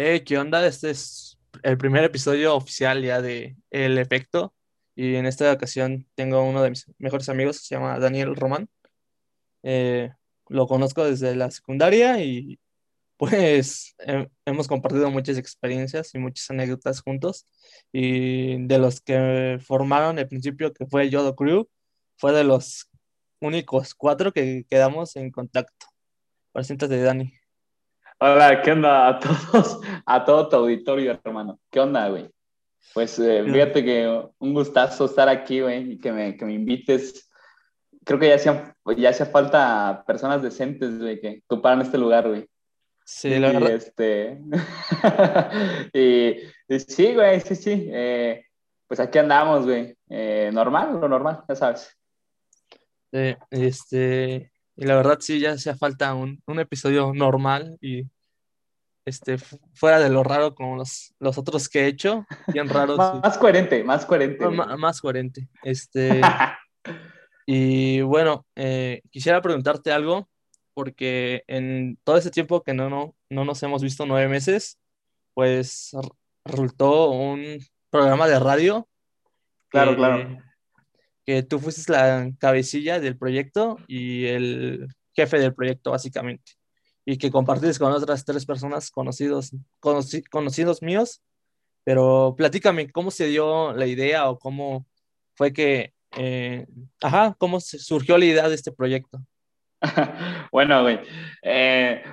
Hey, ¿qué onda? Este es el primer episodio oficial ya de El Efecto y en esta ocasión tengo uno de mis mejores amigos, se llama Daniel Román. Eh, lo conozco desde la secundaria y pues he- hemos compartido muchas experiencias y muchas anécdotas juntos y de los que formaron el principio que fue Yodo Crew, fue de los únicos cuatro que quedamos en contacto. Preséntate, Dani. Hola, ¿qué onda a todos? A todo tu auditorio, hermano. ¿Qué onda, güey? Pues eh, fíjate que un gustazo estar aquí, güey, y que me, que me invites. Creo que ya hacía, ya hacía falta personas decentes, güey, que ocuparan este lugar, güey. Sí, la Y verdad. este. y, y sí, güey, sí, sí. eh, pues aquí andamos, güey. Eh, normal, lo normal, ya sabes. Eh, este, y la verdad sí, ya hacía falta un, un episodio normal y este, fu- fuera de lo raro como los, los otros que he hecho, bien raros Más, y coherente, más coherente. más coherente. Este, y bueno, eh, quisiera preguntarte algo, porque en todo ese tiempo que no, no, no nos hemos visto, nueve meses, pues resultó un programa de radio Claro, que, claro. Que tú fuiste la cabecilla del proyecto y el jefe del proyecto, básicamente, y que compartiste con otras tres personas conocidos, conoci- conocidos míos, pero platícame, ¿cómo se dio la idea o cómo fue que, eh, ajá, cómo surgió la idea de este proyecto? Bueno, güey. eh,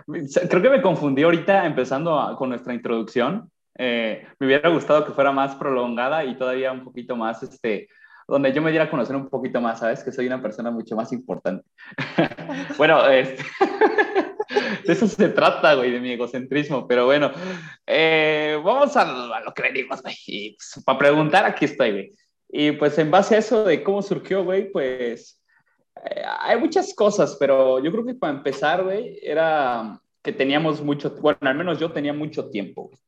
creo que me confundí ahorita empezando a- con nuestra introducción. Eh, me hubiera gustado que fuera más prolongada y todavía un poquito más, este, donde yo me diera a conocer un poquito más, ¿sabes? Que soy una persona mucho más importante. bueno, de eso se trata, güey, de mi egocentrismo. Pero bueno, eh, vamos a, a lo que venimos, güey. Y pues, para preguntar, aquí estoy, güey. Y pues en base a eso de cómo surgió, güey, pues eh, hay muchas cosas, pero yo creo que para empezar, güey, era que teníamos mucho, bueno, al menos yo tenía mucho tiempo, güey.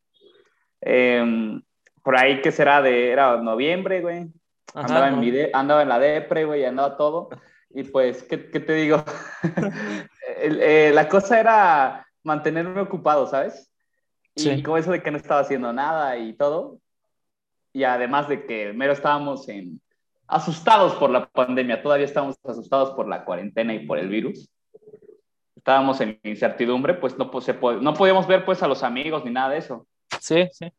Eh, por ahí que será de, era noviembre, güey. Ajá, Andaba, en no, mi de- andaba en la depre, güey, andaba todo. Y pues, ¿qué, qué te digo? El- eh, la cosa era mantenerme ocupado, ¿sabes? Y sí, con eso de que no estaba haciendo nada y todo. Y además de que mero estábamos en, asustados por la pandemia, todavía estábamos asustados por la cuarentena y por el virus. Estábamos en incertidumbre, pues no, pues, no podíamos ver pues a los amigos ni nada de eso. sí, sí,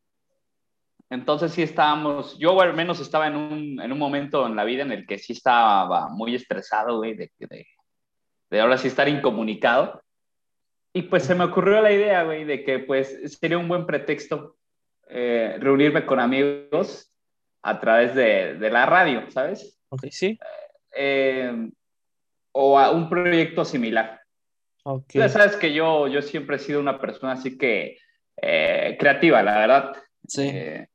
Entonces sí estábamos, yo al menos estaba en un, en un momento en la vida en el que sí estaba muy estresado, güey, de, de, de ahora sí estar incomunicado. Y pues se me ocurrió la idea, güey, de que pues sería un buen pretexto eh, reunirme con amigos a través de, de la radio, ¿sabes? ok, sí, Eh, o a un proyecto similar. ok, Tú ya sabes que yo, yo siempre he sido una persona así que eh, creativa, la verdad. sí, Eh,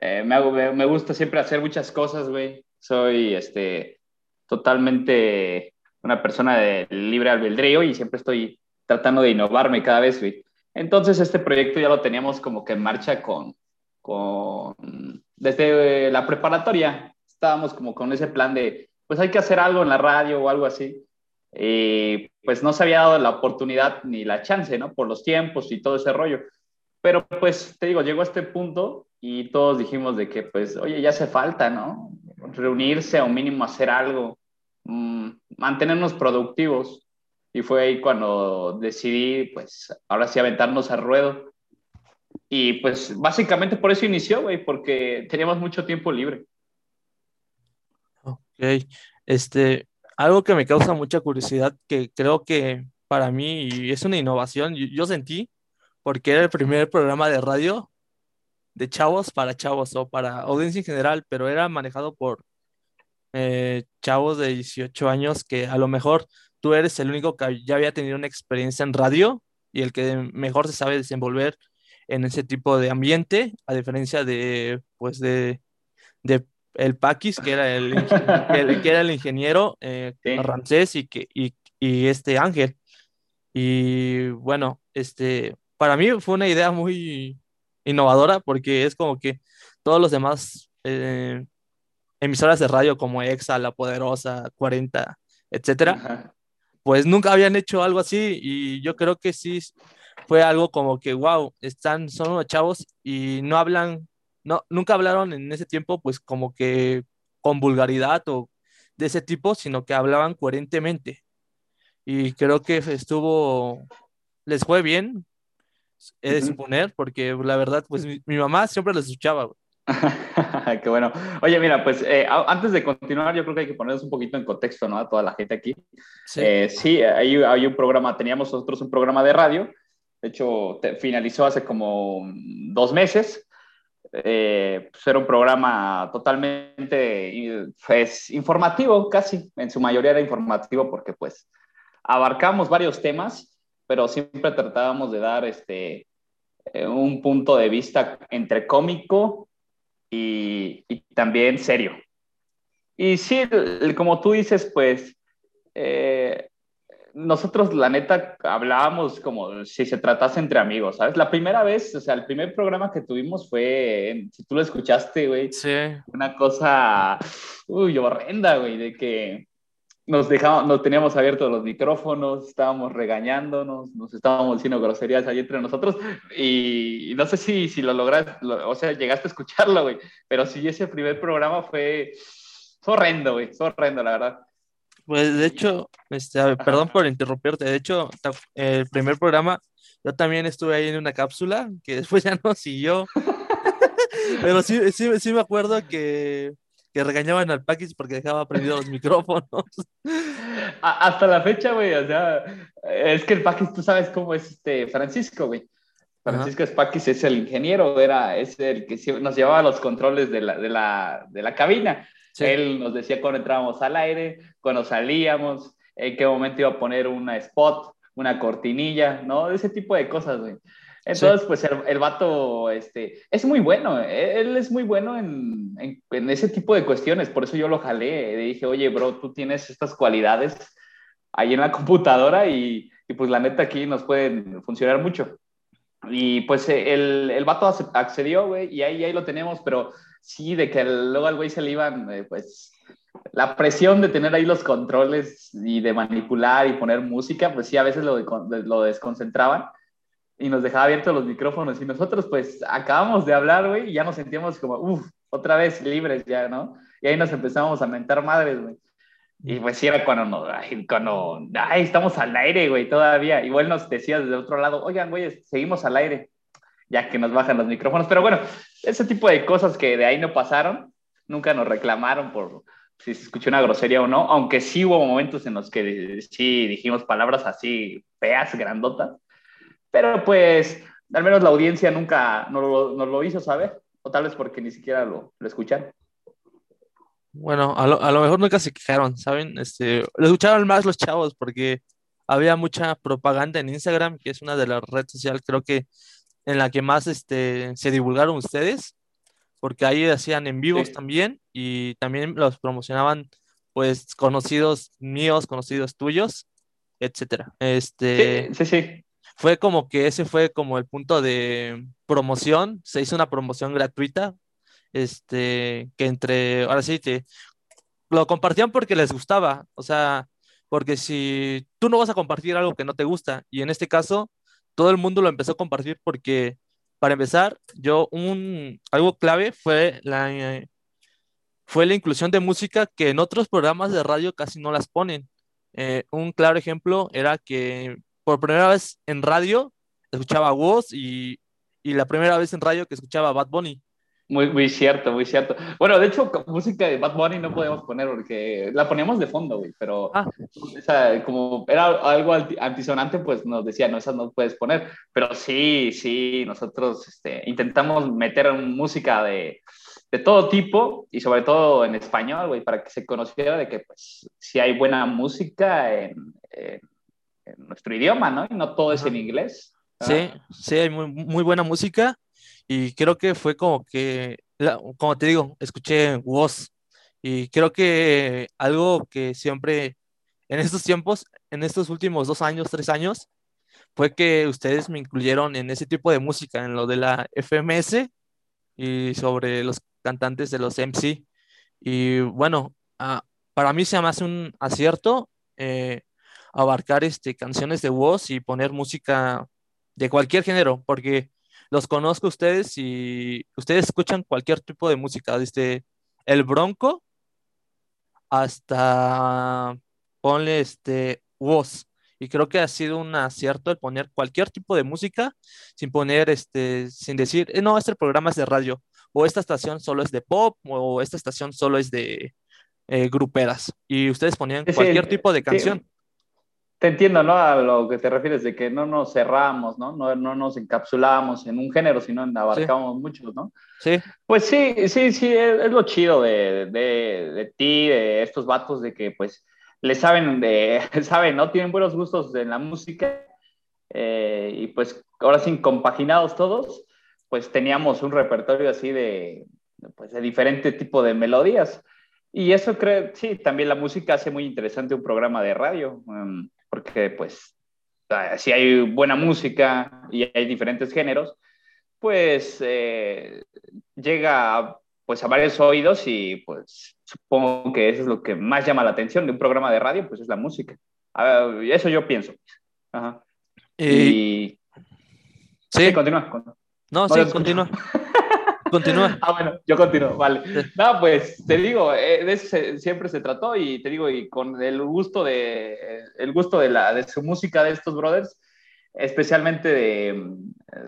eh, me, gusta siempre hacer muchas cosas, güey. Soy este, totalmente una persona de libre albedrío y siempre estoy tratando de innovarme cada vez, güey. Entonces, este proyecto ya lo teníamos como que en marcha con, con desde la preparatoria. Estábamos como con ese plan de, pues hay que hacer algo en la radio o algo así. Y pues no se había dado la oportunidad ni la chance, ¿no? Por los tiempos y todo ese rollo. Pero pues te digo, llegó a este punto y todos dijimos de que pues, oye, ya hace falta, ¿no? Reunirse o mínimo hacer algo, mm, mantenernos productivos. Y fue ahí cuando decidí, pues, ahora sí aventarnos al ruedo. Y pues básicamente por eso inició, güey, porque teníamos mucho tiempo libre. ok. Este, algo que me causa mucha curiosidad, que creo que para mí es una innovación, yo, yo sentí, porque era el primer programa de radio de chavos para chavos o para audiencia en general, pero era manejado por eh, chavos de 18 años que a lo mejor tú eres el único que ya había tenido una experiencia en radio y el que mejor se sabe desenvolver en ese tipo de ambiente, a diferencia de, pues, de, de el Paquis, que era el, que el- que era el ingeniero eh, Sí. Ramsés y, que, y, y este Ángel. Y bueno, este, para mí fue una idea muy innovadora porque es como que todos los demás eh, emisoras de radio como EXA, La Poderosa, 40, etcétera, Ajá. pues nunca habían hecho algo así y yo creo que sí fue algo como que, wow, están, son unos chavos y no hablan, no, nunca hablaron en ese tiempo, pues como que con vulgaridad o de ese tipo, sino que hablaban coherentemente. Y creo que estuvo, les fue bien, he de suponer, porque la verdad, pues mi, mamá siempre los escuchaba. Qué bueno. Oye, mira, pues eh, antes de continuar, yo creo que hay que ponernos un poquito en contexto, ¿no? A toda la gente aquí. Sí, eh, sí hay, hay, un programa, teníamos nosotros un programa de radio, de hecho, finalizó hace como dos meses. Eh, pues era un programa totalmente pues, informativo, casi, en su mayoría era informativo porque pues abarcamos varios temas, pero siempre tratábamos de dar este, eh, un punto de vista entre cómico y, también serio. Y sí, como tú dices, pues eh, nosotros, la neta, hablábamos como si se tratase entre amigos, ¿sabes? La primera vez, o sea, el primer programa que tuvimos fue, si tú lo escuchaste, güey, sí. una cosa, uy, horrenda, güey, de que nos dejamos, nos teníamos abiertos los micrófonos, estábamos regañándonos, nos estábamos diciendo groserías ahí entre nosotros y, no sé si, si lo lograste, o sea, llegaste a escucharlo, güey, pero sí, ese primer programa fue, horrendo, güey, horrendo, la verdad. Pues de hecho, este, perdón por interrumpirte, de hecho, el primer programa, yo también estuve ahí en una cápsula que después ya no siguió. Pero sí, sí, sí me acuerdo que, que regañaban al Paquis porque dejaba prendidos los micrófonos. Hasta la fecha, güey, o sea, es que el Paquis, tú sabes cómo es este Francisco, güey. Francisco Paquis es el ingeniero, era, es el que nos llevaba los controles de la, de la, de la cabina. Él nos decía cuando entrábamos al aire, cuando salíamos, en qué momento iba a poner una spot, una cortinilla, ¿no? Ese tipo de cosas, güey. Entonces, pues el, el, vato este, es muy bueno, eh, él es muy bueno en, en, ese tipo de cuestiones, por eso yo lo jalé, dije, oye, bro, tú tienes estas cualidades ahí en la computadora y, y pues la neta aquí nos pueden funcionar mucho. Y pues el, el vato accedió, güey, y ahí, ahí lo tenemos, pero sí, de que luego al güey se le iban, eh, pues, la presión de tener ahí los controles y de manipular y poner música, pues sí, a veces lo, lo desconcentraban y nos dejaba abiertos los micrófonos y nosotros pues acabamos de hablar, güey, y ya nos sentíamos como, uff, otra vez libres ya, ¿no? Y ahí nos empezamos a mentar madres, güey. Y pues sí era cuando, no, cuando, ay, estamos al aire, güey, todavía. Igual nos decía desde otro lado, oigan, güey, seguimos al aire ya que nos bajan los micrófonos. Pero bueno, ese tipo de cosas que de ahí no pasaron, nunca nos reclamaron por si se escuchó una grosería o no, aunque sí hubo momentos en los que sí dijimos palabras así feas, grandotas, pero pues al menos la audiencia nunca nos lo, lo hizo saber, o tal vez porque ni siquiera lo, lo escucharon. Bueno, a lo, a lo, mejor nunca se quejaron, ¿saben? Este, lo escucharon más los chavos porque había mucha propaganda en Instagram, que es una de las redes sociales, creo que en la que más este, se divulgaron ustedes, porque ahí hacían en vivos también y también los promocionaban pues conocidos míos, conocidos tuyos, etcétera. Este, sí, sí, Fue como que ese fue como el punto de promoción, se hizo una promoción gratuita, este, que entre, ahora sí, te, lo compartían porque les gustaba, o sea, porque si tú no vas a compartir algo que no te gusta, y en este caso, todo el mundo lo empezó a compartir porque, para empezar, yo un, algo clave fue la, fue la inclusión de música que en otros programas de radio casi no las ponen. Eh, un claro ejemplo era que por primera vez en radio escuchaba voz y, y la primera vez en radio que escuchaba Bad Bunny. Muy, muy cierto, muy cierto. Bueno, de hecho, música de Bad Bunny no podemos poner porque la poníamos de fondo, güey, pero ah. como era algo antisonante, pues nos decía, no, esas no puedes poner. Pero sí, sí, nosotros este, intentamos meter música de, de todo tipo y sobre todo en español, güey, para que se conociera de que, pues, si hay buena música en, en, nuestro idioma, ¿no? Y no todo es en inglés. Sí, sí, hay muy, muy buena música y creo que fue como que, como te digo, escuché voz y creo que algo que siempre en estos tiempos, en estos últimos dos años, tres años, fue que ustedes me incluyeron en ese tipo de música, en lo de la FMS y sobre los cantantes de los MC. Y bueno, ah, para mí se me hace un acierto eh, abarcar este, canciones de voz y poner música de cualquier género, porque los conozco a ustedes y ustedes escuchan cualquier tipo de música, desde el Bronco hasta ponle este voz. Y creo que ha sido un acierto el poner cualquier tipo de música sin poner este, sin decir, eh, no, este programa es de radio, o esta estación solo es de pop, o esta estación solo es de eh, gruperas. Y ustedes ponían cualquier tipo de canción. Te entiendo, ¿no? A lo que te refieres de que no nos cerramos, ¿no? No, no nos encapsulamos en un género, sino abarcamos muchos, ¿no? Sí. Pues sí, sí, sí, es, lo chido de, de, de, ti, de estos vatos, de que pues le saben, de, saben, ¿no? Tienen buenos gustos en la música eh, y pues ahora sin compaginados todos, pues teníamos un repertorio así de, pues, de diferente tipo de melodías. Y eso creo, sí, también la música hace muy interesante un programa de radio. Um, porque pues ah, si hay buena música y hay diferentes géneros, pues eh, llega pues a varios oídos y pues supongo que eso es lo que más llama la atención de un programa de radio, pues es la música. Uh, eso yo pienso. Ajá. Y... Sí. continúa. No, sí, continúa. Continúa. Ah, bueno, yo continúo, vale. No, pues te digo, eh, de eso siempre se trató y te digo, y con el gusto de, el gusto de, la, de su música de estos brothers, especialmente de,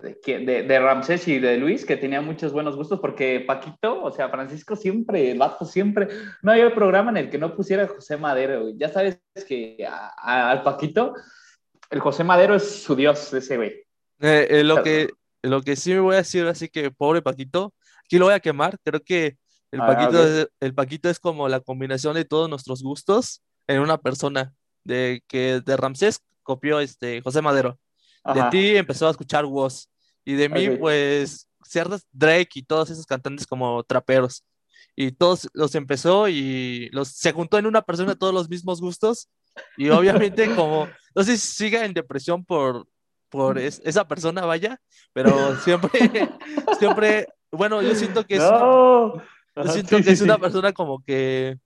de, de, Ramsés y de Luis, que tenían muchos buenos gustos, porque Paquito, o sea, Francisco siempre, el vato siempre, no había programa en el que no pusiera José Madero. Ya sabes que al Paquito, el José Madero es su dios, ese güey. Eh, eh, lo, que, lo que sí me voy a decir, así que pobre Paquito, aquí lo voy a quemar, creo que el, ah, Paquito, es, el Paquito es como la combinación de todos nuestros gustos en una persona, de que de Ramsés copió este José Madero, de ti empezó a escuchar Woz, y de mí pues ciertas Drake y todos esos cantantes como traperos, y todos los empezó y los se juntó en una persona todos los mismos gustos, y obviamente como, no sé si siga en depresión por por esa persona, vaya, pero siempre, siempre, bueno, yo siento que es, yo siento que es una persona como que,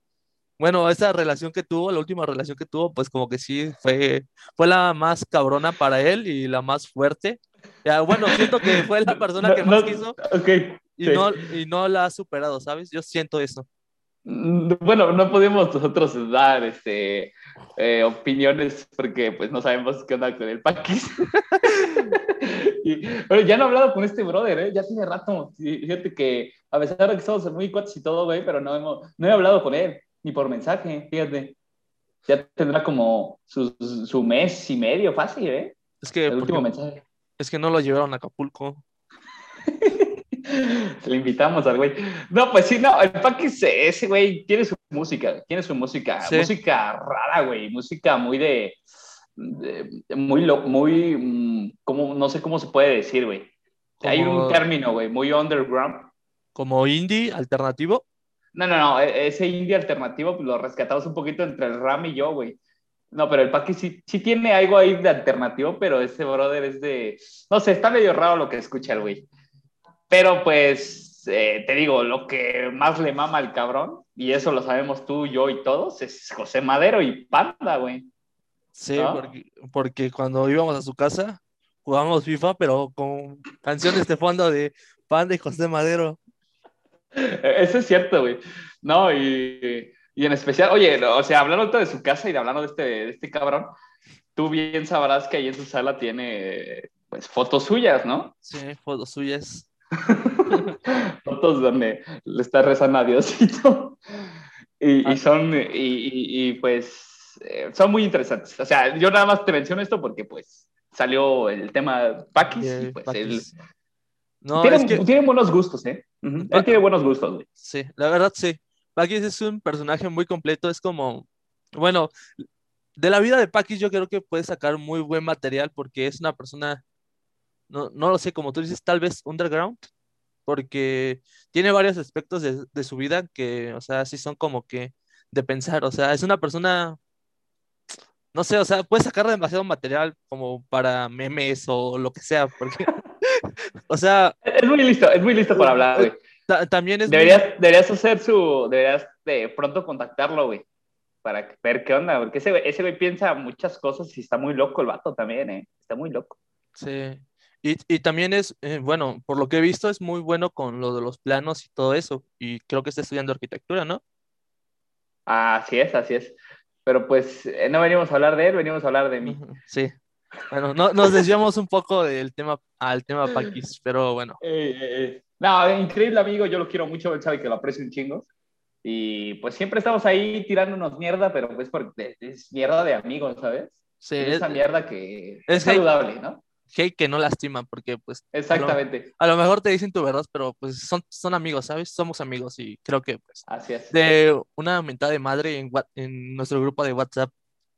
bueno, esa relación que tuvo, la última relación que tuvo, pues como que sí fue, fue la más cabrona para él y la más fuerte. Ya, bueno, siento que fue la persona que más quiso y, no, y no la ha superado, ¿sabes? Yo siento eso. Mm, bueno, no podemos nosotros dar este, eh, opiniones porque pues no sabemos qué onda con el Paquis. pero ya no he hablado con este brother, ¿eh? ya tiene rato. Fíjate que a pesar de que estamos muy cuates y todo, güey, pero no, hemos, no he hablado con él, ni por mensaje, fíjate. Ya tendrá como su, su mes y medio fácil, ¿eh? Es que, el último mensaje. Es que no lo llevaron a Acapulco. Le invitamos al güey. No, pues sí, no, el Paquis, ese güey tiene su música, tiene su música, música rara, güey, música muy de, muy, muy, mm, como, no sé cómo se puede decir, güey. Hay un término, güey, muy underground. ¿Como indie alternativo? No, no, no, e, ese indie alternativo pues, lo rescatamos un poquito entre el Ram y yo, güey. No, pero el Paquis sí, sí tiene algo ahí de alternativo, pero ese brother es de, no sé, está medio raro lo que escucha el güey. Pero pues, eh, te digo, lo que más le mama al cabrón, y eso lo sabemos tú, yo y todos, es José Madero y Panda, güey. Sí, porque, cuando íbamos a su casa, jugábamos FIFA, pero con canciones de fondo de Panda y José Madero. Eso es cierto, güey. No, y, y, en especial, oye, o sea, hablando de su casa y hablando de este, de este cabrón, tú bien sabrás que ahí en su sala tiene, pues, fotos suyas, ¿no? Sí, fotos suyas. Fotos donde le está rezando a Diosito. Y, y ah. son, y, y, pues, eh, son muy interesantes. O sea, yo nada más te menciono esto porque, pues, salió el tema Paquis y, pues, él... No, tiene, tiene, buenos gustos, ¿eh? Él tiene buenos gustos, güey. Sí, la verdad, sí. Paquis es un personaje muy completo. Es como, bueno, de la vida de Paquis yo creo que puede sacar muy buen material porque es una persona no, no lo sé, como tú dices, tal vez underground, porque tiene varios aspectos de, de, su vida que, o sea, sí son como que de pensar, o sea, es una persona, no sé, o sea, puede sacar demasiado material como para memes o lo que sea, porque, o sea... Es muy listo, es muy listo para hablar, güey. También es... Deberías, deberías hacer su, deberías de pronto contactarlo, güey, para ver qué onda, porque ese ese güey piensa muchas cosas y está muy loco el vato también, ¿eh? Está muy loco. Sí. Y, y también es, eh, bueno, por lo que he visto, es muy bueno con lo de los planos y todo eso. Y creo que está estudiando arquitectura, ¿no? Así es, así es. Pero pues eh, no venimos a hablar de él, venimos a hablar de mí. Sí. Bueno, no, nos desviamos un poco del tema al tema Paquis, pero bueno. Eh, eh, eh. No, increíble amigo, yo lo quiero mucho, él sabe que lo aprecio un chingo. Y pues siempre estamos ahí tirándonos mierda, pero pues porque es mierda de amigos, ¿sabes? Sí, Es es, esa mierda que es saludable, ¿no? Hate que no lastima, porque pues a lo, Exactamente, a lo mejor te dicen tu verdad, pero pues son, son amigos, ¿sabes? Somos amigos y creo que pues así es. de una mentada de madre en, en nuestro grupo de WhatsApp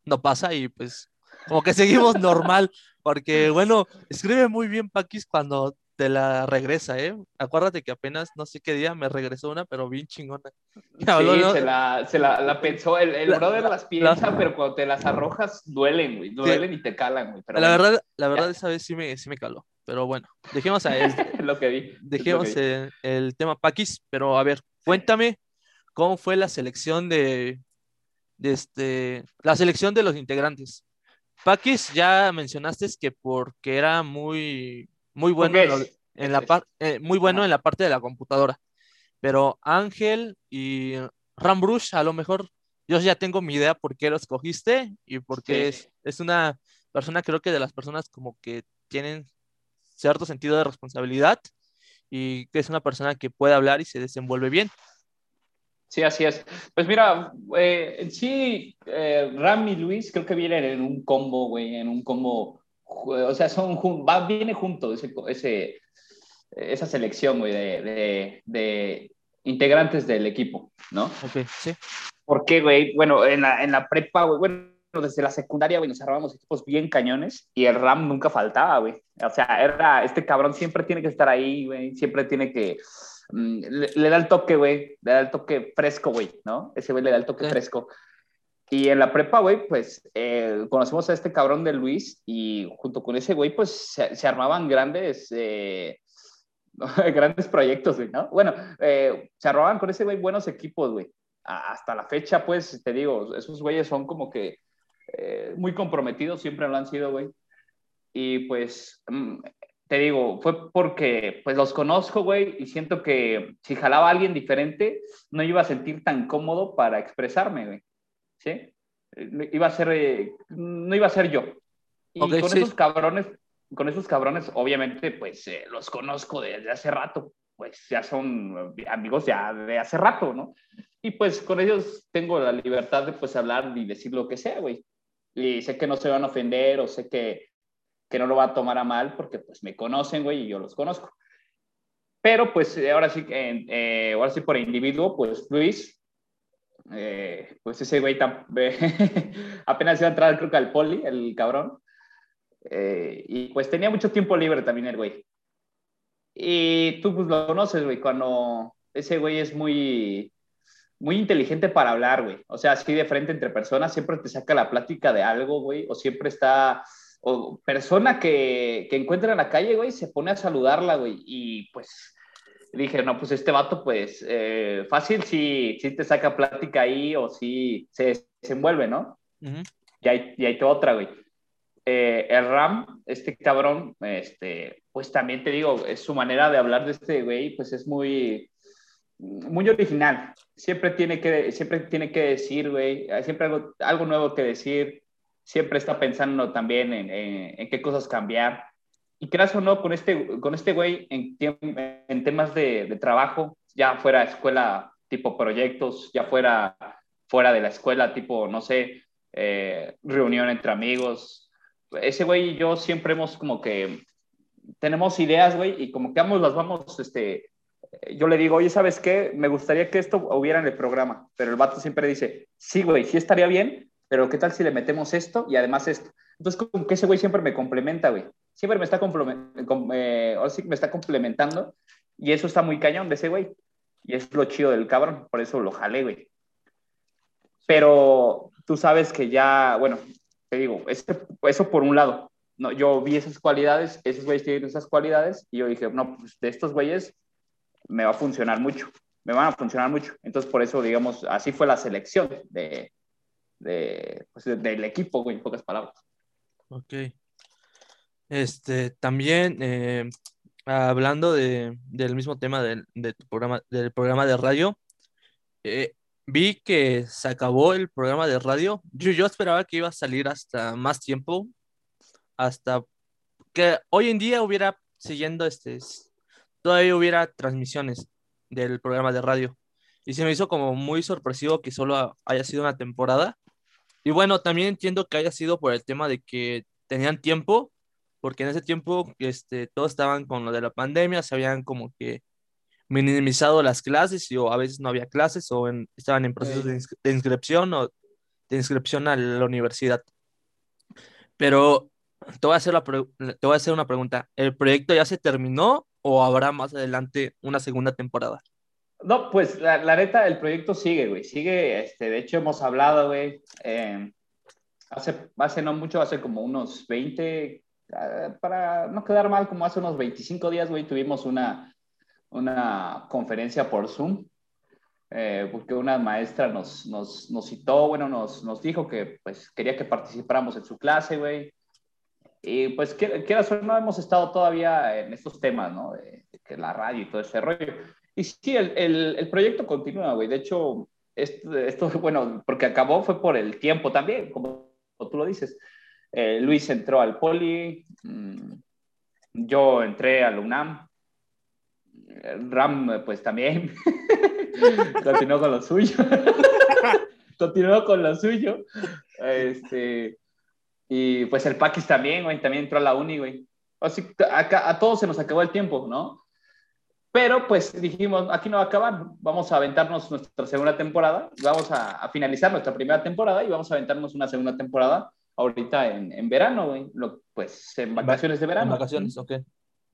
no pasa y pues como que seguimos normal, porque bueno, escribe muy bien Paquis cuando te la regresa, ¿eh? Acuérdate que apenas no sé qué día me regresó una, pero bien chingona. Habló, Sí, ¿no? se la, se la, la pensó, el, el La- brother la- las piensa, pero cuando te las arrojas duelen, güey, duelen y te calan, güey. Pero La bueno, verdad, la verdad ya. esa vez sí me, sí me caló, pero bueno, dejemos a él, lo que vi. dejemos que vi. el, el tema Paquis, pero a ver, cuéntame cómo fue la selección de, de este, la selección de los integrantes. Paquis, ya mencionaste que porque era muy, muy bueno es- en la par- eh, muy bueno en la parte de la computadora, pero Ángel y Rambrush, a lo mejor yo ya tengo mi idea por qué lo escogiste y porque Sí. es, es una persona, creo que de las personas como que tienen cierto sentido de responsabilidad y que es una persona que puede hablar y se desenvuelve bien. Sí, así es. Pues mira, eh, en sí, eh, Ram y Luis creo que vienen en un combo, güey, en un combo, o sea, son, va, viene junto ese, ese, esa selección, güey, de, de, de integrantes del equipo, ¿no? Ok, sí. ¿Por qué, güey? Bueno, en la, en la prepa, güey, bueno, desde la secundaria, güey, nos armábamos equipos bien cañones y el Ram nunca faltaba, güey. O sea, era, este cabrón siempre tiene que estar ahí, güey, siempre tiene que, mm, le, le da el toque, güey, le da el toque fresco, güey, ¿no? Ese güey le da el toque fresco. Y en la prepa, güey, pues eh, conocimos a este cabrón de Luis y junto con ese güey, pues se, se armaban grandes, eh, grandes proyectos, güey, ¿no? Bueno, eh, se armaban con ese güey buenos equipos, güey. Hasta la fecha, pues, te digo, esos güeyes son como que eh, muy comprometidos, siempre lo han sido, güey. Y pues, mm, te digo, fue porque pues los conozco, güey, y siento que si jalaba a alguien diferente, no iba a sentir tan cómodo para expresarme, güey. ¿Sí? Eh, Iba a ser, eh, no iba a ser yo. Y con sí. esos cabrones, con esos cabrones, obviamente, pues eh, los conozco desde hace rato, pues ya son amigos ya de hace rato, ¿no? Y pues con ellos tengo la libertad de pues hablar y decir lo que sea, güey. Y sé que no se van a ofender o sé que, que no lo va a tomar a mal porque pues me conocen, güey, y yo los conozco. Pero pues ahora sí, eh, ahora sí por individuo, pues Luis, eh, pues ese güey apenas iba a entrar creo que al poli, el cabrón. Eh, y pues tenía mucho tiempo libre también el güey. Y tú pues lo conoces, güey, cuando ese güey es muy, muy inteligente para hablar, güey. O sea, así de frente entre personas, siempre te saca la plática de algo, güey, o siempre está, o persona que, que encuentra en la calle, güey, se pone a saludarla, güey, y pues dije, no, pues este vato, pues eh, fácil si, si te saca plática ahí o si se desenvuelve, ¿no? Ujú. Y hay, y hay otra, güey. Eh, el Ram, este cabrón, este, pues también te digo, es su manera de hablar de este güey, pues es muy, muy original. Siempre tiene que, siempre tiene que decir, güey, siempre algo, algo nuevo que decir. Siempre está pensando también en, en, en qué cosas cambiar. Y creas o no, con este, con este güey en, en temas de, de trabajo, ya fuera escuela tipo proyectos, ya fuera fuera de la escuela, tipo, no sé, eh, reunión entre amigos. Ese güey y yo siempre hemos como que tenemos ideas, güey, y como que ambos las vamos, este, yo le digo, oye, ¿sabes qué? Me gustaría que esto hubiera en el programa, pero el vato siempre dice, sí, güey, sí estaría bien, pero ¿qué tal si le metemos esto y además esto? Entonces, como que ese güey siempre me complementa, güey. Siempre me está, eh, me está complementando y eso está muy cañón de ese güey. Y es lo chido del cabrón, por eso lo jalé, güey. Pero tú sabes que ya, bueno, te digo, ese- eso por un lado. No, yo vi esas cualidades, esos güeyes tienen esas cualidades y yo dije, no, pues de estos güeyes me va a funcionar mucho, me van a funcionar mucho. Entonces, por eso, digamos, así fue la selección de, de, pues, de- del equipo, güey, en pocas palabras. Ok. Este, también, eh, hablando de, del mismo tema del, programa, del programa de radio, eh, vi que se acabó el programa de radio. Yo, yo esperaba que iba a salir hasta más tiempo, hasta que hoy en día hubiera siguiendo este, todavía hubiera transmisiones del programa de radio. Y se me hizo como muy sorpresivo que solo haya sido una temporada. Y bueno, también entiendo que haya sido por el tema de que tenían tiempo, porque en ese tiempo este, todos estaban con lo de la pandemia, se habían como que minimizado las clases y o a veces no había clases o estaban en procesos de, de, inscripción o de inscripción a la universidad. Pero te voy a hacer, la te voy a hacer una pregunta. ¿El proyecto ya se terminó o habrá más adelante una segunda temporada? No, pues la, la neta, el proyecto sigue, güey. Sigue, este, de hecho hemos hablado, güey. Eh, hace, hace no mucho, hace como unos 20, ah, para no quedar mal, como hace unos 25 días, güey, tuvimos una, una conferencia por Zoom, eh, porque una maestra nos, nos, nos, citó, bueno, nos, nos dijo que pues quería que participáramos en su clase, güey. Y pues, quieras o no, hemos estado todavía en estos temas, ¿no? De, de la radio y todo ese rollo. Y sí, el, el, el proyecto continúa, güey. De hecho, esto, esto, bueno, porque acabó fue por el tiempo también, como tú lo dices. Eh, Luis entró al Poli, mmm, yo entré al UNAM, Ram, pues también, continuó con lo suyo. continuó con lo suyo. Este, y pues el Paquis también, güey, también entró a la uni, güey. Así, a, a todos se nos acabó el tiempo, ¿no? Pero pues dijimos, aquí no va a acabar, vamos a aventarnos nuestra segunda temporada, vamos a finalizar nuestra primera temporada y vamos a aventarnos una segunda temporada ahorita en, en verano, güey, Lo, pues en vacaciones de verano. En vacaciones, ok.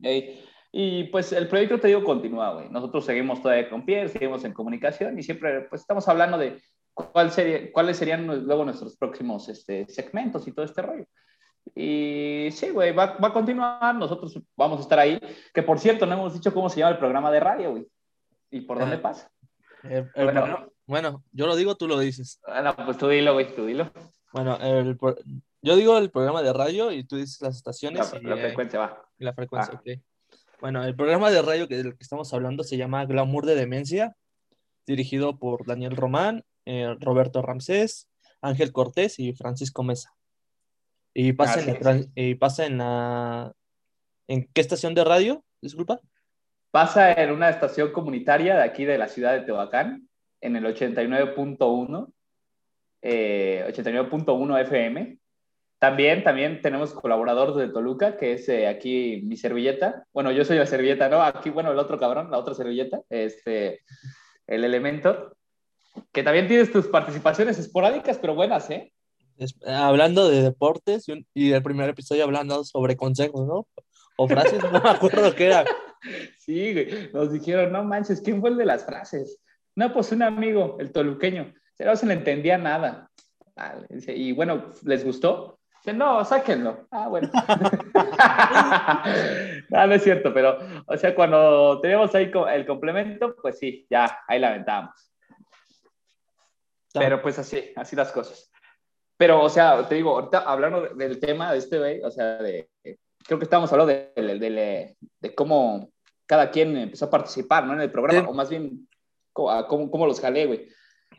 Eh, y pues el proyecto, te digo, continúa, güey. Nosotros seguimos todavía con Pierre, seguimos en comunicación y siempre pues estamos hablando de cuál sería, cuáles serían luego nuestros próximos este, segmentos y todo este rollo. Y sí, güey, va, va, a continuar, nosotros vamos a estar ahí. Que por cierto, no hemos dicho cómo se llama el programa de radio, güey. ¿Y por dónde Eh, pasa? El- el Bueno. bueno, yo lo digo, tú lo dices. Bueno, pues tú dilo, güey, tú dilo. Bueno, el yo digo el programa de radio y tú dices las La, estaciones y, la eh, frecuencia va. y la frecuencia, Ah. ok. Bueno, el programa de radio que, del que estamos hablando se llama Glamour de Demencia, dirigido por Daniel Román, eh, Roberto Ramsés, Ángel Cortés y Francisco Mesa. Y pasa, en la, y pasa en la... ¿En qué estación de radio? Disculpa. Pasa en una estación comunitaria de aquí de la ciudad de Tehuacán, en el 89.1, eh, 89.1 FM. También, también tenemos colaborador de Toluca, que es eh, aquí mi servilleta. Bueno, yo soy la servilleta, ¿no? Aquí, bueno, el otro cabrón, la otra servilleta, este, el elemento, que también tienes tus participaciones esporádicas, pero buenas, ¿eh? Es- hablando de deportes y, un- y el primer episodio hablando sobre consejos, ¿no? O frases, no me acuerdo qué era. Sí, güey. Nos dijeron, no manches, ¿quién fue el de las frases? No, pues un amigo, el toluqueño. Pero no se le entendía nada. Y bueno, ¿les gustó? Dice, no, sáquenlo. Ah, bueno. no, no es cierto, pero, o sea, cuando teníamos ahí el complemento, pues sí, ya, ahí la aventamos. Pero pues así, así las cosas. Pero, o sea, te digo, ahorita hablando de- del tema de este güey, o sea, de, creo que estábamos hablando de, de, de- de cómo cada quien empezó a participar, ¿no? En el programa, Sí. o más bien, cómo, cómo, cómo los jalé, güey.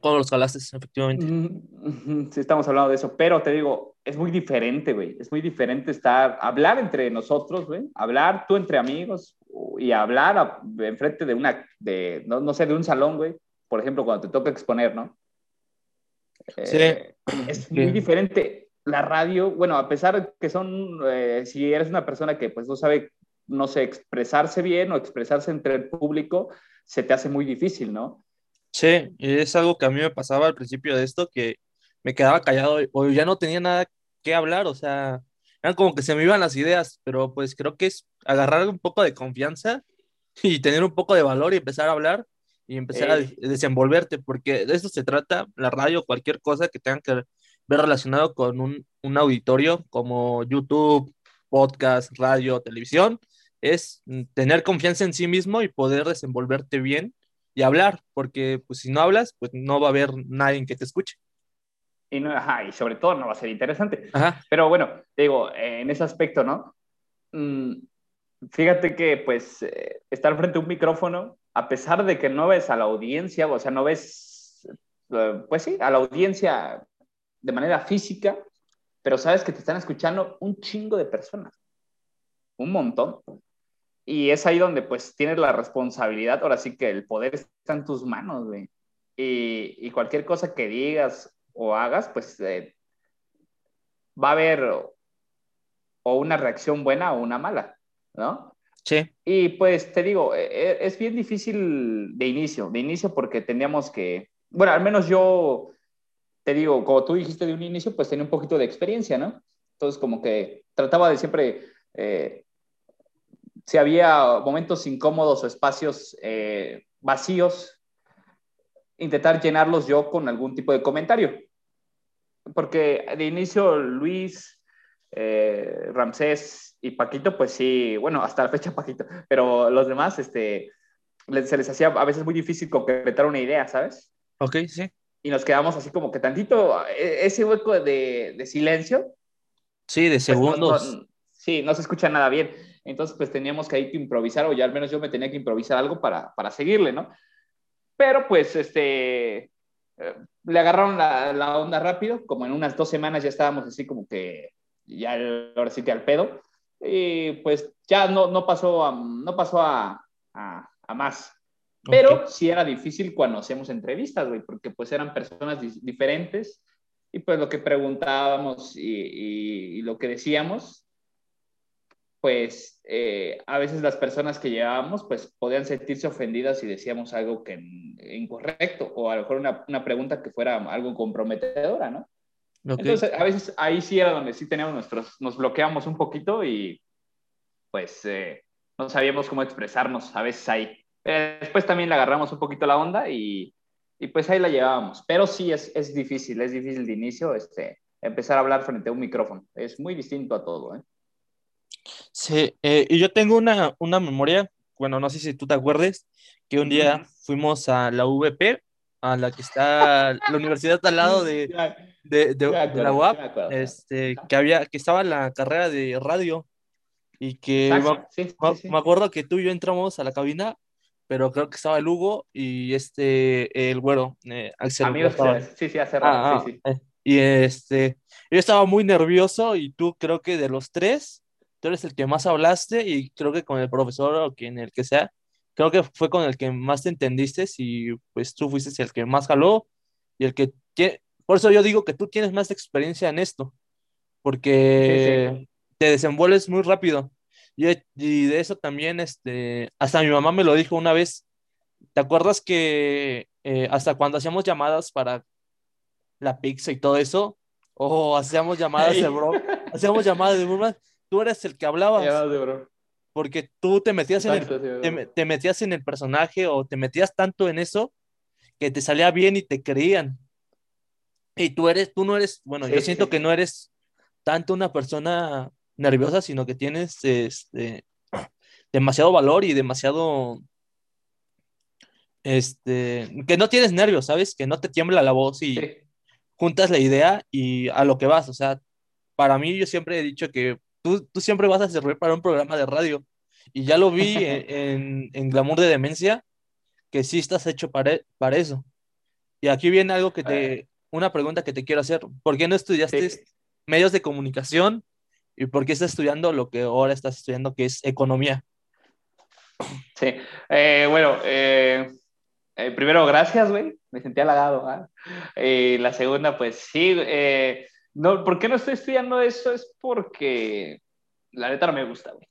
¿Cómo los jalaste, efectivamente? Mm, Sí, estamos hablando de eso, pero te digo, es muy diferente, güey. Es muy diferente estar, hablar entre nosotros, güey. Hablar tú entre amigos y hablar a- enfrente de una, de, no, no sé, de un salón, güey. Por ejemplo, cuando te toca exponer, ¿no? Sí. Eh, es muy Sí. diferente. La radio, bueno, a pesar de que son, eh, si eres una persona que pues no sabe, no sé, expresarse bien o expresarse entre el público, se te hace muy difícil, ¿no? Sí, es algo que a mí me pasaba al principio de esto, que me quedaba callado o ya no tenía nada que hablar, o sea, eran como que se me iban las ideas, pero pues creo que es agarrar un poco de confianza y tener un poco de valor y empezar a hablar y empezar a desenvolverte, porque de esto se trata la radio, cualquier cosa que tenga que ver relacionado con un, un auditorio como YouTube, podcast, radio, televisión, es tener confianza en sí mismo y poder desenvolverte bien y hablar, porque pues si no hablas, pues no va a haber nadie que te escuche. Y, no, ajá, y sobre todo no va a ser interesante. Ajá. Pero bueno, digo, eh, en ese aspecto, ¿no? Mm, fíjate que pues eh, estar frente a un micrófono, a pesar de que no ves a la audiencia, o sea, no ves, eh, pues sí, a la audiencia de manera física, pero sabes que te están escuchando un chingo de personas, un montón. Y es ahí donde pues tienes la responsabilidad, ahora sí que el poder está en tus manos, güey. Y, y cualquier cosa que digas o hagas, pues eh, va a haber o una reacción buena o una mala, ¿no? Sí. Y pues te digo, e, e, es bien difícil de inicio, de inicio porque teníamos que, bueno, al menos yo te digo, como tú dijiste de un inicio, pues tenía un poquito de experiencia, ¿no? Entonces como que trataba de siempre, eh, si había momentos incómodos o espacios eh, vacíos, intentar llenarlos yo con algún tipo de comentario. Porque de inicio Luis, eh, Ramsés y Paquito, pues sí, bueno, hasta la fecha Paquito, pero los demás, este, se les hacía a veces muy difícil concretar una idea, ¿sabes? Ok, sí. Y nos quedamos así como que tantito, e, ese hueco de, de silencio. Sí, de segundos. Pues no, no, sí, no se escucha nada bien. Entonces, pues teníamos que, ir que improvisar, o ya al menos yo me tenía que improvisar algo para, para seguirle, ¿no? Pero pues, este, eh, le agarraron la, la, onda rápido, como en unas dos semanas ya estábamos así como que ya ahora sí que al pedo, y pues ya no, no pasó, a, no pasó a, a, a más. Pero okay. sí era difícil cuando hacemos entrevistas, güey, porque pues eran personas di diferentes y pues lo que preguntábamos y, y, y lo que decíamos, pues eh, a veces las personas que llevábamos pues podían sentirse ofendidas si decíamos algo que incorrecto o a lo mejor una, una pregunta que fuera algo comprometedora, ¿no? Okay. Entonces, a veces ahí sí era donde sí teníamos nuestros, nos bloqueamos un poquito y pues eh, no sabíamos cómo expresarnos a veces ahí. Pero después también le agarramos un poquito la onda y, y pues ahí la llevábamos. Pero sí es, es, difícil, es difícil de inicio este, empezar a hablar frente a un micrófono. Es muy distinto a todo. ¿eh? Sí, eh, y yo tengo una, una memoria, bueno, no sé si tú te acuerdes, que un día uh -huh. fuimos a la VP, a la que está la universidad al lado de, de, de, acuerdo, de la UAP, este, que, había, que estaba la carrera de radio y que me, sí, sí, sí. me, acuerdo que tú y yo entramos a la cabina, pero creo que estaba el Hugo y este, el güero, eh, Axel. Amigos, sí, sí, hace rato, ah, sí, sí. Eh, y este, yo estaba muy nervioso y tú creo que de los tres, tú eres el que más hablaste y creo que con el profesor o quien el que sea, creo que fue con el que más te entendiste y pues tú fuiste el que más jaló y el que tiene, por eso yo digo que tú tienes más experiencia en esto, porque sí, sí. te desenvuelves muy rápido. Y, y, de eso también, este, hasta mi mamá me lo dijo una vez. ¿Te acuerdas que eh, hasta cuando hacíamos llamadas para la pizza y todo eso, o hacíamos llamadas de bro, hacíamos llamadas de broma, tú eres el que hablabas. Bro. Porque tú te metías, Exacto, en el, sí, te, te metías en el personaje o te metías tanto en eso que te salía bien y te creían. Y tú eres, tú no eres, bueno, sí, yo siento sí. que no eres tanto una persona nerviosa, sino que tienes este, demasiado valor y demasiado, este, que no tienes nervios, ¿sabes? Que no te tiembla la voz y sí. juntas la idea y a lo que vas. O sea, para mí yo siempre he dicho que tú, tú siempre vas a servir para un programa de radio. Y ya lo vi en, en, en Glamour de Demencia, que sí estás hecho para, para eso. Y aquí viene algo que te, una pregunta que te quiero hacer. ¿Por qué no estudiaste sí. medios de comunicación y por qué estás estudiando lo que ahora estás estudiando, que es economía? Sí, eh, bueno, eh, eh, primero, gracias, güey, me sentí halagado. ¿eh? la segunda, pues sí, eh, no, ¿por qué no estoy estudiando eso? Es porque la neta no me gusta, güey.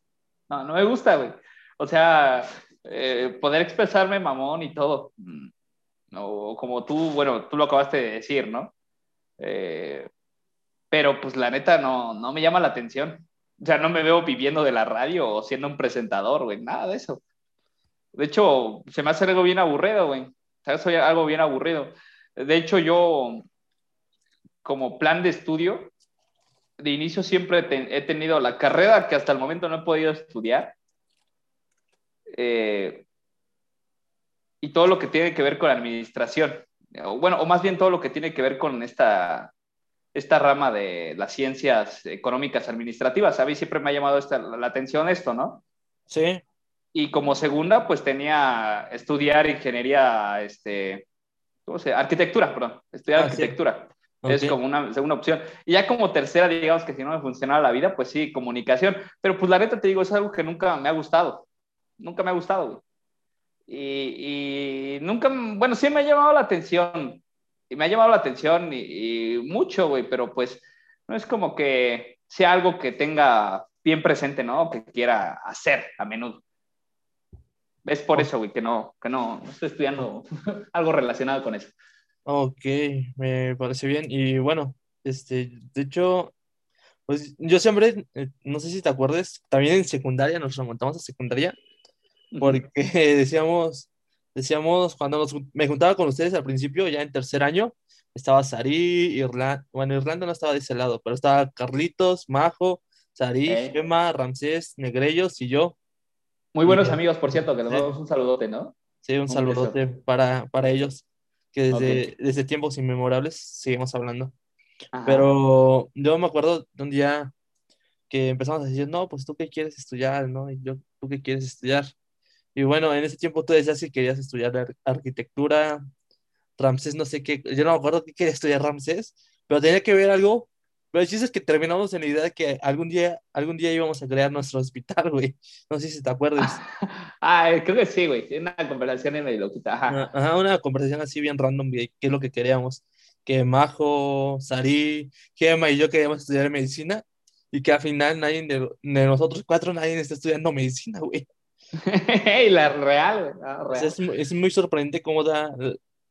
No, no me gusta, güey. O sea, eh, poder expresarme mamón y todo. O como tú, bueno, tú lo acabaste de decir, ¿no? Eh, pero pues la neta no, no me llama la atención. O sea, no me veo viviendo de la radio o siendo un presentador, güey, nada de eso. De hecho, se me hace algo bien aburrido, güey. O sea, soy algo bien aburrido. De hecho, yo, como plan de estudio, de inicio siempre he tenido la carrera que hasta el momento no he podido estudiar. Eh, y todo lo que tiene que ver con la administración. O, bueno, o más bien todo lo que tiene que ver con esta esta rama de las ciencias económicas administrativas. A mí siempre me ha llamado esta, la atención esto, ¿no? Sí. Y como segunda, pues tenía estudiar ingeniería, este, ¿cómo se Arquitectura, perdón, estudiar Ah, sí. Es como una segunda opción. Y ya como tercera, digamos que si no me funcionaba la vida, pues sí, comunicación. Pero pues la neta te digo, es algo que nunca me ha gustado. Nunca me ha gustado, güey. Y, y nunca, bueno, sí me ha llamado la atención. Y me ha llamado la atención y, y mucho, güey, pero pues no es como que sea algo que tenga bien presente, ¿no? Que quiera hacer a menudo. Es por eso, güey, que no, que no, no estoy estudiando algo relacionado con eso. Ok, me parece bien. Y bueno, este, de hecho, pues yo siempre, eh, no sé si te acuerdas, también en secundaria nos remontamos a secundaria, porque decíamos, decíamos, cuando nos, me juntaba con ustedes al principio, ya en tercer año, estaba Sarí, Irlanda, bueno, Irlanda no estaba de ese lado, pero estaba Carlitos, Majo, Sarí, Eh. Gemma, Ramsés, Negrellos y yo. Muy buenos Y- amigos, por cierto, que les Sí. damos un saludote, ¿no? Sí, un Un saludote para, para ellos, que desde, Ok. desde tiempos inmemorables seguimos hablando. Ajá. Pero yo me acuerdo de un día que empezamos a decir, no, pues tú qué quieres estudiar, ¿no? Y yo, ¿tú qué quieres estudiar? Y bueno, en ese tiempo tú decías que querías estudiar ar- arquitectura, Ramsés, no sé qué, yo no me acuerdo qué quería estudiar Ramsés, pero tenía que ver algo. Pero el chiste es que terminamos en la idea de que algún día, algún día íbamos a crear nuestro hospital, güey. No sé si te acuerdas. Ah, creo que sí, güey. Una conversación en medio loquita. Ajá. Ajá, una conversación así bien random de qué es lo que queríamos. Que Majo, Sari, Gema y yo queríamos estudiar medicina y que al final nadie de, de nosotros cuatro, nadie está estudiando medicina, güey. y la real, güey. la O sea, real. es, es muy sorprendente cómo da,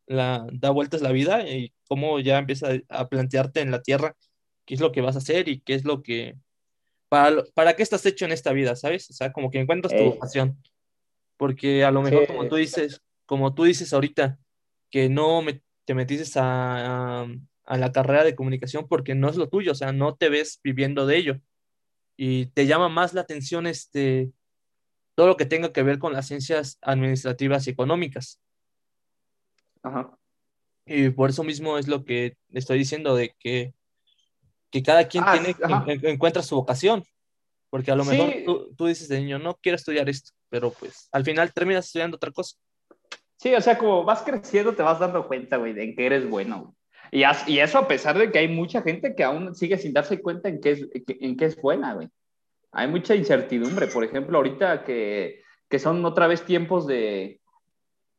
la, da vueltas la vida y cómo ya empieza a plantearte en la tierra qué es lo que vas a hacer y qué es lo que... Para, lo- para qué estás hecho en esta vida, ¿sabes? O sea, como que encuentras tu Ey. vocación. Porque a lo mejor, Sí. como tú dices, como tú dices ahorita, que no me- te metiste a, a- a la carrera de comunicación porque no es lo tuyo, o sea, no te ves viviendo de ello. Y te llama más la atención este, todo lo que tenga que ver con las ciencias administrativas y económicas. Ajá. Y por eso mismo es lo que estoy diciendo, de que, que cada quien Ah, tiene, en- encuentra su vocación. Porque a lo mejor Sí. tú, tú dices de niño, no quiero estudiar esto, pero pues al final terminas estudiando otra cosa. Sí, o sea, como vas creciendo, te vas dando cuenta, güey, de en qué eres bueno. Y, y eso a pesar de que hay mucha gente que aún sigue sin darse cuenta en qué es, en qué es buena, güey. Hay mucha incertidumbre. Por ejemplo, ahorita que, que son otra vez tiempos de,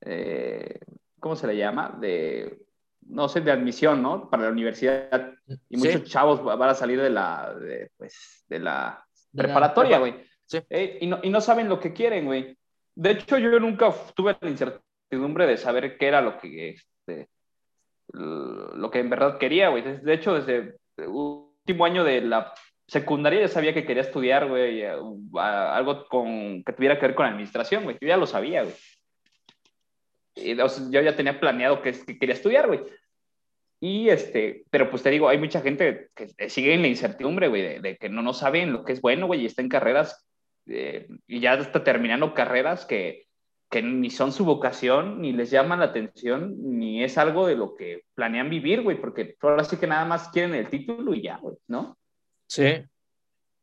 eh, ¿cómo se le llama? De, no sé, de admisión, ¿no? Para la universidad. Y Sí. muchos chavos va- van a salir de la, de, pues, de la De preparatoria, prepa. güey. Sí. Eh, y, no, y no saben lo que quieren, güey. De hecho, yo nunca tuve la incertidumbre de saber qué era lo que, este, lo que en verdad quería, güey. De hecho, desde el último año de la secundaria ya sabía que quería estudiar, güey, eh, algo con, que tuviera que ver con administración, güey. Yo ya lo sabía, güey. O sea, yo ya tenía planeado que, que quería estudiar, güey. Y este, pero pues te digo, hay mucha gente que sigue en la incertidumbre, güey, de, de que no, no saben lo que es bueno, güey, y está en carreras, eh, y ya está terminando carreras que, que ni son su vocación, ni les llaman la atención, ni es algo de lo que planean vivir, güey, porque ahora sí que nada más quieren el título y ya, güey, ¿no? Sí.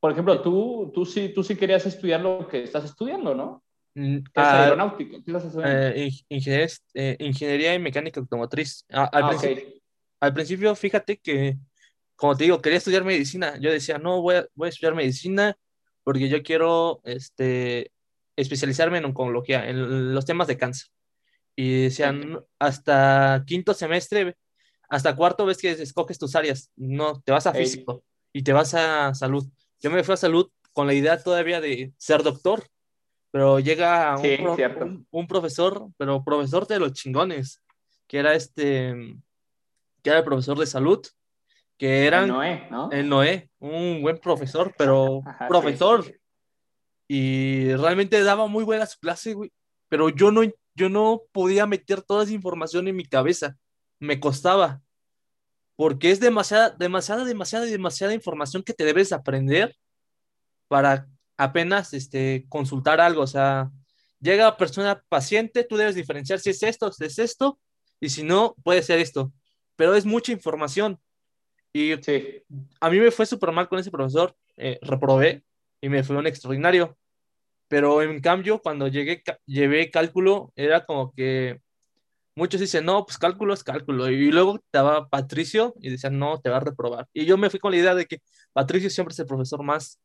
Por ejemplo, tú, tú, sí, tú sí querías estudiar lo que estás estudiando, ¿no? Mm, ¿Qué es ah, aeronáutico? ¿Qué estás estudiando? eh, ing- ingeniería, eh, ingeniería y mecánica automotriz. Ah, al, ah, principio, ok. al principio, fíjate que, como te digo, quería estudiar medicina. Yo decía, no, voy a, voy a estudiar medicina porque yo quiero este, especializarme en oncología, en los temas de cáncer. Y decían, Ok. hasta quinto semestre, hasta cuarto ves que escoges tus áreas. No, te vas a físico y te vas a salud. Yo me fui a salud con la idea todavía de ser doctor, pero llega un, Sí, pro- cierto. un- un profesor, pero profesor de los chingones, que era este, que era el profesor de salud, que El era Noé, ¿no? el Noé, un buen profesor, pero Ajá, sí. profesor, y realmente daba muy buena su clase, güey, pero yo no, yo no podía meter toda esa información en mi cabeza, me costaba, porque es demasiada, demasiada, demasiada, demasiada información que te debes aprender para apenas este, consultar algo, o sea, llega persona paciente, tú debes diferenciar si es esto, si es esto, y si no, puede ser esto, pero es mucha información. Y Sí. a mí me fue súper mal con ese profesor, eh, reprobé y me fue un extraordinario. Pero en cambio, cuando llegué, llevé cálculo, era como que muchos dicen, no, pues cálculo es cálculo. Y luego estaba Patricio y decían, no, te va a reprobar. Y yo me fui con la idea de que Patricio siempre es el profesor más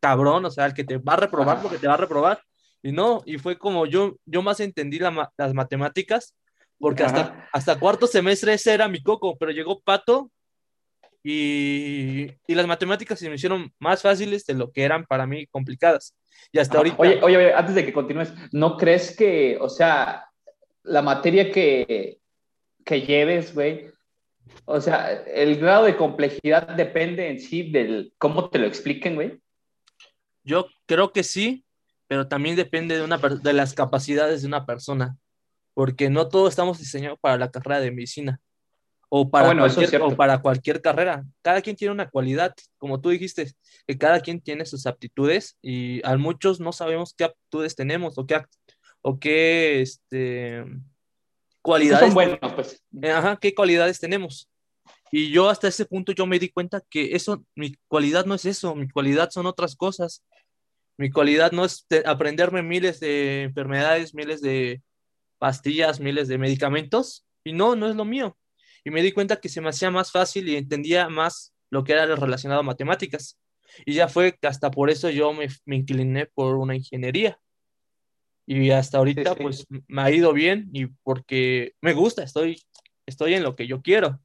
cabrón, o sea, el que te va a reprobar porque te va a reprobar. Y no, y fue como yo, yo más entendí la las matemáticas, porque hasta, Ajá. hasta cuarto semestre ese era mi coco, pero llegó Pato y, y las matemáticas se me hicieron más fáciles de lo que eran para mí complicadas. Y hasta ahorita, Oye, oye, oye, antes de que continúes, ¿no crees que, o sea, la materia que, que lleves, güey, o sea, el grado de complejidad depende en sí del cómo te lo expliquen, güey? Yo creo que sí, pero también depende de, una, de las capacidades de una persona, porque no todos estamos diseñados para la carrera de medicina. o para, Ah, bueno, eso es cualquier, o para cualquier carrera. Cada quien tiene una cualidad, como tú dijiste, que cada quien tiene sus aptitudes y a muchos no sabemos qué aptitudes tenemos o qué, o qué este, cualidades, son buenos, pues. eh, ajá, qué cualidades tenemos. Y yo hasta ese punto yo me di cuenta que eso, mi cualidad no es eso, mi cualidad son otras cosas. Mi cualidad no es aprenderme miles de enfermedades, miles de pastillas, miles de medicamentos, y no, no es lo mío. Y me di cuenta que se me hacía más fácil y entendía más lo que era lo relacionado a matemáticas. Y ya fue que hasta por eso yo me, me incliné por una ingeniería. Y hasta ahorita, Sí, sí. pues me ha ido bien y porque me gusta, estoy, estoy en lo que yo quiero.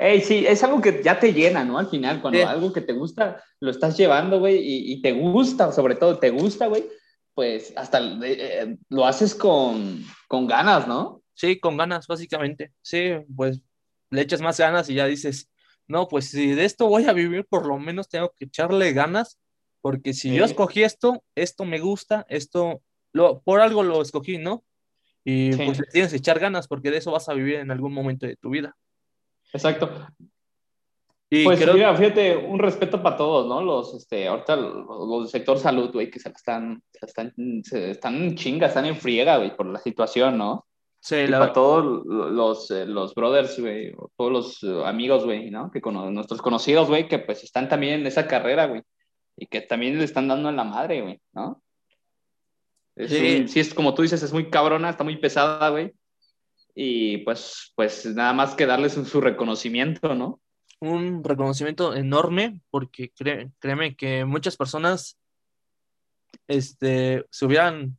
Ey, sí, es algo que ya te llena, ¿no? Al final, cuando Sí. algo que te gusta, lo estás llevando, güey, y, y te gusta, sobre todo te gusta, güey, pues hasta eh, lo haces con, con ganas, ¿no? Sí, con ganas, básicamente. Sí, pues le echas más ganas y ya dices, no, pues si de esto voy a vivir, por lo menos tengo que echarle ganas, porque si yo escogí esto, esto me gusta, esto, lo, por algo lo escogí, ¿no? Y Sí. pues le tienes que echar ganas, porque de eso vas a vivir en algún momento de tu vida. Exacto. Y Pues creo, mira, fíjate, un respeto para todos, ¿no? Los, este, ahorita los, los del sector salud, güey, que se la están, se la están, se están en chinga, están en friega, güey, por la situación, ¿no? sí, Y la- para todos los, eh, los brothers, güey, todos los eh, amigos, güey, ¿no? Que con nuestros conocidos, güey, que pues están también en esa carrera, güey, y que también le están dando en la madre, güey, ¿no? Es Sí. un- sí, es como tú dices, es muy cabrona, está muy pesada, güey, y pues, pues nada más que darles un- su reconocimiento, ¿no? un reconocimiento enorme, porque cré- créeme que muchas personas este, se hubieran,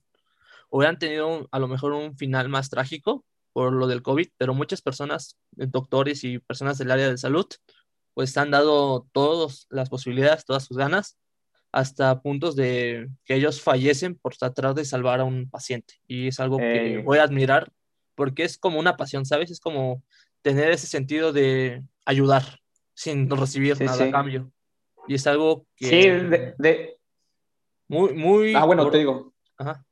hubieran tenido a lo mejor un final más trágico por lo del COVID, pero muchas personas, eh, doctores y personas del área de salud, pues han dado todas las posibilidades, todas sus ganas, hasta puntos de que ellos fallecen por tratar de salvar a un paciente. Y es algo que Eh. voy a admirar, porque es como una pasión, ¿sabes? Es como tener ese sentido de ayudar sin recibir Sí, nada sí. a cambio. Y es algo que Sí, de, de- muy, muy... Ah, bueno, por- te digo, Ajá.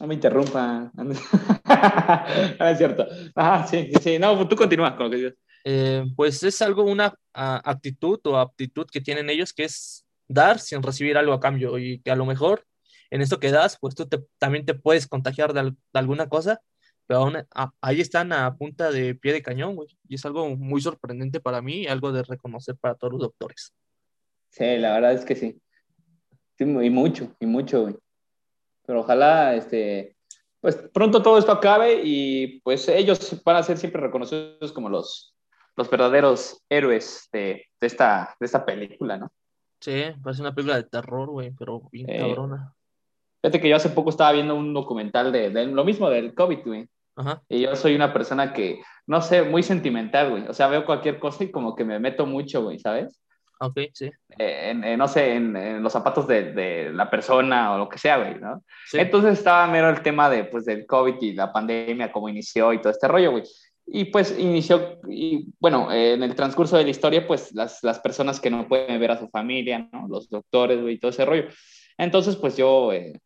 no me interrumpa. Ah, es cierto. Ah, sí, sí, no, tú continúa con lo que dices. Eh, pues es algo, una ah, actitud o aptitud que tienen ellos que es dar sin recibir algo a cambio y que a lo mejor en esto que das, pues tú te- también te puedes contagiar de, de alguna cosa, pero aún a- ahí están a punta de pie de cañón, güey, y es algo muy sorprendente para mí y algo de reconocer para todos los doctores. Sí, la verdad es que sí. Sí, y mucho, y mucho, güey. Pero ojalá, este, pues pronto todo esto acabe y pues ellos van a ser siempre reconocidos como los, los verdaderos héroes de, de esta, de esta película, ¿no? Sí, parece una película de terror, güey, pero bien Eh, cabrona. Fíjate que yo hace poco estaba viendo un documental de, de lo mismo del COVID, güey. Ajá, Y yo soy una persona que, no sé, muy sentimental, güey. O sea, veo cualquier cosa y como que me meto mucho, güey, ¿sabes? ok, sí. Eh, en, en, no sé, en, en, los zapatos de, de, la persona o lo que sea, güey, ¿no? sí. Entonces estaba mero el tema de, pues, del COVID y la pandemia, cómo inició y todo este rollo, güey. Y pues inició, y bueno, eh, en el transcurso de la historia, pues las, las personas que no pueden ver a su familia, ¿no? Los doctores, güey, todo ese rollo. Entonces, pues yo eh,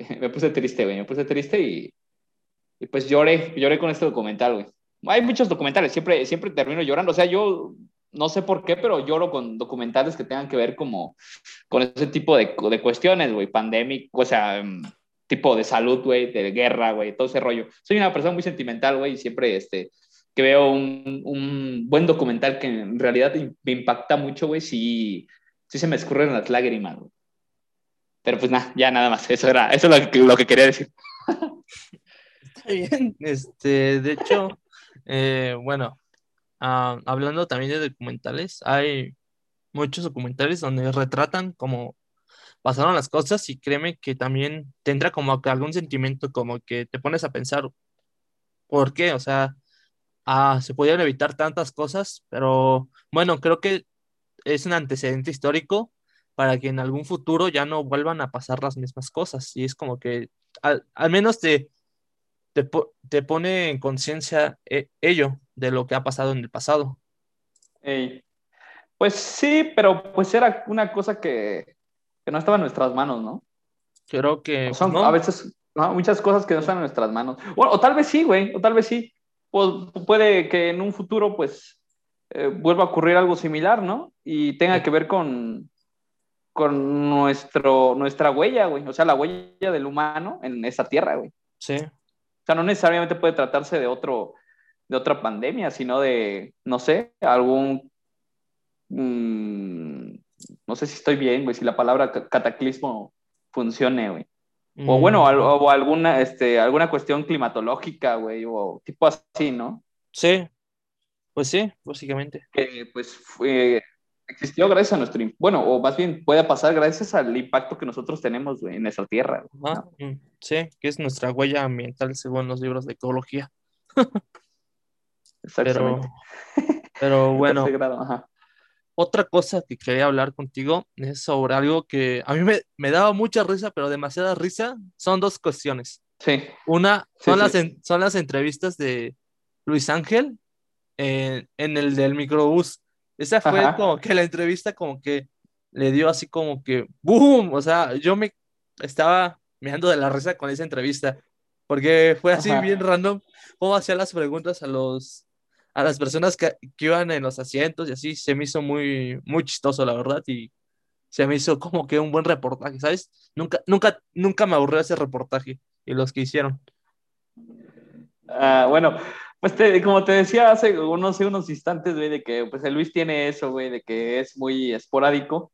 me puse triste, güey, me puse triste y, y pues lloré, lloré con este documental, güey. Hay muchos documentales, siempre, siempre termino llorando, o sea, yo no sé por qué, pero lloro con documentales que tengan que ver como con ese tipo de, de cuestiones, güey, pandémico, o sea, um, tipo de salud, güey, de guerra, güey, todo ese rollo. Soy una persona muy sentimental, güey, y siempre, este, que veo un, un, buen documental que en realidad me impacta mucho, güey, sí, sí se me escurren las lágrimas, güey. Pero pues nada, ya nada más, eso era, eso es lo que, lo que quería decir. Está bien, este, de hecho, eh, bueno, uh, hablando también de documentales, hay muchos documentales donde retratan cómo pasaron las cosas y créeme que también tendrá como que algún sentimiento como que te pones a pensar, ¿por qué? O sea, ah, se podían evitar tantas cosas, pero bueno, creo que es un antecedente histórico para que en algún futuro ya no vuelvan a pasar las mismas cosas. Y es como que al, menos te, te, pone en conciencia eh, ello de lo que ha pasado en el pasado. Pues sí, pero pues era una cosa que, que, no estaba en nuestras manos, ¿no? Creo que... Son a veces muchas cosas que no están en nuestras manos. O tal vez sí, güey, o tal vez sí. Pues, puede que en un futuro, pues, eh, vuelva a ocurrir algo similar, ¿no? Y tenga que ver con, con nuestro, nuestra huella, güey. O sea, la huella del humano en esa tierra, güey. Sí. O sea, no necesariamente puede tratarse de otro, de otra pandemia, sino de, no sé, algún, mm, no sé si estoy bien, güey, si la palabra cataclismo funcione, güey. O bueno, mm. o, o, alguna, este, alguna cuestión climatológica, güey, o tipo así, ¿no? Sí, pues sí, básicamente. Que pues fue, existió gracias a nuestro, bueno, o más bien puede pasar gracias al impacto que nosotros tenemos en esa tierra. Mm, sí, que es nuestra huella ambiental según los libros de ecología. Exactamente. Pero, bueno, otra cosa que quería hablar contigo es sobre algo que a mí me, me, daba mucha risa, pero demasiada risa. Son dos cuestiones. Sí. Una son, Las, son las entrevistas de Luis Ángel en, el del microbús. Esa fue como que la entrevista como que le dio así como que ¡boom! O sea, yo me estaba mirando de la risa con esa entrevista, porque fue así bien random cómo hacía las preguntas a los a las personas que, que, iban en los asientos y así se me hizo muy muy chistoso la verdad y se me hizo como que un buen reportaje, ¿sabes? Nunca nunca nunca me aburrió ese reportaje y los que hicieron. Ah, bueno, pues como te decía hace unos, unos instantes, güey, de que pues el Luis tiene eso, güey, de que es muy esporádico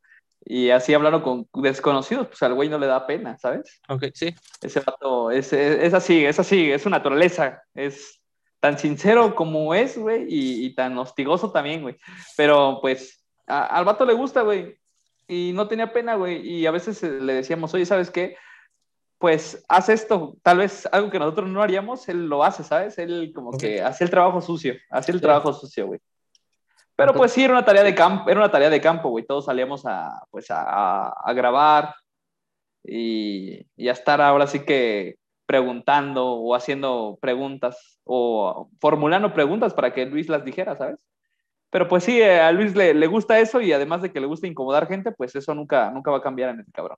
y así hablaron con desconocidos, pues al güey no le da pena, ¿sabes? Ok, sí. Ese vato es, es, así, es así, es su naturaleza, es tan sincero como es, güey, y, tan hostigoso también, güey. Pero pues al vato le gusta, güey, y no tenía pena, güey, y a veces le decíamos, oye, ¿sabes qué? Pues hace esto, tal vez algo que nosotros no haríamos, él lo hace, ¿sabes? Él como que hace el trabajo sucio, hace el trabajo sucio, güey. Pero pues sí, era una tarea de campo, era una tarea de campo, güey. Todos salíamos a, pues a, a grabar y, y, a estar ahora sí que preguntando o haciendo preguntas o formulando preguntas para que Luis las dijera, ¿sabes? Pero pues sí, a Luis le, le gusta eso y además de que le gusta incomodar gente, pues eso nunca, nunca va a cambiar en este cabrón.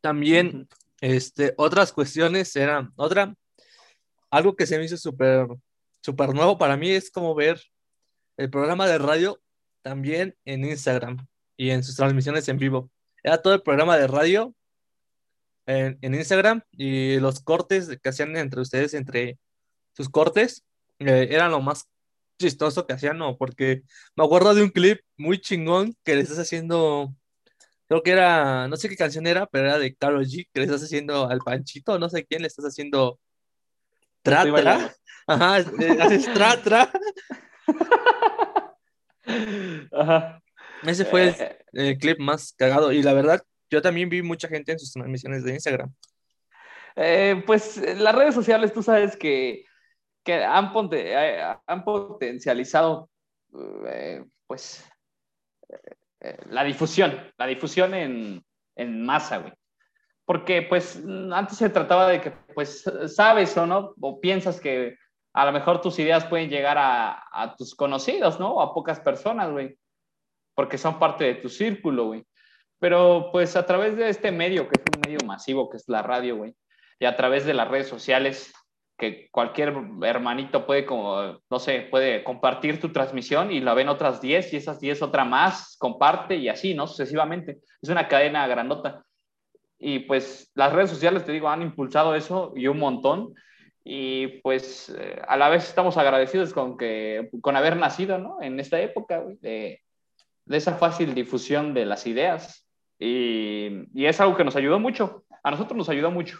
También, este, otras cuestiones eran, otra, algo que se me hizo súper, súper nuevo para mí es como ver el programa de radio también en Instagram y en sus transmisiones en vivo. Era todo el programa de radio en, Instagram y los cortes que hacían entre ustedes, entre sus cortes, eh, eran lo más chistoso que hacían, ¿no? Porque me acuerdo de un clip muy chingón que le estás haciendo creo que era, no sé qué canción era, pero era de Karol G, que le estás haciendo al Panchito, no sé quién, le estás haciendo tra, tra. Ajá, haces tra, tra. Ajá. Ese fue eh, el, clip más cagado y la verdad, yo también vi mucha gente en sus transmisiones de Instagram. Eh, pues las redes sociales, tú sabes que, que han, eh, han potencializado, pues, eh, la difusión, la difusión en, en masa, güey. Porque pues antes se trataba de que pues sabes o no, o piensas que a lo mejor tus ideas pueden llegar a, a tus conocidos, ¿no? A pocas personas, güey. Porque son parte de tu círculo, güey. Pero pues a través de este medio, que es un medio masivo, que es la radio, güey, y a través de las redes sociales, que cualquier hermanito puede, como, no sé, puede compartir tu transmisión y la ven otras 10 y esas 10 otra más, comparte y así, ¿no? Sucesivamente. Es una cadena grandota. y pues las redes sociales, te digo, han impulsado eso y un montón. Y pues eh, a la vez estamos agradecidos con, que, con haber nacido ¿no? en esta época de, de, esa fácil difusión de las ideas. Y, y, es algo que nos ayudó mucho, a nosotros nos ayudó mucho,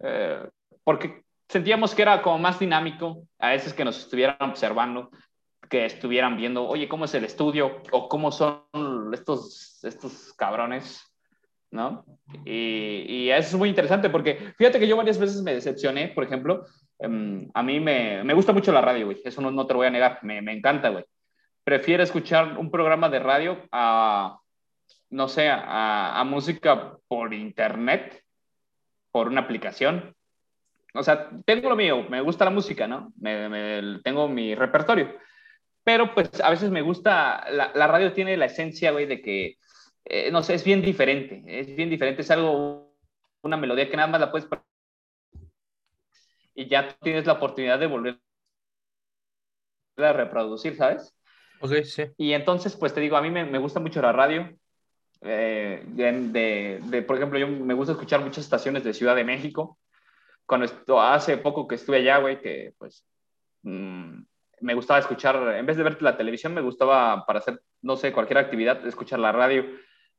eh, porque sentíamos que era como más dinámico, a veces que nos estuvieran observando, que estuvieran viendo, oye, ¿cómo es el estudio? o cómo son estos, estos cabrones ¿no? Y, eso es muy interesante porque fíjate que yo varias veces me decepcioné, por ejemplo, um, a mí me, me, gusta mucho la radio, güey, eso no, no te lo voy a negar, me, me, encanta, güey. Prefiero escuchar un programa de radio a, no sé, a música por internet, por una aplicación. O sea, tengo lo mío, me gusta la música, ¿no? Me, me, tengo mi repertorio. Pero pues a veces me gusta, la, la radio tiene la esencia, güey, de que eh, no sé, es bien diferente, es bien diferente, es algo, una melodía que nada más la puedes... Y ya tienes la oportunidad de volver a reproducir, ¿sabes? Ok, sí. Y entonces, pues te digo, a mí me, me gusta mucho la radio. Eh, de, de, por ejemplo, yo me gusta escuchar muchas estaciones de Ciudad de México. Cuando esto, hace poco que estuve allá, güey, que pues mmm, me gustaba escuchar, en vez de ver la televisión, me gustaba para hacer, no sé, cualquier actividad, escuchar la radio.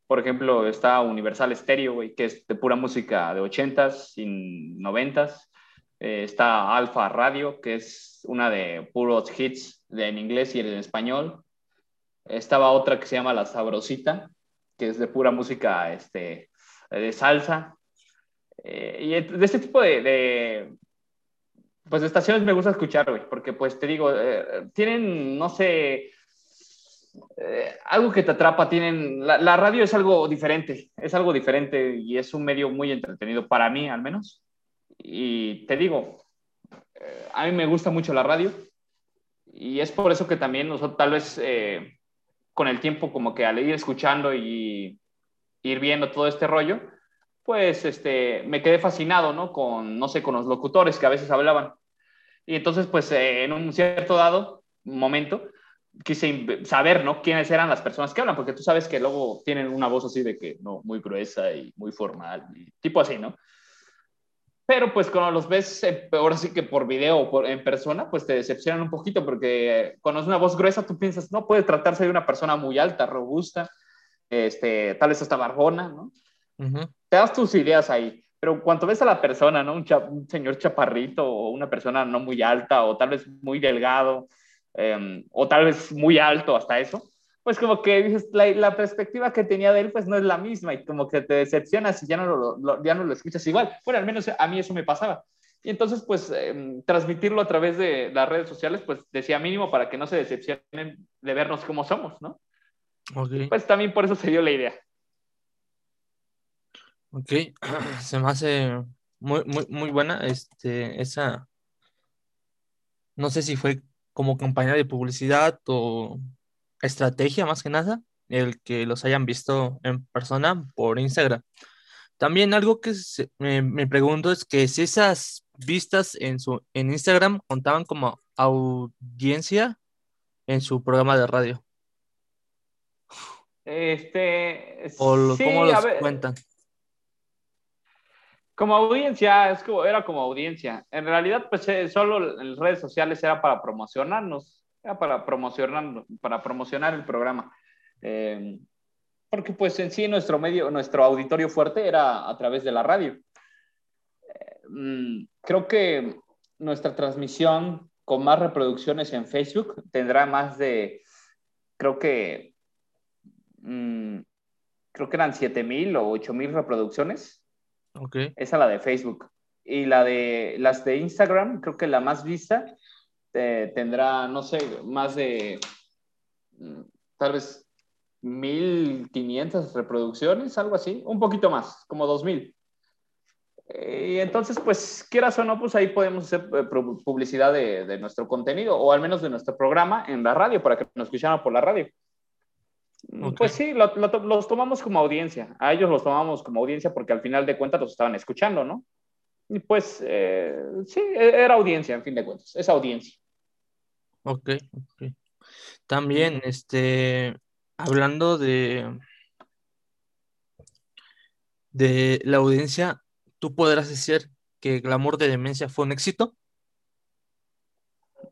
Por ejemplo, está Universal Stereo, güey, que es de pura música de 80s y 90s. Eh, está Alfa Radio, que es una de puros hits de, en inglés y en español. Estaba otra que se llama La Sabrosita, que es de pura música este, de salsa. Eh, y de este tipo de, de, pues de estaciones me gusta escuchar, güey, porque pues te digo, eh, tienen, no sé, eh, algo que te atrapa, tienen, la, la, radio es algo diferente, es algo diferente y es un medio muy entretenido para mí al menos. Y te digo, a mí me gusta mucho la radio y es por eso que también nosotros tal vez con el tiempo como que al ir escuchando y ir viendo todo este rollo, pues este, me quedé fascinado, ¿no? Con, no sé, con los locutores que a veces hablaban. Y entonces, pues en un cierto dado momento, quise saber, ¿no? Quiénes eran las personas que hablan, porque tú sabes que luego tienen una voz así de que, no, muy gruesa y muy formal, tipo así, ¿no? Pero pues cuando los ves, eh, ahora sí que por video o por, en persona, pues te decepcionan un poquito, porque cuando una voz gruesa, tú piensas, no, puede tratarse de una persona muy alta, robusta, este, tal vez hasta barbona, ¿no? Uh -huh. Te das tus ideas ahí. Pero cuando ves a la persona, ¿no? Un, cha un señor chaparrito o una persona no muy alta o tal vez muy delgado, eh, o tal vez muy alto hasta eso, pues como que dices, la, la, perspectiva que tenía de él pues no es la misma y como que te decepcionas y ya no lo, lo ya no lo escuchas igual. Bueno, al menos a mí eso me pasaba. Y entonces, pues, eh, transmitirlo a través de las redes sociales, pues, decía mínimo para que no se decepcionen de vernos como somos, ¿no? Okay. Pues también por eso se dio la idea. Ok, se me hace muy, muy, muy buena este, esa, no sé si fue como campaña de publicidad o estrategia más que nada, el que los hayan visto en persona por Instagram. También algo que se, me, me, pregunto es que si esas vistas en, su, en Instagram contaban como audiencia en su programa de radio. Este, o lo, sí, ¿Cómo los cuentan? Como audiencia, es como, era como audiencia. En realidad, pues eh, solo en redes sociales era para promocionarnos, era para promocionar, para promocionar el programa. Eh, porque pues en sí nuestro medio, nuestro auditorio fuerte era a través de la radio. Mm, creo que nuestra transmisión con más reproducciones en Facebook tendrá más de, creo que, mmm, creo que eran 7000 o 8000 reproducciones. Okay. Esa la de Facebook. Y la de las de Instagram, creo que la más vista eh, tendrá, no sé, más de mm, tal vez 1500 reproducciones, algo así, un poquito más, como 2000. Eh, y entonces, pues, quieras o no, pues ahí podemos hacer eh, publicidad de, de, nuestro contenido, o al menos de nuestro programa en la radio, para que nos escucharan por la radio. Okay. Pues sí, lo, lo, los tomamos como audiencia. A ellos los tomamos como audiencia porque al final de cuentas los estaban escuchando, ¿no? Y pues eh, sí, era audiencia, en fin de cuentas, es audiencia. Ok, ok. También, este, hablando de, de la audiencia, ¿tú podrás decir que Glamour de Demencia fue un éxito?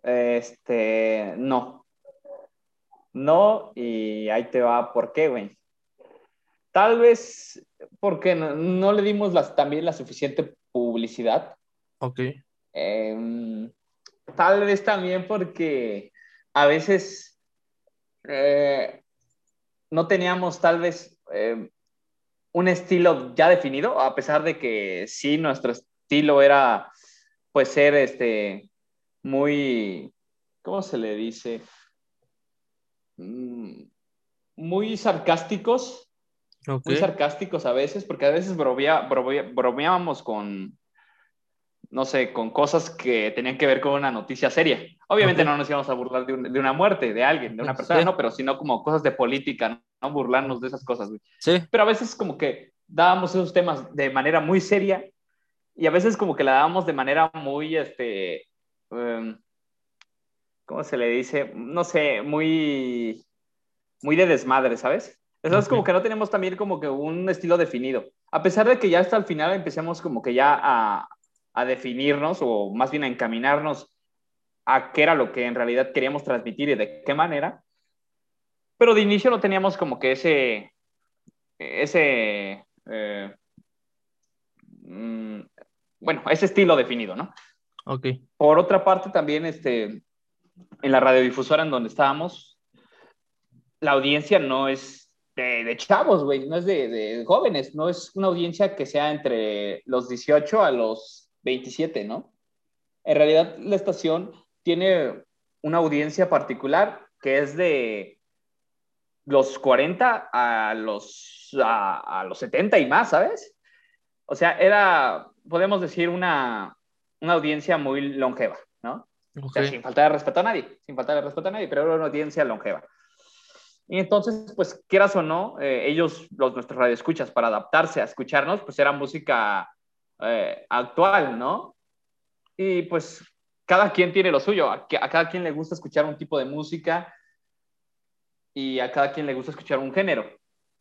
Este, no. No, y ahí te va, ¿por qué, güey? Tal vez porque no, le dimos las, también la suficiente publicidad. Ok. Em, tal vez también porque a veces eh, no teníamos tal vez em, un estilo ya definido, a pesar de que sí, nuestro estilo era pues ser este muy, ¿cómo se le dice? Mm, muy sarcásticos, muy sarcásticos a veces, porque a veces bromeábamos con, no sé, con cosas que tenían que ver con una noticia seria. Obviamente no nos íbamos a burlar de, una muerte de alguien, de una persona, no, pero sino como cosas de política, no, burlarnos de esas cosas. Sí. Pero a veces como que dábamos esos temas de manera muy seria y a veces como que la dábamos de manera muy, este, em, ¿cómo se le dice? No sé, muy, muy de desmadre, ¿sabes? Es como que no tenemos también como que un estilo definido. A pesar de que ya hasta el final empecemos como que ya a, a definirnos o más bien a encaminarnos a qué era lo que en realidad queríamos transmitir y de qué manera. Pero de inicio no teníamos como que ese, ese, eh, mm, bueno, ese estilo definido, ¿no? Ok. Por otra parte, también este, en la radiodifusora en donde estábamos, la audiencia no es de, chavos, güey, no es de, jóvenes, no es una audiencia que sea entre los 18 a los 27, ¿no? En realidad, la estación tiene una audiencia particular que es de los 40 a los, a, los 70 y más, ¿sabes? O sea, era, podemos decir, una, una audiencia muy longeva, ¿no? Sin faltar de respeto a nadie, sin faltar de respeto a nadie, pero era una audiencia longeva. Y entonces, pues, quieras o no, eh, ellos, los nuestros radioescuchas, para adaptarse a escucharnos, pues era música eh, actual, ¿no? Y pues cada quien tiene lo suyo, a, a, cada quien le gusta escuchar un tipo de música y a cada quien le gusta escuchar un género.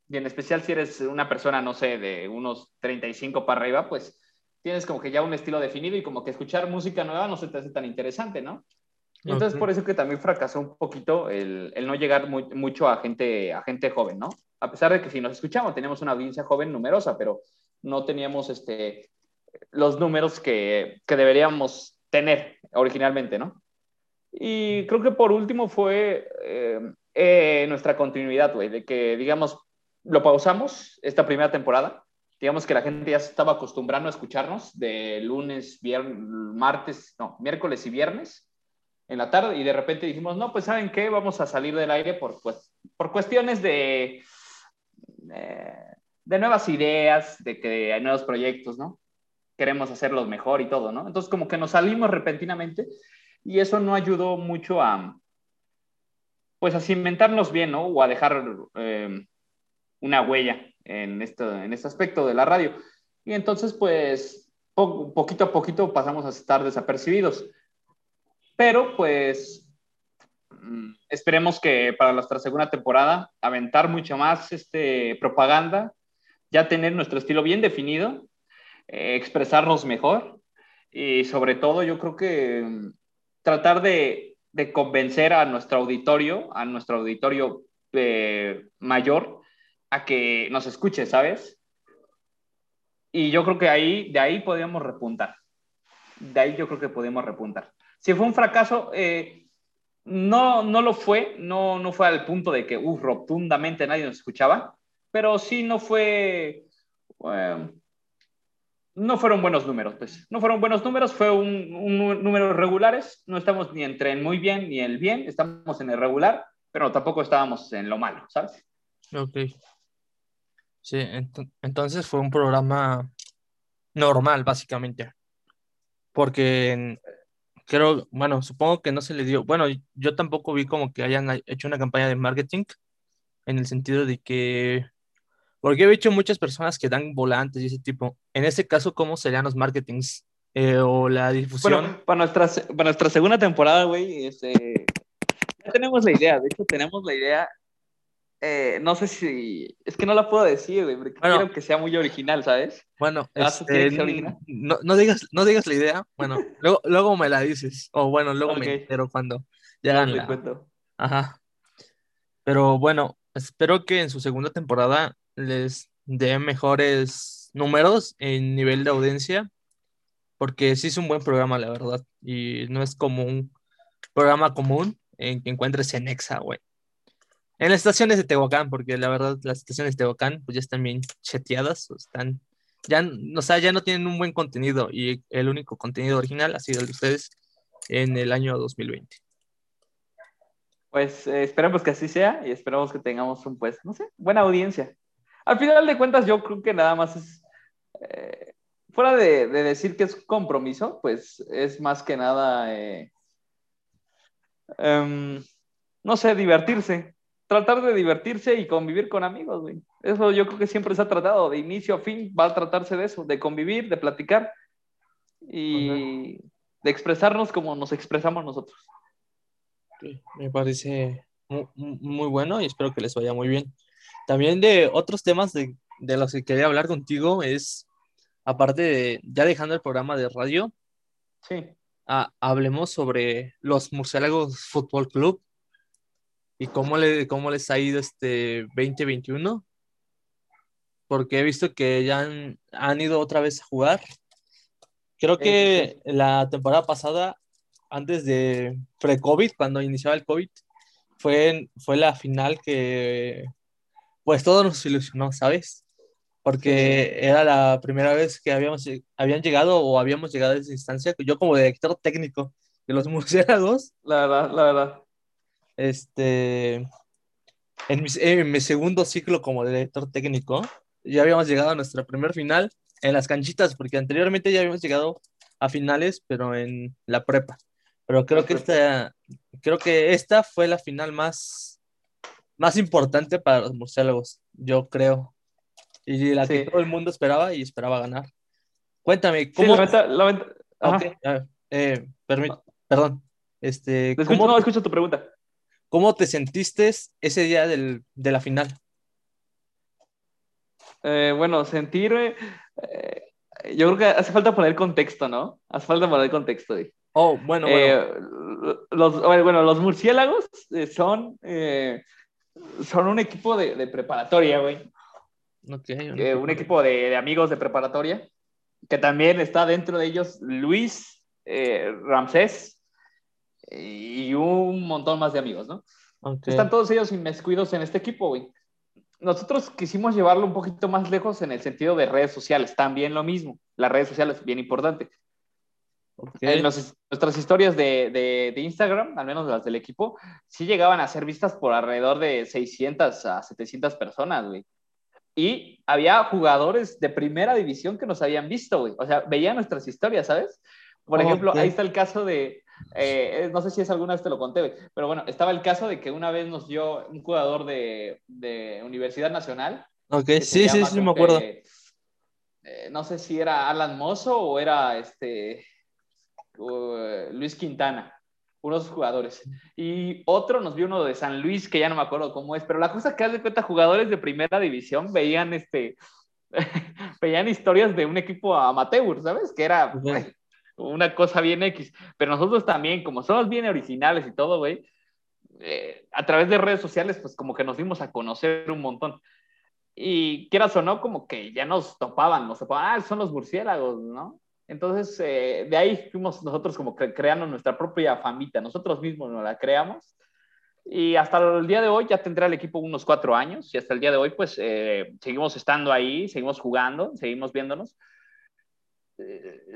Y en especial si eres una persona, no sé, de unos 35 para arriba, pues tienes como que ya un estilo definido y como que escuchar música nueva no se te hace tan interesante, ¿no? Y entonces por eso que también fracasó un poquito el, el no llegar muy, mucho a gente, a gente joven, ¿no? A pesar de que si nos escuchamos teníamos una audiencia joven numerosa, pero no teníamos este, los números que, que deberíamos tener originalmente, ¿no? Y creo que por último fue eh, eh, nuestra continuidad, güey, de que, digamos, lo pausamos esta primera temporada digamos que la gente ya se estaba acostumbrando a escucharnos de lunes, viernes, martes, no, miércoles y viernes en la tarde y de repente dijimos, no, pues saben qué, vamos a salir del aire por, pues, por cuestiones de, de, nuevas ideas, de que hay nuevos proyectos, ¿no? Queremos hacerlos mejor y todo, ¿no? Entonces como que nos salimos repentinamente y eso no ayudó mucho a, pues a cimentarnos bien, ¿no? O a dejar eh, una huella en, esto, en este aspecto de la radio. Y entonces, pues, poquito a poquito pasamos a estar desapercibidos. Pero, pues, mm, esperemos que para nuestra segunda temporada aventar mucho más este, propaganda, ya tener nuestro estilo bien definido, eh, expresarnos mejor y sobre todo yo creo que mm, tratar de, de convencer a nuestro auditorio, a nuestro auditorio eh, mayor, a que nos escuche, ¿sabes? Y yo creo que ahí, de ahí podríamos repuntar. De ahí yo creo que podemos repuntar. Si fue un fracaso, eh, no, no lo fue, no, no fue al punto de que, uh, rotundamente nadie nos escuchaba, pero sí no fue, no fueron buenos números, pues. No fueron buenos números, fue un, un números regulares, no estamos ni entre el muy bien ni el bien, estamos en el regular, pero tampoco estábamos en lo malo, ¿sabes? Ok. Sí, entonces fue un programa normal, básicamente. Porque creo, bueno, supongo que no se le dio, bueno, yo tampoco vi como que hayan hecho una campaña de marketing en el sentido de que, porque he visto muchas personas que dan volantes y ese tipo. En ese caso, ¿cómo serían los marketings eh, o la difusión? Bueno, para nuestra, para nuestra segunda temporada, güey, este, ya tenemos la idea, de hecho tenemos la idea eh, no sé si. Es que no la puedo decir, güey, porque quiero que sea muy original, ¿sabes? Bueno, este, no, no, digas, no digas la idea. Bueno, luego, luego me la dices. O bueno, luego me entero cuando llegan la. Ajá. Pero bueno, espero que en su segunda temporada les dé mejores números en nivel de audiencia. Porque sí es un buen programa, la verdad. Y no es como un programa común en que encuentres en Exa, güey. En las estaciones de Tehuacán, porque la verdad las estaciones de Tehuacán pues ya están bien cheteadas, están, ya, o sea, ya no tienen un buen contenido y el único contenido original ha sido el de ustedes en el año 2020. Pues eh, esperamos que así sea y esperamos que tengamos un, pues, no sé, buena audiencia. Al final de cuentas, yo creo que nada más es, eh, fuera de, decir que es compromiso, pues es más que nada, eh, em, no sé, divertirse tratar de divertirse y convivir con amigos, güey. Eso yo creo que siempre se ha tratado, de inicio a fin, va a tratarse de eso, de convivir, de platicar y de expresarnos como nos expresamos nosotros. me parece muy, bueno y espero que les vaya muy bien. También de otros temas de, los que quería hablar contigo es, aparte de, ya dejando el programa de radio, sí. hablemos sobre los Murciélagos Fútbol Club y cómo, le, cómo les ha ido este 2021. Porque he visto que ya han, ido otra vez a jugar. Creo que la temporada pasada, antes de pre-COVID, cuando iniciaba el COVID, fue, fue la final que pues todo nos ilusionó, ¿sabes? Porque era la primera vez que habíamos, habían llegado o habíamos llegado a esa instancia. Yo como director técnico de los murciélagos. La verdad, la verdad este, en mi, segundo ciclo como director técnico, ya habíamos llegado a nuestra primer final en las canchitas, porque anteriormente ya habíamos llegado a finales, pero en la prepa. Pero creo que esta, creo que esta fue la final más, más importante para los murciélagos, yo creo. Y la que todo el mundo esperaba y esperaba ganar. Cuéntame, ¿cómo? Eh, perdón. Este, ¿cómo... no escucho tu pregunta. ¿Cómo te sentiste ese día del, de la final? Eh, bueno, sentir, eh, yo creo que hace falta poner contexto, ¿no? Hace falta poner contexto. Oh, bueno, eh, los, bueno, los murciélagos son, son un equipo de, preparatoria, güey. Okay, un, equipo de, amigos de preparatoria, que también está dentro de ellos Luis Ramsés, y un montón más de amigos, ¿no? Están todos ellos inmiscuidos en este equipo, güey. Nosotros quisimos llevarlo un poquito más lejos en el sentido de redes sociales, también lo mismo. Las redes sociales, bien importante. En nuestras historias de, de, de, Instagram, al menos las del equipo, sí llegaban a ser vistas por alrededor de 600 a 700 personas, güey. Y había jugadores de primera división que nos habían visto, güey. O sea, veían nuestras historias, ¿sabes? Por ejemplo, ahí está el caso de, eh, no sé si es alguna vez te lo conté, pero bueno, estaba el caso de que una vez nos dio un jugador de, de Universidad Nacional. Ok, sí, sí, sí, me acuerdo. Eh, no sé si era Alan Mozo o era este Luis Quintana, uno de jugadores. Y otro nos vio uno de San Luis, que ya no me acuerdo cómo es, pero la cosa que haz de cuenta, jugadores de primera división veían este veían historias de un equipo amateur, ¿sabes? Que era, una cosa bien X. Pero nosotros también, como somos bien originales y todo, güey, eh, a través de redes sociales, pues como que nos dimos a conocer un montón. Y quieras o no, como que ya nos topaban, nos topaban, ah, son los murciélagos, ¿no? Entonces, eh, de ahí fuimos nosotros como creando nuestra propia famita, nosotros mismos nos la creamos. Y hasta el día de hoy ya tendrá el equipo unos cuatro años y hasta el día de hoy pues eh, seguimos estando ahí, seguimos jugando, seguimos viéndonos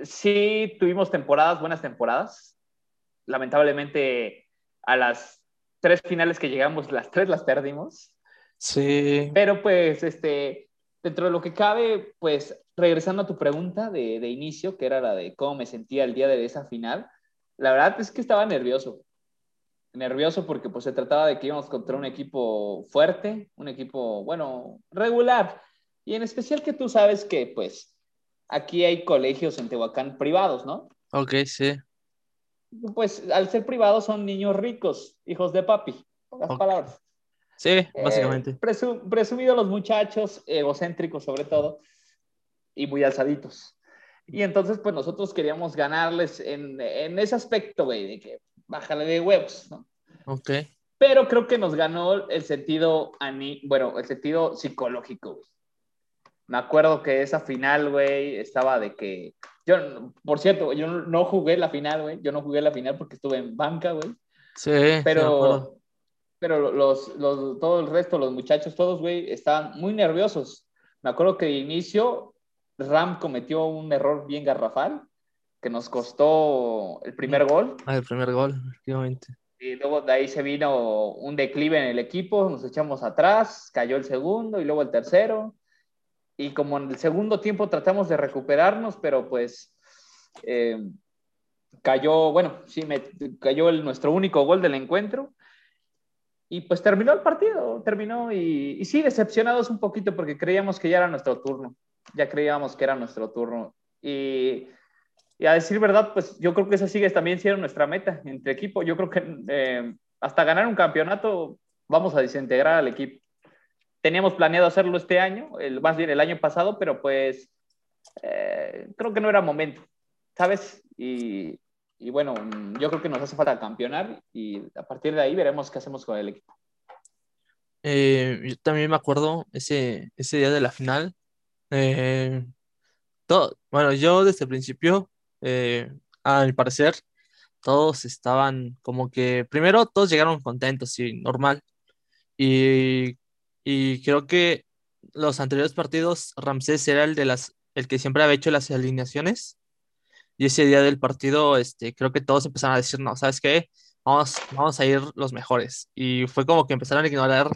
sí tuvimos temporadas, buenas temporadas. Lamentablemente, a las tres finales que llegamos, las tres las perdimos. Sí. Pero pues, este, dentro de lo que cabe, pues, regresando a tu pregunta de, de inicio, que era la de cómo me sentía el día de esa final, la verdad es que estaba nervioso. Nervioso porque pues se trataba de que íbamos contra un equipo fuerte, un equipo, bueno, regular. Y en especial que tú sabes que pues aquí hay colegios en Tehuacán privados, ¿no? Ok, sí. Pues al ser privados son niños ricos, hijos de papi, las palabras. Sí, Eh, básicamente. presu- presumidos los muchachos, egocéntricos sobre todo, y muy alzaditos. Y entonces, pues nosotros queríamos ganarles en, en ese aspecto, güey, de que bájale de huevos, ¿no? Ok. Pero creo que nos ganó el sentido, bueno, el sentido psicológico, güey. Me acuerdo que esa final, güey, estaba de que... Yo, por cierto, yo no- jugué la final, güey. Yo no jugué la final porque estuve en banca, güey. Sí, sí, me acuerdo. Pero, pero los, los, todo el resto, los muchachos, todos, güey, estaban muy nerviosos. Me acuerdo que de inicio Ram cometió un error bien garrafal que nos costó el primer gol. Ah, el primer gol, efectivamente. Y luego de ahí se vino un declive en el equipo, nos echamos atrás, cayó el segundo y luego el tercero. Y como en el segundo tiempo tratamos de recuperarnos, pero pues eh, cayó, bueno, sí, me, cayó el, nuestro único gol del encuentro. Y pues terminó el partido, terminó y, sí, decepcionados un poquito porque creíamos que ya era nuestro turno, ya creíamos que era nuestro turno. Y, y a decir verdad, pues yo creo que esa sigue también siendo nuestra meta entre equipo. Yo creo que eh, hasta ganar un campeonato vamos a desintegrar al equipo. Teníamos planeado hacerlo este año, el, más bien el año pasado, pero pues eh, creo que no era momento, ¿sabes? Y, y bueno, yo creo que nos hace falta campeonar y a partir de ahí veremos qué hacemos con el equipo. Eh, yo también me acuerdo ese, ese día de la final. eh, todo, bueno, yo desde el principio, eh, a mi parecer, todos estaban como que, primero todos llegaron contentos y normal. Y, y creo que los anteriores partidos, Ramsés era el de las, el que siempre había hecho las alineaciones. Y ese día del partido, este, creo que todos empezaron a decir, no, ¿sabes qué? Vamos, vamos a ir los mejores. Y fue como que empezaron a ignorar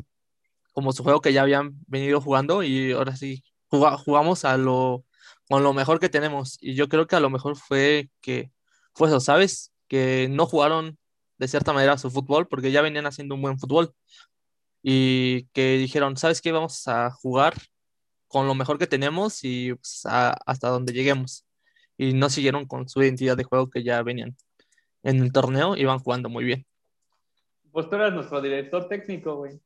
como su juego que ya habían venido jugando y ahora sí juga- jugamos a lo, con lo mejor que tenemos. Y yo creo que a lo mejor fue que fue eso, ¿sabes? Que no jugaron de cierta manera su fútbol porque ya venían haciendo un buen fútbol y que dijeron, ¿sabes qué? Vamos a jugar con lo mejor que tenemos y pues, a- hasta donde lleguemos. Y no siguieron con su identidad de juego que ya venían en el torneo, iban jugando muy bien. Pues tú eras nuestro director técnico, güey.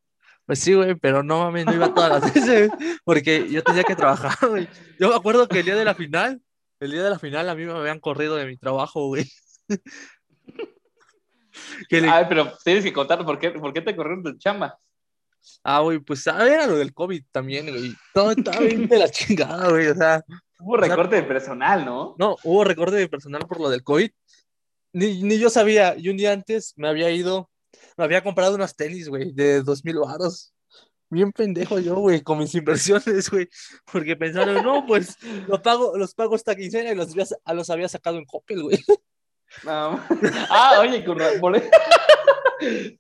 Pues sí, güey, pero no mames, no iba todas las veces, porque yo tenía que trabajar, güey. Yo me acuerdo que el día de la final, el día de la final a mí me habían corrido de mi trabajo, güey. Le- Ay, pero tienes que contar por qué, por qué te corrieron de chamba. Ah, güey, pues ah, era lo del COVID también, güey. Todo estaba bien de la chingada, güey. O sea, Hubo recorte de personal, ¿no? no, hubo recorte de personal por lo del COVID. Ni, ni yo sabía. Y un día antes me había ido, me había comprado unos tenis, güey, de dos mil baros. Bien pendejo yo, güey, con mis inversiones, güey. Porque pensaron, no, pues los pago, los pago esta quincena y los había, los había sacado en Coppel, güey. No. Ah, oye, por,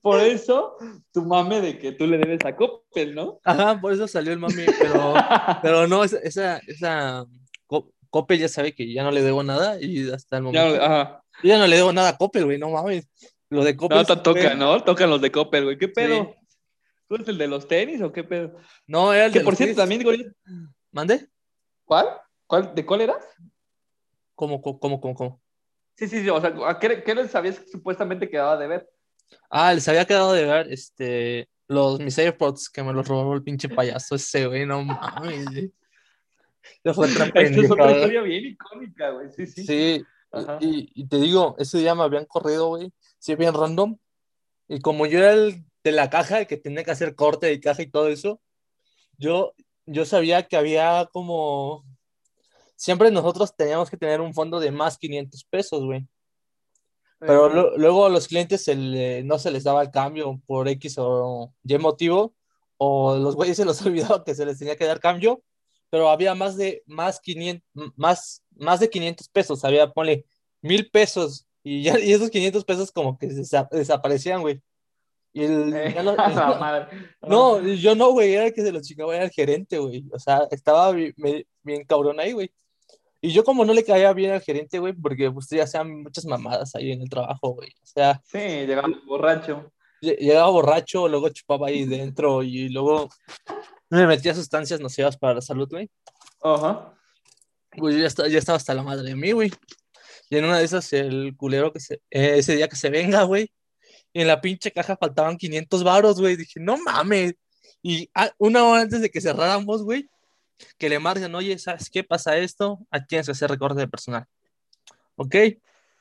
por eso tu mame de que tú le debes a Coppel, ¿no? Ajá, por eso salió el mami, pero, pero no, esa, esa, esa Co- Coppel ya sabe que ya no le debo nada y hasta el momento. Ya, ajá. Yo ya no le debo nada a Coppel, güey, no mames. Lo de Coppel. No, te toca, ¿no? Tocan los de Coppel, güey. ¿Qué pedo? Sí. ¿Tú eres el de los tenis o qué pedo? No, era el Que de por los cierto, tenis. también, güey. ¿Mande? ¿Cuál? ¿Cuál? ¿De cuál era? ¿Cómo, cómo, cómo, cómo, cómo? Sí, sí, sí. O sea, ¿a qué, qué les habías supuestamente quedado de ver? Ah, les había quedado de ver este, los mis AirPods que me los robó el pinche payaso ese, güey, no mames. güey. Esta es otra pendejada. historia bien icónica, güey. Sí, sí. Sí, y, y te digo, ese día me habían corrido, güey, sí, bien random. Y como yo era el de la caja, el que tenía que hacer corte de caja y todo eso, yo, yo sabía que había como... Siempre nosotros teníamos que tener un fondo de más 500 pesos, güey. Pero lo- luego a los clientes se le- no se les daba el cambio por X o Y motivo, o los güeyes se los olvidaba que se les tenía que dar cambio, pero había más de, más 500, más, más de 500 pesos, había, ponle, mil pesos, y, ya, y esos 500 pesos como que desa- desaparecían, güey. Y el, Eh, ya lo- madre. no, yo no, güey, era el que se lo chingaba, era el gerente, güey. O sea, estaba bi- me- bien, cabrón ahí, güey. Y yo como no le caía bien al gerente, güey, porque pues ya sean muchas mamadas ahí en el trabajo, güey. O sea, Sí, llegamos borracho. lle- llegaba borracho, luego chupaba ahí dentro y luego me metía sustancias nocivas para la salud, güey. Ajá. Pues yo ya estaba, ya estaba hasta la madre de mí, güey. Y en una de esas, el culero que se, eh, ese día que se venga, güey, y en la pinche caja faltaban 500 varos, güey. Dije, no mames. Y ah, una hora antes de que cerráramos, güey, que le marcan, oye, ¿sabes qué pasa esto? Aquí tienes que hacer recorte de personal. ¿Ok?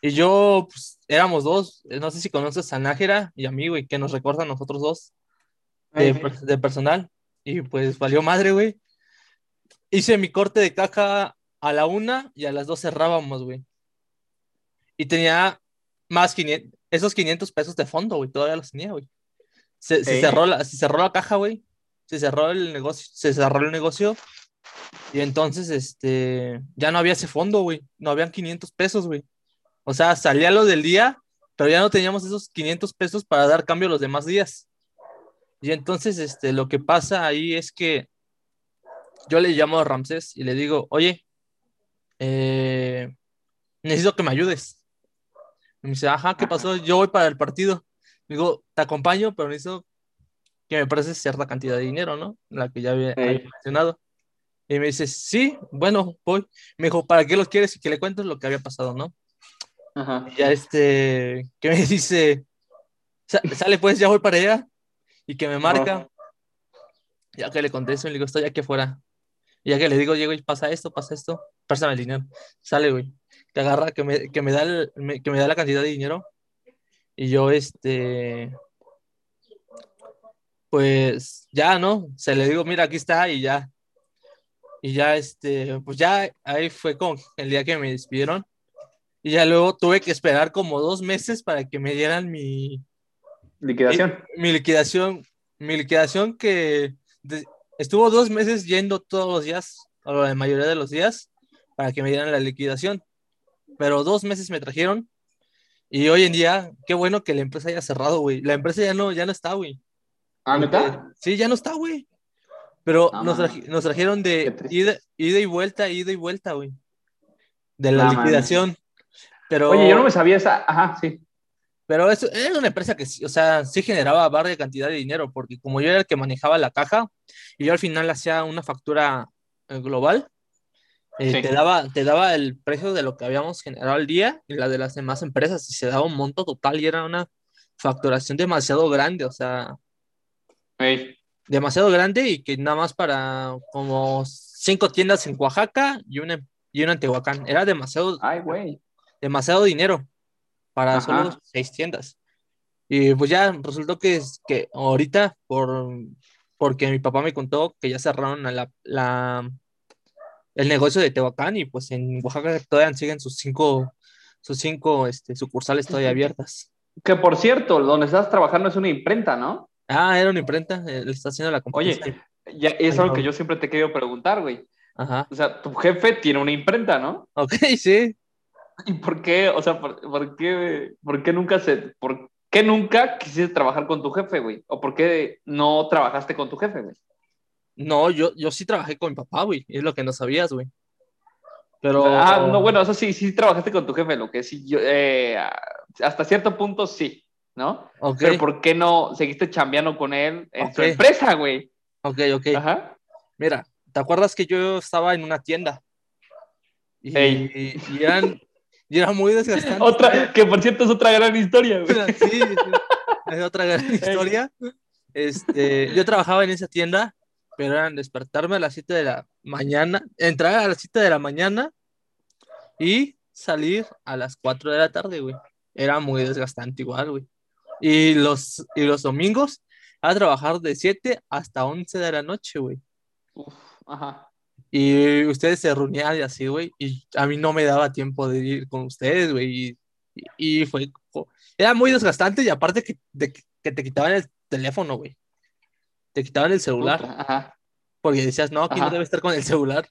Y yo, pues, éramos dos. No sé si conoces a Nájera y a mí, güey, que nos recortan nosotros dos de, de personal. Y pues valió madre, güey. Hice mi corte de caja a la una y a las dos cerrábamos, güey. Y tenía más 500, esos 500 pesos de fondo, güey, todavía los tenía, güey. Se, cerró la, se cerró la caja, güey. Se cerró el negocio, se cerró el negocio. Y entonces, este, ya no había ese fondo, güey. No habían 500 pesos, güey. O sea, salía lo del día, pero ya no teníamos esos 500 pesos para dar cambio los demás días. Y entonces, este, lo que pasa ahí es que yo le llamo a Ramsés y le digo, oye, eh, necesito que me ayudes. Y me dice, ajá, ¿qué pasó? Yo voy para el partido. Digo, te acompaño, pero necesito que me prestes cierta cantidad de dinero, ¿no? La que ya había, mencionado. Y me dice, sí, bueno, voy. Me dijo, ¿para qué los quieres? Y que le cuentes lo que había pasado, ¿no? Ajá. Y ya este, que me dice, sale pues, ya voy para allá y que me marca. Ya que le contesto, le digo, estoy aquí afuera. Y ya que le digo, llego y pasa esto, pasa esto, préstame el dinero. Sale, güey. Que agarra, que me, que me da que me da la cantidad de dinero. Y yo, este, pues ya, ¿no? Se le digo, mira, aquí está y ya. Y ya, este, pues ya ahí fue con el día que me despidieron. Y ya luego tuve que esperar como dos meses para que me dieran mi, Liquidación. Mi, liquidación, mi liquidación que estuvo dos meses yendo todos los días, o la mayoría de los días, para que me dieran la liquidación. Pero dos meses me trajeron y hoy en día, qué bueno que la empresa haya cerrado, güey. La empresa ya no, ya no está, güey. ¿Ah, no está? Sí, ya no está, güey. Pero nos, trajeron de ida, y vuelta, ida y vuelta, güey. De la liquidación. Pero... Oye, yo no me sabía esa. Ajá, sí. Pero es, era una empresa que, o sea, sí generaba varias cantidad de dinero, porque como yo era el que manejaba la caja y yo al final hacía una factura eh, global, eh, te, daba, te daba el precio de lo que habíamos generado al día y la de las demás empresas y se daba un monto total y era una facturación demasiado grande, o sea, demasiado grande y que nada más para como cinco tiendas en Oaxaca y una, y una en Tehuacán. Era demasiado, Ay, demasiado dinero para solo seis tiendas. Y pues ya resultó que, que ahorita, por, porque mi papá me contó que ya cerraron la, la, el negocio de Tehuacán y pues en Oaxaca todavía siguen sus cinco, sus cinco este, sucursales todavía abiertas. Que por cierto, donde estás trabajando es una imprenta, ¿no? Ah, era una imprenta, él está haciendo la compañía. Oye, ya, es algo que yo siempre te he querido preguntar, güey. Ajá. O sea, tu jefe tiene una imprenta, ¿no? Ok, sí. ¿Y por qué? O sea, ¿por, qué, por qué nunca se, por qué nunca quisiste trabajar con tu jefe, güey? ¿O por qué no trabajaste con tu jefe, güey? No, yo, yo sí trabajé con mi papá, güey. Es lo que no sabías, güey. Pero. Ah, no, bueno, eso sí, sí trabajaste con tu jefe, lo que sí, yo, eh, hasta cierto punto sí, ¿no? Pero ¿por qué no seguiste chambeando con él en su empresa, güey? Ok, ok. Ajá. Mira, ¿te acuerdas que yo estaba en una tienda? Y, y eran, y era muy desgastante. Otra, que por cierto es otra gran historia, Sí, es otra gran historia. Este, yo trabajaba en esa tienda, pero eran despertarme a las 7 de la mañana, entrar a las 7 de la mañana y salir a las 4 de la tarde, güey. Era muy desgastante igual, güey. Y los, y los domingos a trabajar de 7 hasta 11 de la noche, güey. ajá. Y ustedes se reunían y así, güey. Y a mí no me daba tiempo de ir con ustedes, güey. Y, y, fue. Era muy desgastante y aparte que, de, que te quitaban el teléfono, güey. Te quitaban el celular. ajá. Porque decías, no, aquí no debe estar con el celular.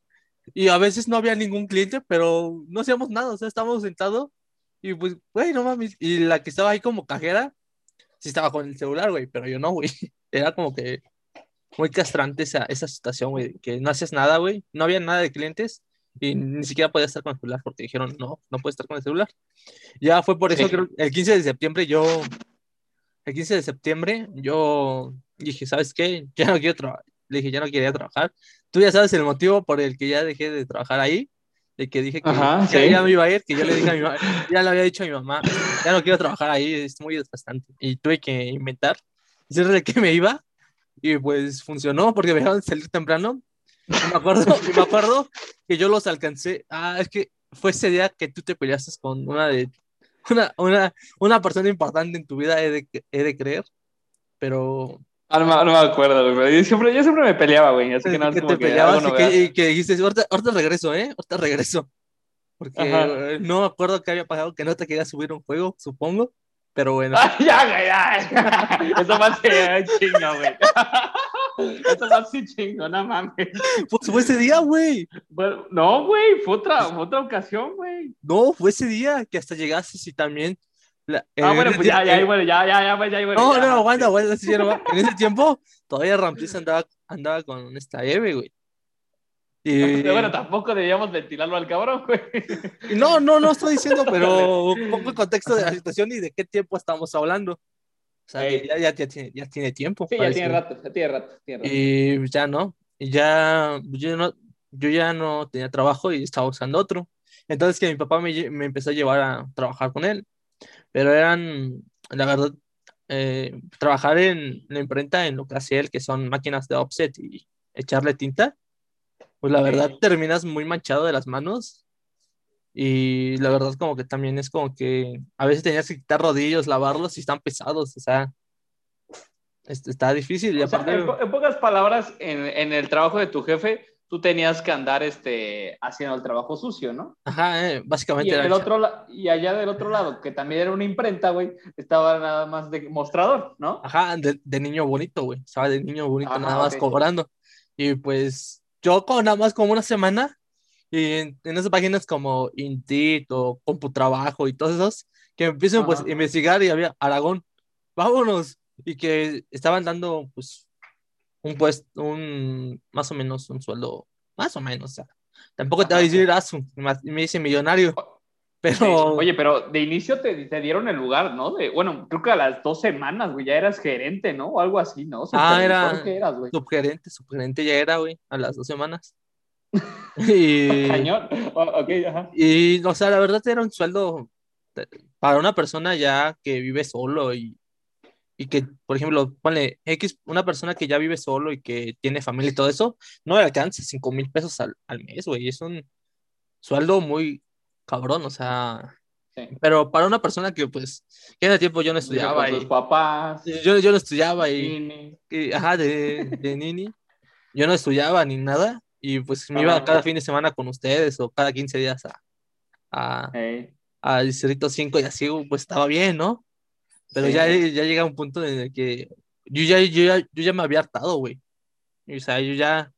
Y a veces no había ningún cliente, pero no hacíamos nada. O sea, estábamos sentados y pues, güey, no mames. Y la que estaba ahí como cajera, sí estaba con el celular, güey, pero yo no, güey. Era como que muy castrante esa, esa situación, güey, que no haces nada, güey, no había nada de clientes y ni siquiera podía estar con el celular porque dijeron, no, no puedes estar con el celular. Ya fue por eso que el 15 de septiembre yo, el 15 de septiembre yo dije, ¿sabes qué? Ya no quiero trabajar. Le dije, ya no quería trabajar. Tú ya sabes el motivo por el que ya dejé de trabajar ahí. De que dije que, Ajá, que sí. ya me iba a ir, que yo le dije a mi mamá, ya le había dicho a mi mamá, ya no quiero trabajar ahí, es muy desgastante. Y tuve que inventar, decirle de que me iba, y pues funcionó, porque me dejaron salir temprano. Y me acuerdo, y me acuerdo que yo los alcancé. Ah, es que fue ese día que tú te peleaste con una de una, una, una persona importante en tu vida, he de, he de creer. Pero Ah, no, me- no me acuerdo, güey. pero Yo siempre, yo siempre me peleaba, güey. Así que no que como te que peleabas y que, y que dijiste, ahorita, ahorita regreso, ¿eh? Ahorita regreso. Porque Ajá. eh, no me acuerdo qué había pasado, que no te querías subir un juego, supongo. Pero bueno, Ah, ya, güey, ya. Eso más que chingo, güey. Eso más que chingo, no mames. pues fue ese día, güey. Bueno, no, güey, fue otra, fue otra ocasión, güey. No, fue ese día que hasta llegaste y también. La- Ah, en bueno, pues ya, ya, en- bueno, ya, ya, ya, ya, ya, No, ya. no, aguanta, aguanta, va. En ese tiempo, todavía Ramses andaba, andaba con esta Eve, güey. Y, Pero bueno, tampoco debíamos ventilarlo al cabrón, güey. no, no, no estoy diciendo, pero pongo el contexto de la situación y de qué tiempo estamos hablando. O sea, que Ey. ya, ya, ya tiene, ya tiene tiempo. Sí, ya tiene rato, ya tiene rato, tiene rato. Y ya no, y ya yo no, yo ya no tenía trabajo y estaba buscando otro. Entonces que mi papá me, me empezó a llevar a trabajar con él, pero eran, la verdad, eh, trabajar en la imprenta en lo que hacía él, que son máquinas de offset y echarle tinta, pues la verdad terminas muy manchado de las manos. Y la verdad como que también es como que a veces tenías que quitar rodillos, lavarlos y están pesados, o sea, es- está difícil y O sea, aparte... en, po- en pocas palabras, en, en el trabajo de tu jefe, tú tenías que andar este, haciendo el trabajo sucio, ¿no? Ajá, eh, Y, básicamente en era el otro y allá del otro lado, que también era una imprenta, güey, estaba nada más de mostrador, ¿no? Ajá, de, de niño bonito, güey. Estaba de niño bonito Ajá, nada más cobrando. Y pues yo con nada más como una semana y en, en esas páginas como Indeed o CompuTrabajo y todos esos que empiezan pues a investigar y había Aragón, vámonos. Y que estaban dando pues un puesto, un más o menos un sueldo, más o menos, o sea. Tampoco te voy a decir, ah, me dice millonario, pero... Sí. Oye, pero de inicio te, te dieron el lugar, ¿no? De, bueno, creo que a las dos semanas, güey, ya eras gerente, ¿no? O algo así, ¿no? Ah, era ¿Qué eras, güey? subgerente, subgerente ya era, güey, a las dos semanas. Y, Cañón. O- ok, ajá. y, o sea, la verdad era un sueldo para una persona ya que vive solo y, y que, por ejemplo, ponle X, una persona que ya vive solo y que tiene familia y todo eso, no le alcanza 5 mil pesos al, al mes, güey. Es un sueldo muy cabrón, o sea, Sí. pero para una persona que, pues, que en ese tiempo yo no estudiaba con sus y papás. yo, yo no estudiaba y, Nini. y, ajá, de, de nini. Yo no estudiaba ni nada y pues me iba cada fin de semana con ustedes o cada 15 días a, a, Ey. a Distrito 5 y así, pues estaba bien, ¿no? Pero Sí. ya, ya llega un punto en el que yo ya, yo ya, yo ya me había hartado, güey. O sea, yo ya,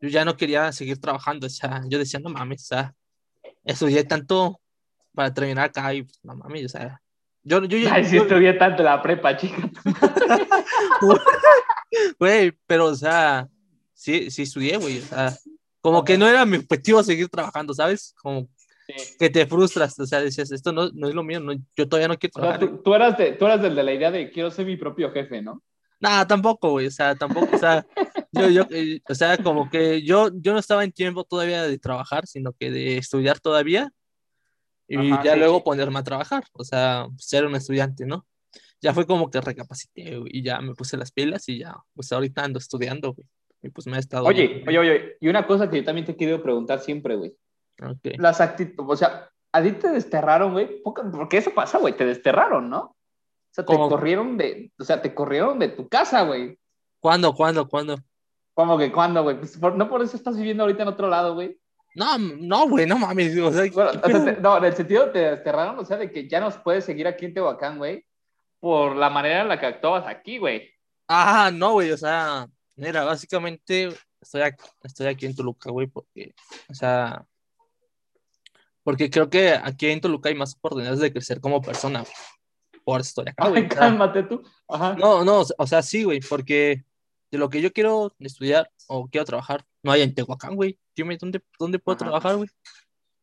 yo ya no quería seguir trabajando, o sea, yo decía, no mames, o sea, estudié tanto para terminar acá y pues, no mames, o sea, yo, yo, Ay, yo- estudié tanto la prepa, chica. Güey, pero, o sea, sí, sí estudié, güey. O sea, como que no era mi objetivo seguir trabajando, ¿sabes? Como Sí. que te frustras, o sea, decías, esto no, no es lo mío, no, yo todavía no quiero O sea, trabajar. tú, tú eras de, tú eras del de la idea de quiero ser mi propio jefe, ¿no? Nada, tampoco, güey, o sea, tampoco, o sea, yo, yo, eh, o sea, como que yo, yo no estaba en tiempo todavía de trabajar, sino que de estudiar todavía y Ajá, ya sí. luego ponerme a trabajar, o sea, ser un estudiante, ¿no? Ya fue como que recapacité güey, y ya me puse las pilas y ya, pues ahorita ando estudiando, güey. Y pues me ha estado. Oye, oye, oye, y una cosa que yo también te querido preguntar siempre, güey. Bien. Ok. Las actitudes, o sea, a ti te desterraron, güey, porque eso pasa, güey, te desterraron, ¿no? O sea, te ¿Cómo? corrieron de, o sea, te corrieron de tu casa, güey. ¿Cuándo, cuándo, cuándo? ¿Cómo que cuándo, güey? Pues por- no por eso estás viviendo ahorita en otro lado, güey. No, no, güey, no mames. O sea, Bueno, o sea, te- no, en el sentido te desterraron, o sea, de que ya nos puedes seguir aquí en Tehuacán, güey, por la manera en la que actuabas aquí, güey. Ah, no, güey, o sea, mira, básicamente estoy aquí, estoy aquí en Toluca, güey, porque, o sea, porque creo que aquí en Toluca hay más oportunidades de crecer como persona, güey. Por eso estoy acá, güey. Ay, cálmate tú. Ajá. no, no, o sea, sí, güey, porque de lo que yo quiero estudiar o quiero trabajar, no hay en Tehuacán, güey. Dime, ¿dónde, dónde puedo Ajá. trabajar, güey?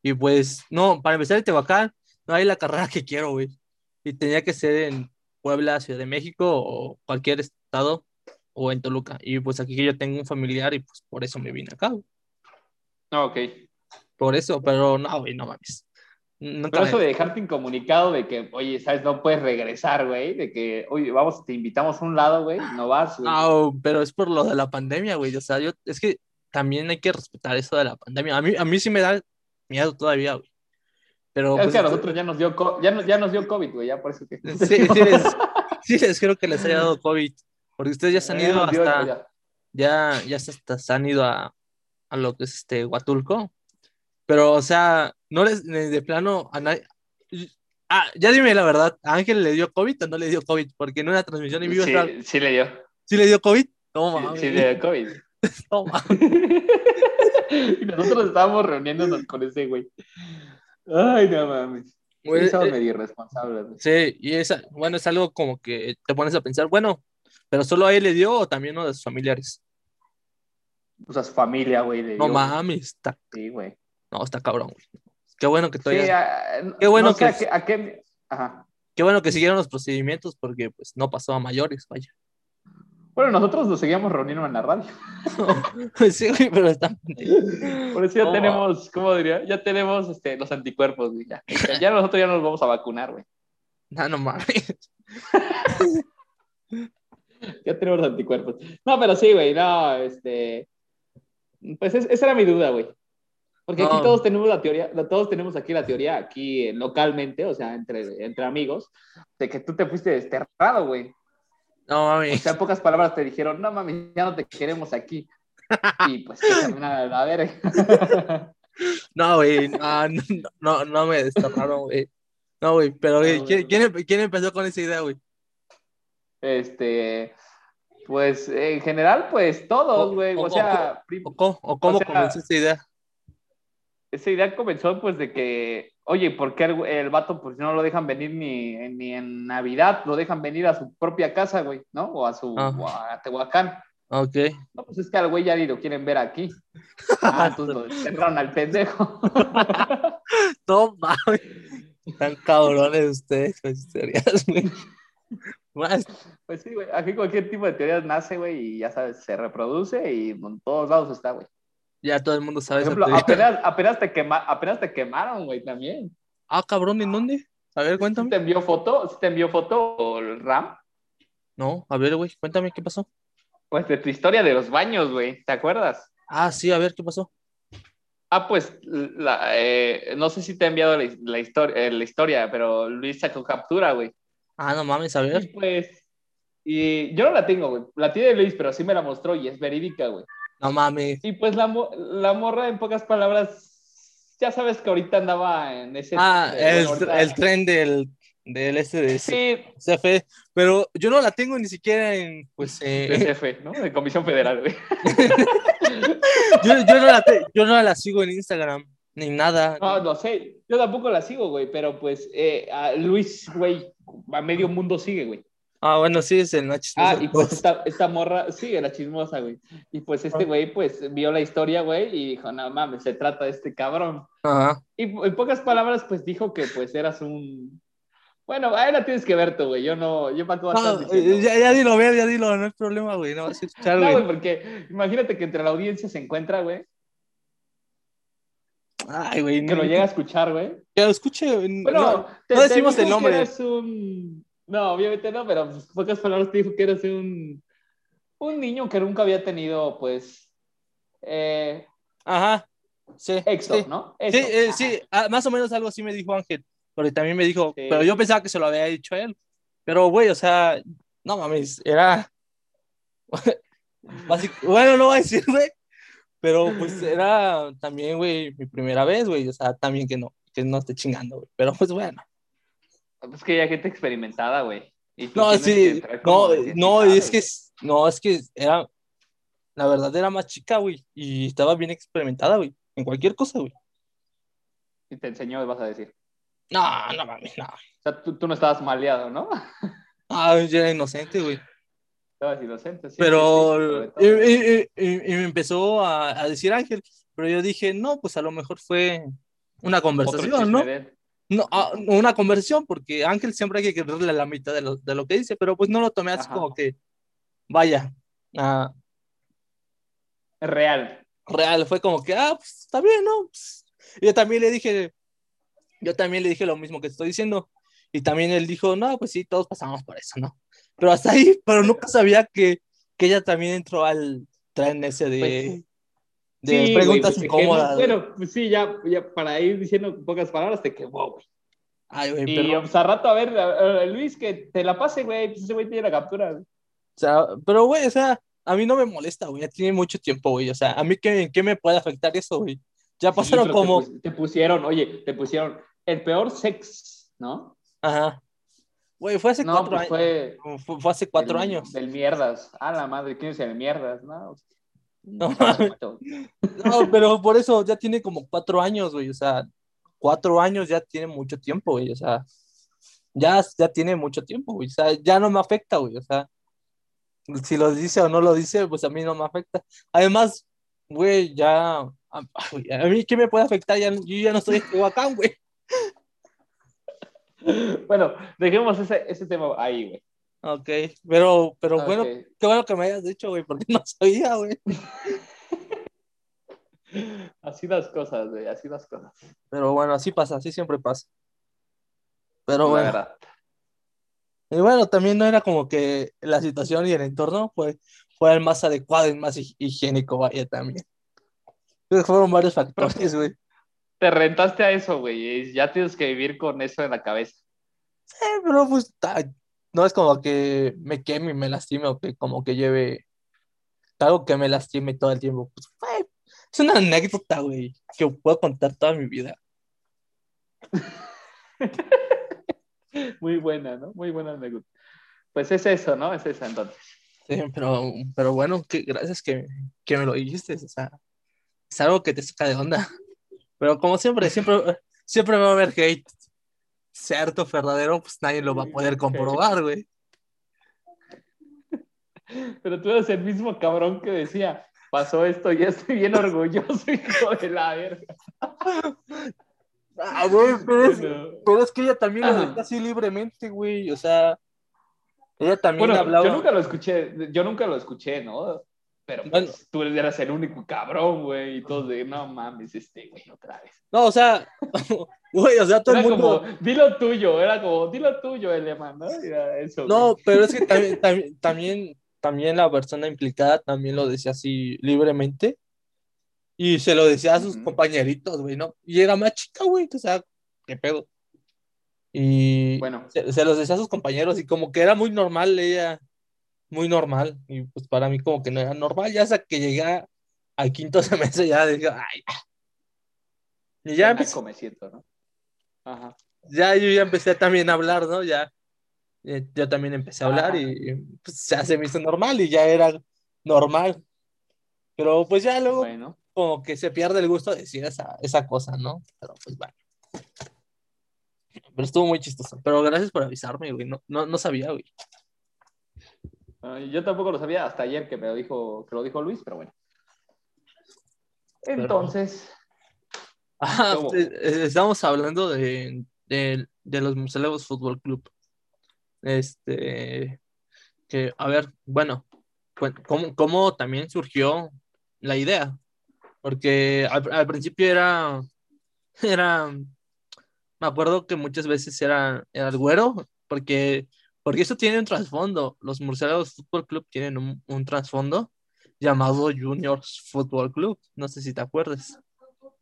Y pues, no, para empezar en Tehuacán, no hay la carrera que quiero, güey. Y tenía que ser en Puebla, Ciudad de México o cualquier estado o en Toluca. Y pues aquí yo tengo un familiar y pues por eso me vine acá, güey. No, ok. Por eso, pero no, güey, no mames. Nunca Pero eso de dejarte incomunicado de que, oye, ¿sabes? No puedes regresar, güey. De que, oye, vamos, te invitamos a un lado, güey. No vas, güey. No, pero es por lo de la pandemia, güey. O sea, yo, es que también hay que respetar eso de la pandemia. A mí, a mí sí me da miedo todavía, güey. Pero es pues, que a nosotros ya nos dio, ya nos, ya nos dio COVID, güey. Ya por eso que... sí, sí les, sí les creo que les haya dado COVID. Porque ustedes ya se han Ya ido hasta, ya. ya, ya se, hasta se han ido a, a lo que es este Huatulco. Pero, o sea, no les, de de plano a nadie. Ah, ya dime la verdad, ¿a Ángel le dio COVID o no le dio COVID? Porque en una transmisión en vivo Sí, estaba- sí le dio. ¿sí le dio COVID? No, Sí, mames. sí le dio COVID. No, mames. nosotros estábamos reuniéndonos con ese güey. Ay, no mames. Güey, somos eh, medio irresponsables. güey. Sí, y esa, bueno, es algo como que te pones a pensar, bueno, pero solo a él le dio o también uno de sus familiares. O sea, su familia, güey. le No mames, está, Sí, güey. No, está cabrón, güey. Qué bueno que Sí, todavía, ah, Qué bueno no sé que- a qué, a qué- Ajá. qué bueno que siguieron los procedimientos porque pues no pasó a mayores, vaya. Bueno, nosotros nos seguíamos reuniendo en la radio. sí, güey, pero está. Por eso ya tenemos, ¿cómo diría? Ya tenemos este, los anticuerpos, güey. Ya. Ya- ya nosotros ya nos vamos a vacunar, güey. No, no mames. Ya tenemos los anticuerpos. No, pero sí, güey, no, este. Pues es- esa era mi duda, güey. Porque aquí No. todos tenemos la teoría, todos tenemos aquí la teoría, aquí eh, localmente, o sea, entre, entre amigos, de que tú te fuiste desterrado, güey. No O mames. sea, en pocas palabras te dijeron, no mames, ya no te queremos aquí. Y pues, que también a la verga. No, güey, no, no, me desterraron, güey. No, güey, pero ¿quién, quién empe- quién empezó con esa idea, güey? Este, pues, en general, pues, todos, O- güey. o- O sea, ¿O cómo, o cómo sea- comenzó esa idea? Esa idea comenzó pues de que, oye, ¿por qué el, el vato pues no lo dejan venir ni, ni en Navidad? Lo dejan venir a su propia casa, güey, ¿no? O a su Ah. o a Tehuacán. Ok. No, pues es que al güey ya ni lo quieren ver aquí. Ah, entonces lo desterraron al pendejo. No mames. Tan cabrones ustedes con sus teorías, güey. Más, pues sí, güey, aquí cualquier tipo de teorías nace, güey, y ya sabes, se reproduce y en todos lados está, güey. Ya todo el mundo sabe esa ejemplo, teoría. apenas, apenas, te quema, apenas te quemaron, güey, también. Ah, cabrón, ¿en dónde? A ver, ¿Sí cuéntame. te envió foto? ¿Sí te envió foto el RAM? No, a ver, güey, cuéntame qué pasó. Pues de tu historia de los baños, güey, ¿te acuerdas? Ah, sí, a ver, ¿qué pasó? Ah, pues la, eh, no sé si te he enviado la, la historia, eh, la historia, pero Luis sacó captura, güey. Ah, no mames, a Y ver. pues, y yo no la tengo, güey. La tiene Luis, pero sí me la mostró y es verídica, güey. No mames. Y pues la, mo- la morra, en pocas palabras, ya sabes que ahorita andaba en ese. Ah, el, tren del, del este de Sí, CFE, pero yo no la tengo ni siquiera en, pues, de eh, CFE, ¿no? De Comisión Federal, güey. yo, yo no la te- yo no la sigo en Instagram, ni nada. No, no sé. Yo tampoco la sigo, güey, pero pues eh, a Luis, güey, a medio mundo sigue, güey. Ah, bueno, sí, es el Nachis. Ah, y pues esta, esta morra sigue la chismosa, güey. Y pues Ah. este güey, pues vio la historia, güey, y dijo, no mames, se trata de este cabrón. Ajá. Y en pocas palabras, pues dijo que pues eras un. Bueno, ahí la tienes que ver tú, güey. Yo no, yo para No, ya, ya dilo, ver, ya dilo, no hay problema, güey, no vas a escuchar, No, güey, güey. porque imagínate que entre la audiencia se encuentra, güey, Ay, güey, que no, lo llega a escuchar, güey. que lo escuche. güey, Bueno, no, te, no decimos el nombre. Que eras un... No, obviamente no, pero pues, pocas palabras te dijo que eras un, un niño que nunca había tenido, pues, eh, Ajá, sí. éxito, sí. ¿no? Sí, eh, sí, ah, más o menos algo así me dijo Ángel, porque también me dijo, Sí. pero yo pensaba que se lo había dicho él. Pero, güey, o sea, no mames, era. Bueno, no voy a decir, güey, pero pues era también, güey, mi primera vez, güey, o sea, también que no, que no esté chingando, güey, pero pues bueno. Es que ya hay gente experimentada, güey. No, sí, no, como no, es que, no, es que era, la verdad era más chica, güey, y estaba bien experimentada, güey, en cualquier cosa, güey. Y te enseñó, vas a decir. No, no mames, no. O sea, tú, tú no estabas maleado, ¿no? Ah, yo era inocente, güey. Estabas inocente. sí, pero sí, sí, sobre y, todo. y- y- y me empezó a, a decir Ángel, pero yo dije, no, pues a lo mejor fue una conversación, ¿no? de. No, ah, una conversación, porque Ángel siempre hay que creerle la mitad de lo, de lo que dice, pero pues no lo tomé así Ajá. como que, vaya, ah, Real. real, fue como que, ah, pues está bien, ¿no? Pues, yo también le dije, yo también le dije lo mismo que estoy diciendo. Y también él dijo, no, pues sí, todos pasamos por eso, ¿no? Pero hasta ahí, pero nunca sabía que, que ella también entró al tren ese de, Pues, de Sí, preguntas güey, incómodas. que no- Bueno, pues sí, ya, ya para ir diciendo pocas palabras te quemó, güey. Ay, güey, Y pues a rato, a ver, a- a Luis, que te la pase, güey. Pues ese güey tiene la captura. güey. o sea, pero, güey, o sea, a mí no me molesta, güey, ya tiene mucho tiempo, güey, o sea, a mí qué, qué me puede afectar eso, güey. Ya Sí, pasaron pero como, Te, pus- te pusieron, oye, te pusieron el peor sex, ¿no? ajá, güey, fue hace No, cuatro pues años, fue. fue, fue hace cuatro del- años. Del mierdas. Ah, la madre, ¿quién es el mierdas? No, No, no, pero por eso ya tiene como cuatro años, güey. O sea, cuatro años ya tiene mucho tiempo, güey. O sea, ya, ya tiene mucho tiempo, güey. O sea, ya no me afecta, güey. O sea, si lo dice o no lo dice, pues a mí no me afecta. Además, güey, ya. A, a mí, ¿qué me puede afectar? Ya, yo ya no estoy en Tehuacán, güey. Bueno, dejemos ese, ese tema ahí, güey. Ok, pero, pero bueno, qué bueno que me hayas dicho, güey, porque no sabía, güey. Así las cosas, güey, así las cosas. Pero bueno, así pasa, así siempre pasa. Pero bueno. verdad. Y bueno, también no era como que la situación y el entorno fue, fue el más adecuado y más hi- higiénico, vaya, también. Que Fueron varios factores, güey. Te rentaste a eso, güey, y ya tienes que vivir con eso en la cabeza. Eh, pero pues no es como que me queme y me lastime o que como que lleve algo que me lastime todo el tiempo. Pues es una anécdota, güey, que puedo contar toda mi vida. Muy buena, ¿no? Muy buena anécdota. Pues es eso, ¿no? Es eso entonces. Sí, pero, pero bueno, que, gracias que, que me lo dijiste. O sea, es algo que te saca de onda. Pero como siempre, siempre, siempre va a haber hate. Cierto, verdadero, pues nadie lo va a poder comprobar, güey. Pero tú eres el mismo cabrón que decía, pasó esto y estoy bien orgulloso, hijo de la verga. Ah, güey, pero es, Bueno, pero es que ella también lo decía así libremente, güey. O sea, ella también Bueno, hablaba. yo nunca lo escuché, yo nunca lo escuché, ¿no? Pero pues, Bueno. tú eras el único cabrón, güey, y todos de, no mames, este, güey, otra vez. No, o sea, güey, o sea, todo Era el mundo. como, dilo tuyo, era como, dilo tuyo, Eleman, ¿no? Era eso. No, güey. pero es que también, también, también, también la persona implicada también lo decía así libremente. Y se lo decía a sus compañeritos, güey, ¿no? Y era más chica, güey, o sea, qué pedo. Y Bueno, se, se los decía a sus compañeros y como que era muy normal ella, muy normal. Y pues para mí como que no era normal, ya hasta que llegué al quinto semestre ya dije, ay. Y ya, ya empecé- me siento, ¿no? Ajá. ya yo ya empecé también a hablar, ¿no? Ya, eh, yo también empecé a hablar Ajá. y pues, ya se me hizo normal y ya era normal. Pero pues ya luego Bueno, como que se pierde el gusto de decir esa, esa cosa, ¿no? Pero pues bueno. Pero estuvo muy chistoso. Pero gracias por avisarme, güey. No, no, no sabía, güey. ay, yo tampoco lo sabía hasta ayer que me lo dijo, que lo dijo Luis, pero bueno. Entonces, Ah, pues, eh, estamos hablando de, de, de los Murciélagos Fútbol Club. Este, que, a ver, bueno, ¿cómo, cómo también surgió la idea? Porque al, al principio era, era, me acuerdo que muchas veces era, era el güero, porque, porque eso tiene un trasfondo. Los Murciélagos Fútbol Club tienen un, un trasfondo llamado Juniors Fútbol Club. No sé si te acuerdas.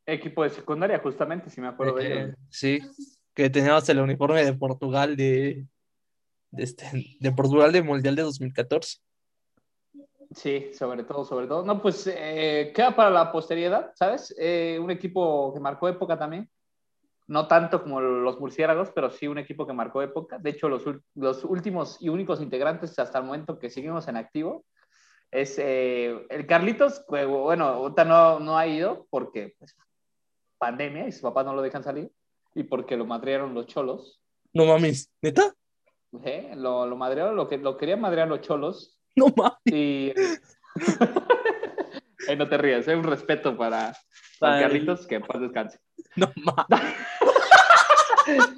Equipo de secundaria, justamente, si me acuerdo de Eh, ello. sí, que teníamos el uniforme de Portugal de, de, este, de Portugal del Mundial de 2014. Sí, sobre todo, sobre todo. No, pues eh, queda para la posteridad, ¿sabes? Eh, un equipo que marcó época también. No tanto como los murciélagos, pero sí un equipo que marcó época. De hecho, los, los últimos y únicos integrantes hasta el momento que seguimos en activo es eh, el Carlitos, bueno, ahorita no, no ha ido porque pues, pandemia y sus papás no lo dejan salir y porque lo madrearon los cholos. No mames, ¿neta? ¿eh? Lo, lo madrearon, lo, que, lo querían madrear los cholos No mames. y... No te rías, es un respeto para, para. Carlitos, que paz descanse. No mames.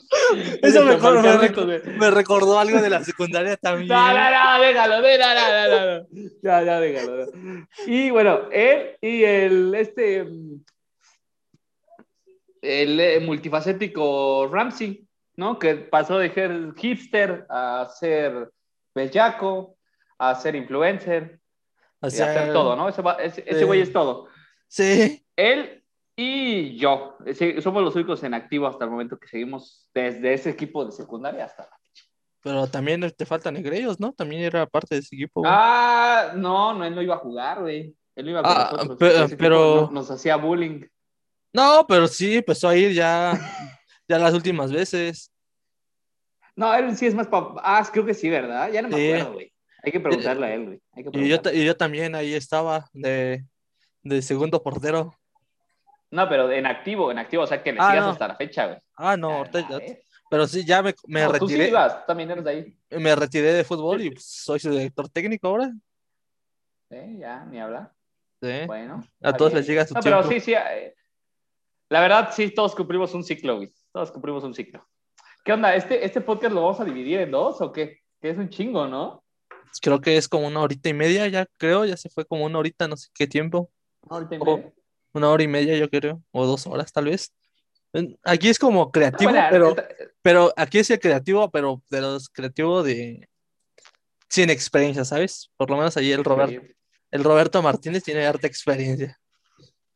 Eso me, Tomar me, Carmeco, me- recordó algo de la secundaria también. No, no, no, déjalo, de- no, no, no, no, no. Ya, ya, déjalo. Y bueno, él y el, este, el eh, multifacético Ramsey, ¿no? Que pasó de ser hipster a ser bellaco, a ser influencer, O a hacer todo, ¿no? Ese, va- ese- ese Sí. güey es todo. Sí. Él y yo, ese- somos los únicos en activo hasta el momento que seguimos desde ese equipo de secundaria hasta Pero también te faltan negreos, ¿no? También era parte de ese equipo. güey. Ah, no, no, él no iba a jugar, güey. Él no iba con Ah, nosotros. pero- no- nos hacía bullying. No, pero sí empezó a ir ya, ya las últimas veces. No, él sí es más pa... Ah, creo que sí, ¿verdad? Ya no me Sí. acuerdo, güey. Hay que preguntarle a él, güey. Hay que Y yo, y también ahí estaba de, de segundo portero. No, pero en activo, en activo, o sea que le Ah, sigas no. hasta la fecha, güey. Ah, no, ahorita ves. pero sí, ya me, me No, tú sí retiré, ibas, también eres de ahí. me retiré de fútbol y pues, soy su director técnico ahora. Sí, ya, ni habla. Sí. Bueno. A todos bien. les llega su No, pero sí, sí. La verdad, sí, todos cumplimos un ciclo, güey. Todos cumplimos un ciclo. ¿Qué onda? ¿Este, este podcast lo vamos a dividir en dos o qué? Que es un chingo, ¿no? Creo que es como una horita y media, ya creo, ya se fue como una horita, no sé qué tiempo. Ahorita en Oh, breve. Una hora y media, yo creo, o dos horas tal vez. Aquí es como creativo, Bueno, pero, esta- pero aquí es el creativo, pero de los creativos de sin experiencia, ¿sabes? Por lo menos ahí el Roberto, el Roberto Martínez tiene harta experiencia.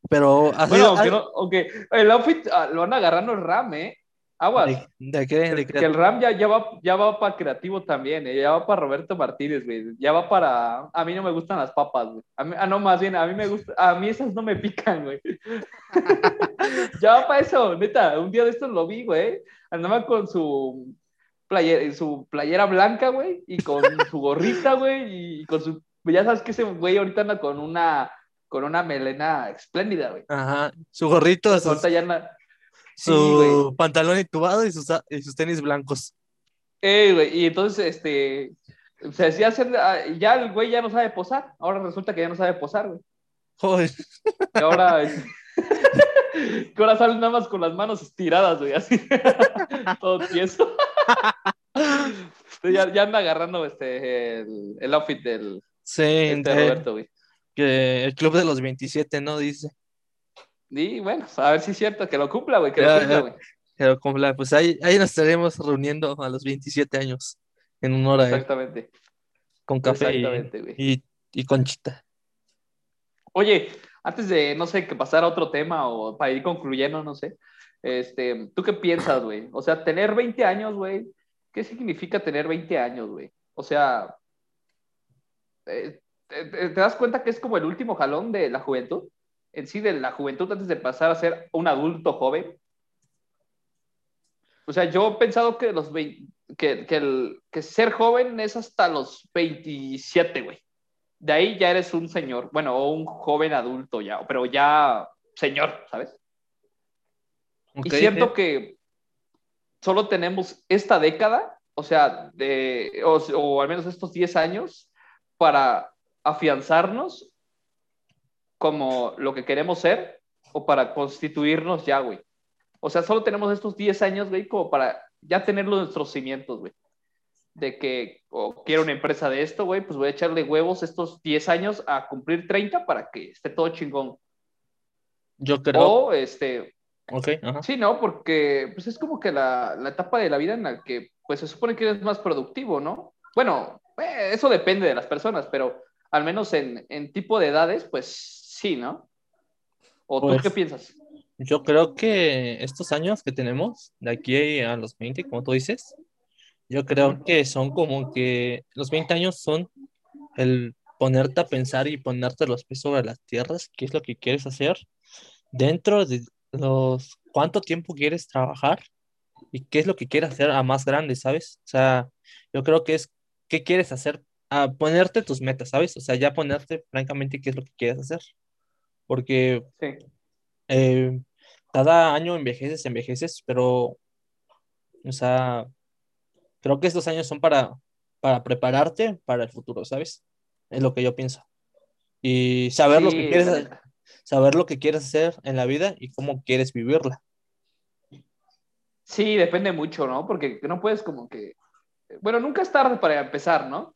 Pero así, Bueno, aunque, no- aunque el outfit ah, lo van agarrando el RAM, ¿eh? Aguas. ¿de, de qué? ¿De que el RAM ya, ya va, ya va para creativo también, ¿eh? ya va para Roberto Martínez, güey. Ya va para. A mí no me gustan las papas, güey. A mí- ah, no, más bien, a mí me gusta. A mí esas no me pican, güey. ya va para eso, neta. Un día de estos lo vi, güey. Andaba con su playera, su playera blanca, güey, y con su gorrita, güey, y con su. Ya sabes que ese güey ahorita anda con una, con una melena espléndida, güey. Ajá, su gorrito, sus-. Sí, su pantalón entubado y sus, y sus tenis blancos. Eh, güey, y entonces, este, se decía hacer, ah, ya el güey ya no sabe posar, ahora resulta que ya no sabe posar, güey, Joder, que ahora, que ahora sale nada más con las manos estiradas, güey, así, todo tieso. ya, ya anda agarrando este, el, el outfit del sí, este de- Roberto, güey. Que el club de los 27, ¿no? Dice. Y bueno, a ver si es cierto, que lo cumpla, güey, que Ya, lo cumpla, güey. Pero como la- pues ahí, ahí nos estaremos reuniendo a los 27 años en un hora Exactamente, con café y, exactamente, güey. y, y conchita. Oye, antes de, no sé, que pasar a otro tema o para ir concluyendo, no sé, este, ¿tú qué piensas, güey? O sea, tener 20 años, güey, ¿qué significa tener 20 años, güey? O sea, eh, ¿te, das cuenta que es como el último jalón de la juventud? En sí, de la juventud antes de pasar a ser un adulto joven. O sea, yo he pensado que los 20 que, que, el, que ser joven es hasta los 27, güey de ahí ya eres un señor, bueno, o un joven adulto ya, pero ya señor, ¿sabes? Ok, y siento que solo tenemos esta década, o sea, de, o, o al menos estos 10 años, para afianzarnos como lo que queremos ser o para constituirnos ya, güey. O sea, solo tenemos estos 10 años, güey, como para ya tener nuestros cimientos, güey de que o quiero una empresa de esto, güey, pues voy a echarle huevos estos 10 años a cumplir 30 para que esté todo chingón. Yo creo. O, este, Ok, ajá. sí, ¿no? Porque pues es como que la, la etapa de la vida en la que pues se supone que eres más productivo, ¿no? Bueno, eh, eso depende de las personas, pero al menos en, en tipo de edades, pues sí, ¿no? ¿O tú Pues- qué piensas? Yo creo que estos años que tenemos, de aquí a los 20, como tú dices, yo creo que son como que los 20 años son el ponerte a pensar y ponerte los pies sobre las tierras, qué es lo que quieres hacer dentro de los cuánto tiempo quieres trabajar y qué es lo que quieres hacer a más grande, ¿sabes? O sea, yo creo que es qué quieres hacer, a ponerte tus metas, ¿sabes? O sea, ya ponerte francamente qué es lo que quieres hacer. Porque Sí. eh, cada año envejeces, envejeces, pero, o sea, creo que estos años son para, para prepararte para el futuro, ¿sabes? Es lo que yo pienso. Y saber lo que quieres, neta. saber lo que quieres hacer en la vida y cómo quieres vivirla. Sí, depende mucho, ¿no? Porque no puedes como que, bueno, nunca es tarde para empezar, ¿no?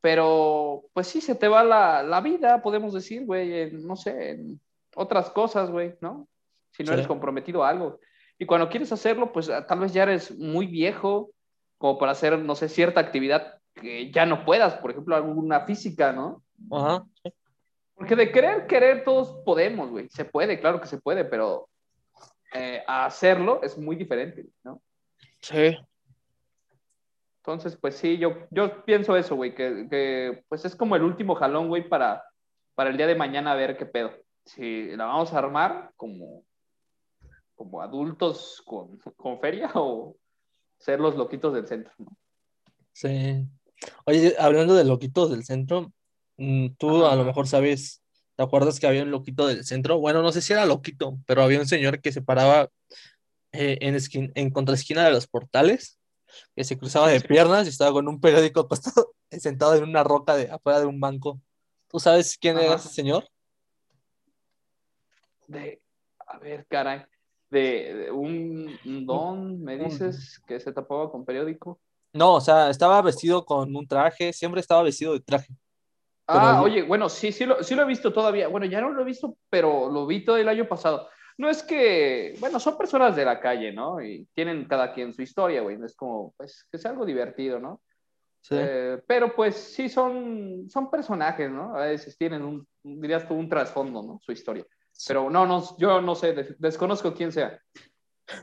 Pero, pues sí, se te va la, la vida, podemos decir, güey, en, no sé, en otras cosas, güey, ¿no? Si no Sí. eres comprometido a algo. Y cuando quieres hacerlo, pues ah, tal vez ya eres muy viejo como para hacer, no sé, cierta actividad que ya no puedas, por ejemplo, alguna física, ¿no? Ajá. Porque de querer, querer, todos podemos, güey. Se puede, claro que se puede, pero eh, hacerlo es muy diferente, ¿no? Sí. Entonces, pues sí, yo, yo pienso eso, güey, que, que, pues es como el último jalón, güey, para, para el día de mañana a ver qué pedo. Si la vamos a armar como, como adultos con, con feria o ser los loquitos del centro, ¿no? Sí. Oye, hablando de loquitos del centro, mm, tú Ajá. a lo mejor sabes, ¿te acuerdas que había un loquito del centro? Bueno, no sé si era loquito, pero había un señor que se paraba eh, en, esquin- en contraesquina de los portales, que se cruzaba de piernas y estaba con un periódico acostado, sentado en una roca de afuera de un banco. ¿Tú sabes quién era ese señor? De, a ver, caray, de, de un, un don, me dices, que se tapaba con periódico. No, o sea, estaba vestido con un traje, siempre estaba vestido de traje. Ah, oye, bueno, sí, sí lo, sí lo he visto todavía. Bueno, ya no lo he visto, pero lo vi todo el año pasado. No es que, bueno, son personas de la calle, ¿no? Y tienen cada quien su historia, güey. Es como, pues, que sea algo divertido, ¿no? Sí. Eh, pero pues sí son, son personajes, ¿no? A veces tienen un, dirías tú, un trasfondo, ¿no? Su historia. Pero no, no, yo no sé, des- desconozco quién sea.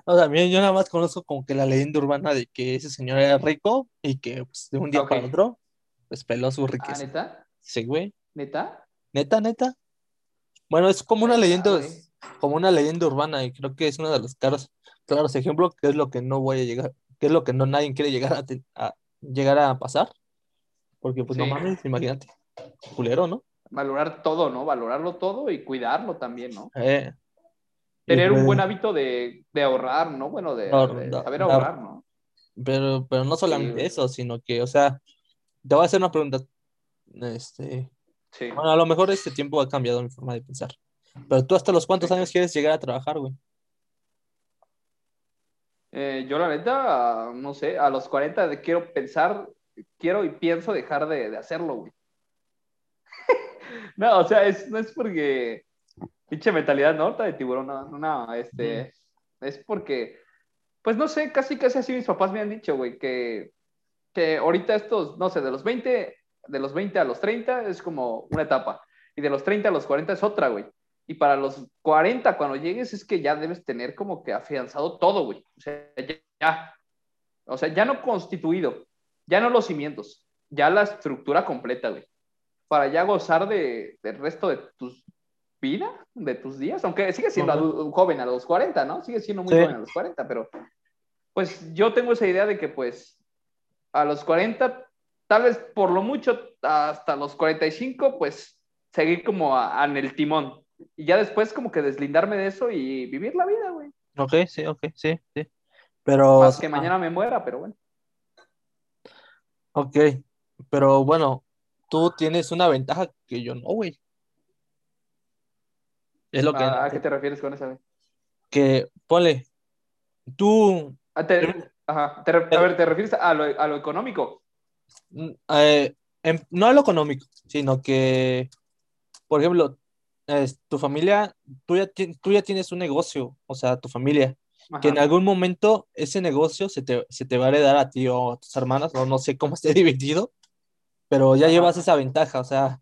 O sea, yo nada más conozco como que la leyenda urbana de que ese señor era rico y que pues, de un día para otro, pues peló su Ah, riqueza. ¿neta? Sí, güey. ¿Neta? Neta, neta. Bueno, es como una leyenda, güey. Como una leyenda urbana y creo que es uno de los caros, claros ejemplos que es lo que no voy a llegar, que es lo que no nadie quiere llegar a, llegar a pasar. Porque pues no mames, imagínate. Culero, ¿no? Valorar todo, ¿no? Valorarlo todo y cuidarlo también, ¿no? Eh, Tener un pues, buen hábito de, de ahorrar, ¿no? Bueno, de, Ahor- de da- saber ahorrar, ¿no? Pero, pero no solamente eso, sino que, o sea, te voy a hacer una pregunta. Este, Sí. bueno, a lo mejor este tiempo ha cambiado mi forma de pensar. Pero tú hasta los cuántos años quieres llegar a trabajar, güey. Eh, yo la neta, no sé, a los 40 de- quiero pensar, quiero y pienso dejar de, de hacerlo, güey. no, o sea, es, no es porque pinche mentalidad norta de tiburón, no, no, no, este, es porque, pues no sé, casi casi así mis papás me han dicho, güey, que, que ahorita estos, no sé, de los 20, de los 20 a los 30 es como una etapa, y de los 30 a los 40 es otra, güey. Y para los 40, cuando llegues, es que ya debes tener como que afianzado todo, güey. O sea, ya. O sea, ya no constituido, ya no los cimientos, ya la estructura completa, güey. Para ya gozar de, del resto de tus vida, de tus días, aunque sigue siendo Ajá. adu- joven a los 40, ¿no? Sigue siendo muy Sí. joven a los 40, pero pues yo tengo esa idea de que pues a los 40, tal vez por lo mucho hasta los 45, pues seguir como a- a en el timón. Y ya después como que deslindarme de eso y vivir la vida, güey. Ok, sí, ok, sí, sí. Pero, Más que ah, mañana me muera, pero bueno. ok, pero bueno, tú tienes una ventaja que yo no, güey. Es lo que, ¿A, a qué te refieres con esa, güey? que, ponle, tú, Ah, te- ajá, te re- a ver, ¿te refieres a lo, a lo económico? mm, eh, em- no a lo económico, sino que, por ejemplo, es- tu familia, tú ya, tú ya tienes un negocio, o sea, tu familia, que en algún momento ese negocio se te, se te va a heredar a ti o a tus hermanas, o no sé cómo esté dividido, pero ya Ajá. llevas esa ventaja, o sea,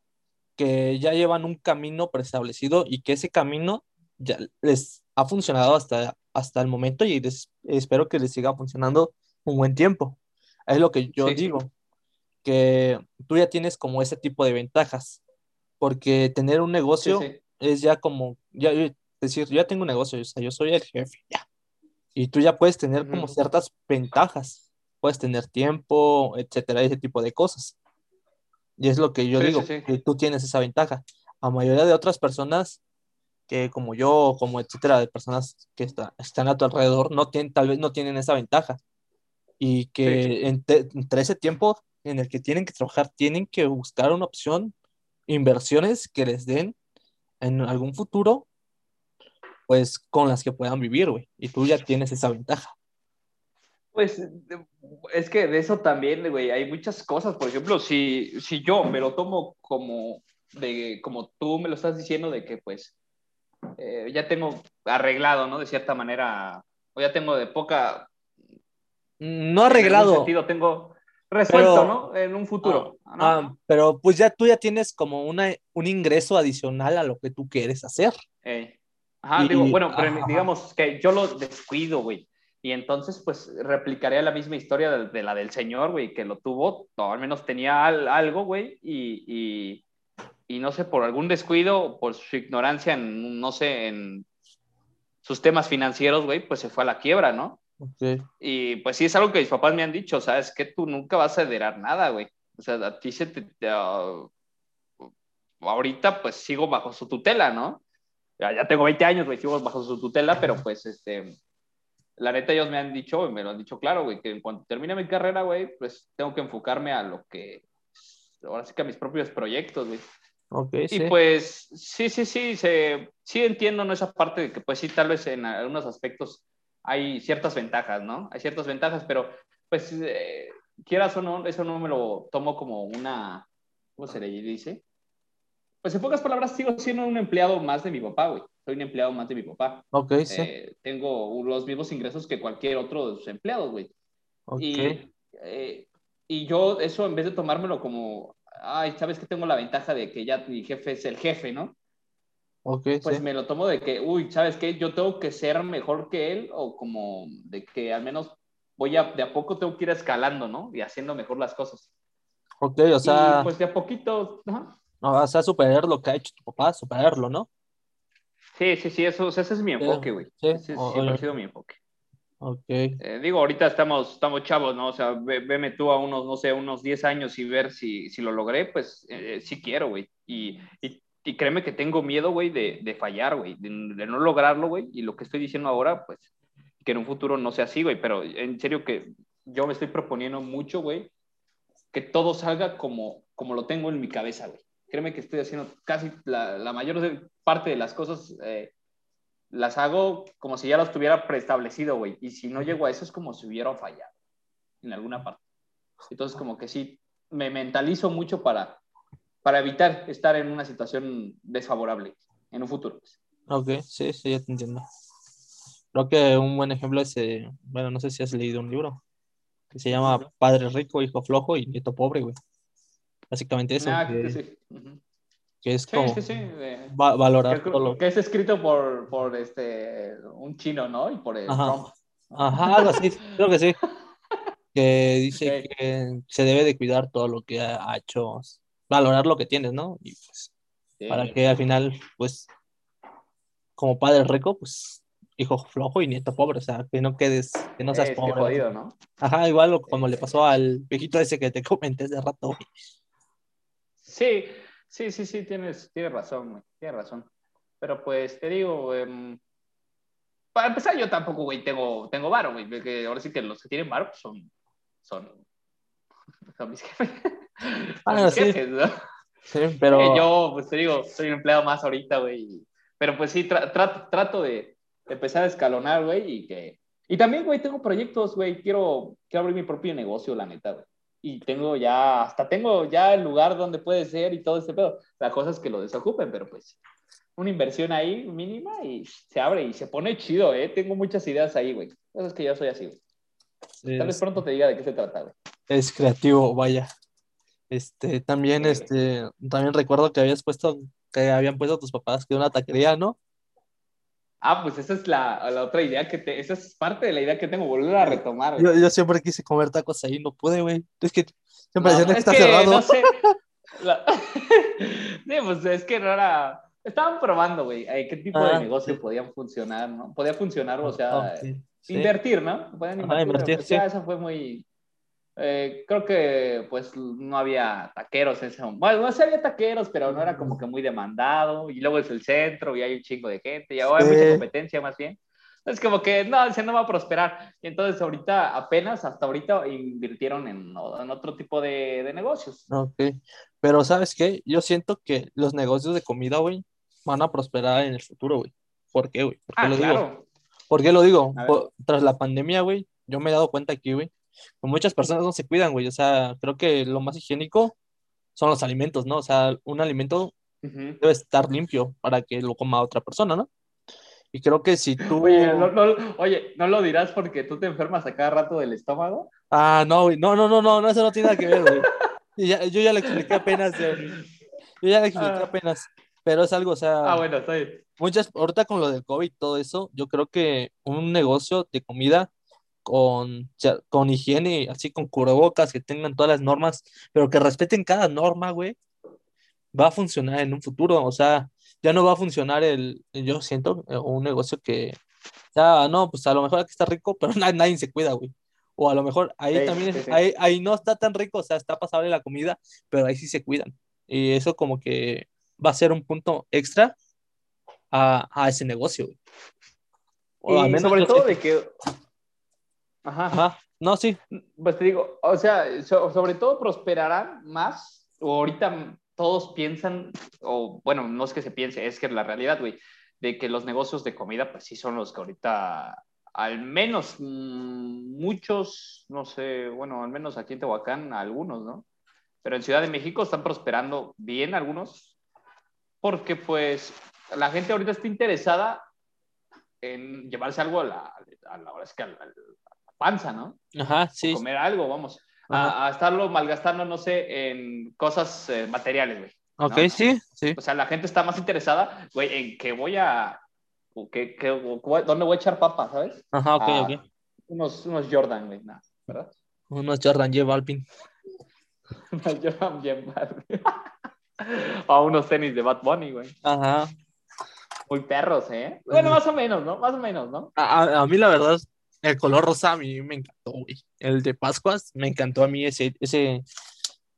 que ya llevan un camino preestablecido y que ese camino ya les ha funcionado hasta, hasta el momento y les- espero que les siga funcionando un buen tiempo. Es lo que yo sí. digo, que tú ya tienes como ese tipo de ventajas, porque tener un Sí, negocio sí. es ya como, ya, es decir, yo ya tengo un negocio, o sea, yo soy el jefe, ya. Y tú ya puedes tener como ciertas ventajas, puedes tener tiempo, etcétera, ese tipo de cosas. Y es lo que yo Sí, digo, sí, sí. que tú tienes esa ventaja. A mayoría de otras personas que como yo, como etcétera, de personas que está- están a tu alrededor, no tienen, tal vez no tienen esa ventaja. Y que entre, entre ese tiempo en el que tienen que trabajar, tienen que buscar una opción, inversiones que les den en algún futuro, pues con las que puedan vivir, güey. Y tú ya tienes esa ventaja. Pues es que de eso también, güey, hay muchas cosas. Por ejemplo, si, si yo me lo tomo como, de, como tú me lo estás diciendo, de que pues eh, ya tengo arreglado, ¿no? De cierta manera, o ya tengo de poca... No arreglado. En sentido, tengo resuelto, ¿no? En un futuro. Ah, ah, pero pues ya tú ya tienes como una, un ingreso adicional a lo que tú quieres hacer. Ajá, digo, bueno, pero digamos que yo lo descuido, güey. Y entonces, pues, replicaría la misma historia de, la del señor, güey, que lo tuvo, o al menos tenía algo, güey, y, y, no sé, por algún descuido, por su ignorancia, en, no sé, en sus temas financieros, güey, pues se fue a la quiebra, ¿no? Y pues sí, es algo que mis papás me han dicho, o sea, es que tú nunca vas a heredar nada, güey. O sea, a ti se te... Ah, ahorita, pues, sigo bajo su tutela, ¿no? Ya, ya tengo 20 años, güey, sigo bajo su tutela, pero pues, este la neta ellos me han dicho, me lo han dicho claro, güey, que en cuanto termine mi carrera, güey, pues tengo que enfocarme a lo que, ahora sí que a mis propios proyectos, güey. Okay, y pues sí, sí, sí, se, sí entiendo ¿no? esa parte de que pues sí, tal vez en algunos aspectos hay ciertas ventajas, ¿no? Hay ciertas ventajas, pero pues eh, quieras o no, eso no me lo tomo como una, ¿cómo se le dice? Pues en pocas palabras sigo siendo un empleado más de mi papá, güey soy un empleado más de mi papá. Ok, sí. Eh, tengo los mismos ingresos que cualquier otro de sus empleados, güey. Okay. Y, eh, y yo eso en vez de tomármelo como, ay, sabes que tengo la ventaja de que ya mi jefe es el jefe, ¿no? Ok, pues me lo tomo de que, uy, ¿sabes qué? Yo tengo que ser mejor que él o como de que al menos voy a, de a poco tengo que ir escalando, ¿no? Y haciendo mejor las cosas. Ok, o sea... Y pues de a poquito... ¿no? o sea, superar lo que ha hecho tu papá, superarlo, ¿no? Sí, sí, sí, eso, ese es mi enfoque, güey. Sí, ese siempre ha sido mi enfoque. Ok. Eh, digo, ahorita estamos, estamos chavos, ¿no? O sea, veme tú a unos, no sé, unos 10 años y ver si, si lo logré, pues eh, sí quiero, güey. Y, y, y, créeme que tengo miedo, güey, de, de fallar, güey, de, de, no lograrlo, güey. Y lo que estoy diciendo ahora, pues, que en un futuro no sea así, güey. Pero en serio que yo me estoy proponiendo mucho, güey, que todo salga como, como lo tengo en mi cabeza, güey créeme que estoy haciendo casi la, la mayor parte de las cosas, eh, las hago como si ya las tuviera preestablecido, güey. Y si no llego a eso es como si hubiera fallado en alguna parte. Entonces, como que sí, me mentalizo mucho para, para evitar estar en una situación desfavorable en un futuro. Ok, sí, sí, ya te entiendo. Creo que un buen ejemplo es, eh, bueno, no sé si has leído un libro que se llama Padre Rico, Hijo Flojo y Nieto Pobre, güey. Básicamente eso. Ah, que, sí. que, es como valorar todo lo... Que es escrito por, por este, un chino, ¿no? Y por el Ajá. Ajá, algo así, creo que sí. Que dice que se debe de cuidar todo lo que ha hecho, valorar lo que tienes, ¿no? Y pues, para que al final, pues, como padre rico, pues, hijo flojo y nieto pobre, o sea, que no quedes, que no seas pobre. Jodido, ¿no? Ajá, igual como le pasó al viejito ese que te comenté hace rato, güey. Sí, sí, sí, sí, tienes, tienes razón, tienes razón. Pero pues te digo, em, para empezar yo tampoco, güey, tengo, tengo varo, güey, porque ahora sí que los que tienen varo pues, son, son, son mis jefes. Ah, sí. Sí, pero... Eh, yo, pues te digo, soy un empleado más ahorita, güey. Pero pues sí, trato, trato de, empezar a escalonar, güey, y que... Y también, güey, tengo proyectos, güey, quiero, quiero abrir mi propio negocio, la neta, güey y tengo ya, hasta tengo ya el lugar donde puede ser y todo este pedo. La cosa es que lo desocupen, pero pues una inversión ahí mínima y se abre y se pone chido, ¿eh? Tengo muchas ideas ahí, güey. Eso es que yo soy así, güey. Tal vez pronto te diga de qué se trata, güey. Es creativo, vaya. Este, también, este, también recuerdo que habías puesto, que habían puesto tus papás que una taquería, ¿no? Ah, pues esa es la, la, otra idea que te, esa es parte de la idea que tengo, volver a retomar. Yo, yo, siempre quise comer tacos ahí, no pude, güey. Es que siempre decían que está cerrado. No sé. sí, pues es que no era. Estaban probando, güey, qué tipo de ah, negocio podían funcionar, ¿no? Podía funcionar, o sea, invertir, ¿no? Podían invertir. Ah, invertir sí. Ya eso fue muy, eh, creo que pues no había taqueros en ese. Bueno, no sé, había taqueros, pero no era como que muy demandado. Y luego es el centro y hay un chingo de gente. Y ahora hay mucha competencia más bien. Es como que no, ese no va a prosperar. Y entonces ahorita, apenas hasta ahorita invirtieron en, en otro tipo de, de, negocios. Ok, pero ¿sabes qué? Yo siento que los negocios de comida, güey, van a prosperar en el futuro, güey. ¿Por qué, güey? ¿Por qué ah, lo claro. digo? ¿Por qué lo digo? tras la pandemia, güey, yo me he dado cuenta aquí, güey, que muchas personas no se cuidan, güey. O sea, creo que lo más higiénico son los alimentos, ¿no? O sea, un alimento debe estar limpio para que lo coma otra persona, ¿no? Y creo que si tú... Oye, no, no- oye, ¿no lo dirás porque tú te enfermas a cada rato del estómago? Ah, no, güey. No, no, no, no, no, eso no tiene nada que ver, güey. Yo ya le expliqué apenas, güey. Yo ya le expliqué Ah. apenas. Pero es algo, o sea, Ah, bueno, está bien. muchas, ahorita con lo del COVID y todo eso, yo creo que un negocio de comida con, con higiene, así con cubrebocas, que tengan todas las normas, pero que respeten cada norma, güey, va a funcionar en un futuro. O sea, ya no va a funcionar el, yo siento, eh, un negocio que, ya, no, pues a lo mejor aquí está rico, pero nadie, nadie se cuida, güey. O a lo mejor ahí Sí, también, sí, sí. Ahí, ahí no está tan rico, o sea, está pasable la comida, pero ahí sí se cuidan. Y eso como que va a ser un punto extra a, a ese negocio. güey. O al menos sobre todo de que... Ajá. Ajá, no, sí, Pues te digo, o sea, so- sobre todo prosperarán más, o ahorita todos piensan, o bueno, no es que se piense, es que es la realidad, güey, de que los negocios de comida, pues sí son los que ahorita, al menos mm, muchos, no sé, bueno, al menos aquí en Tehuacán, algunos, ¿no? Pero en Ciudad de México están prosperando bien algunos, porque pues la gente ahorita está interesada en llevarse algo a la, a la, es que a la- a la panza, ¿no? ajá, sí. comer algo, vamos. A, a estarlo malgastando, no sé, en cosas eh, materiales, güey. Ok, ¿no? sí, sí. O sea, la gente está más interesada, güey, en que voy a. o que, que- o ¿Dónde voy a echar papa, sabes? Ajá, ok, Ah, ok. Unos, unos Jordan, güey, nada, ¿verdad? Unos Jordan J Balvin. Unos Jordan mal, güey. O unos tenis de Bad Bunny, güey. Ajá. Muy perros, ¿eh? Bueno, más o menos, ¿no? Más o menos, ¿no? A, a- a mí la verdad, el color rosa a mí me encantó, güey. El de Pascuas, me encantó a mí ese, ese,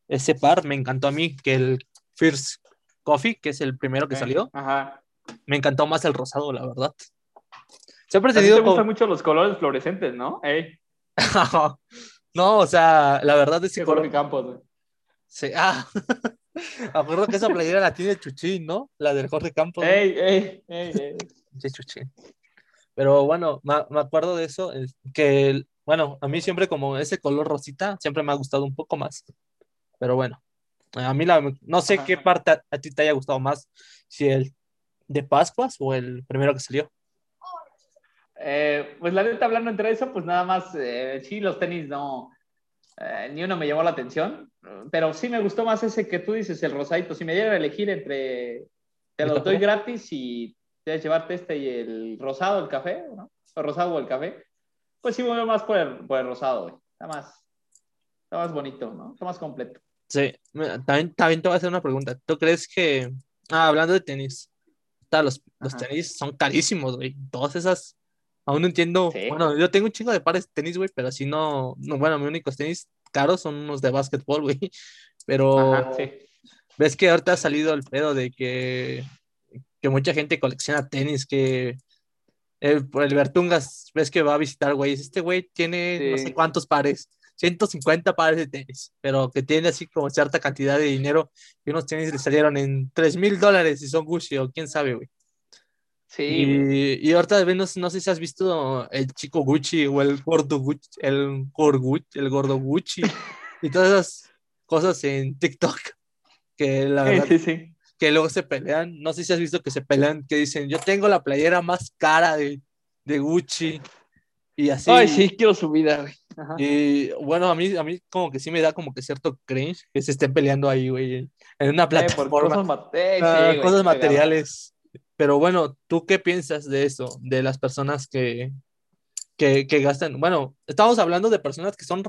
ese par, me encantó a mí que el First Coffee, que es el primero que salió, Ajá. me encantó más el rosado, la verdad. Siempre he A ti te tenido gustan como- mucho los colores fluorescentes, ¿no? Ey, No, o sea, la verdad es que Jorge Campos, güey. Sí, ah, acuerdo que esa playera la tiene Chuchín, ¿no? La del Jorge Campos. ¿no? Ey, ey, ey, ey. Sí, Chuchín. Pero bueno, me, me acuerdo de eso, es que, el- bueno, a mí siempre como ese color rosita, siempre me ha gustado un poco más. Pero bueno, a mí la, no sé Ajá. qué parte a, a ti te haya gustado más, si el de Pascuas o el primero que salió. Eh, pues la neta, hablando entre eso, pues nada más, eh, sí, los tenis no, eh, ni uno me llamó la atención, pero sí me gustó más ese que tú dices, el rosadito. Si me dieran a elegir entre, te ¿El lo doy gratis y debes llevarte este y el rosado, el café, ¿no? El rosado o el café, pues sí me voy más por el, por el rosado, güey. Está más, está más bonito, ¿no? Está más completo. Sí, también, también te voy a hacer una pregunta. ¿Tú crees que, ah, hablando de tenis, los, los tenis son carísimos, güey? Todas esas, aún no entiendo. Sí. Bueno, yo tengo un chingo de pares de tenis, güey, pero así no, no, bueno, mis únicos tenis caros son unos de básquetbol, güey. Pero Ajá, sí. ves que ahorita ha salido el pedo de que, que mucha gente colecciona tenis, que el, el Bertungas, ves que va a visitar, güey, este güey tiene no sé cuántos pares, 150 pares de tenis, pero que tiene así como cierta cantidad de dinero y unos tenis le salieron en 3 mil dólares y son Gucci o quién sabe, güey. Sí. Y, y ahorita no, sé- no sé si has visto el chico Gucci o el gordo Gucci, el gordo Gucci, el gordo Gucci y todas esas cosas en TikTok que la verdad Sí, sí, sí. que luego se pelean. No sé si has visto que se pelean, que dicen, yo tengo la playera más cara de, de Gucci. Y así. Ay, sí, quiero su vida, güey. Ajá. Y bueno, a mí, a mí como que sí me da como que cierto cringe que se estén peleando ahí, güey, en, una Eh, por plataforma. cosas, ah, güey, cosas cagado. materiales. Pero bueno, ¿tú qué piensas de eso? De las personas que, que, que gastan. Bueno, estamos hablando de personas que son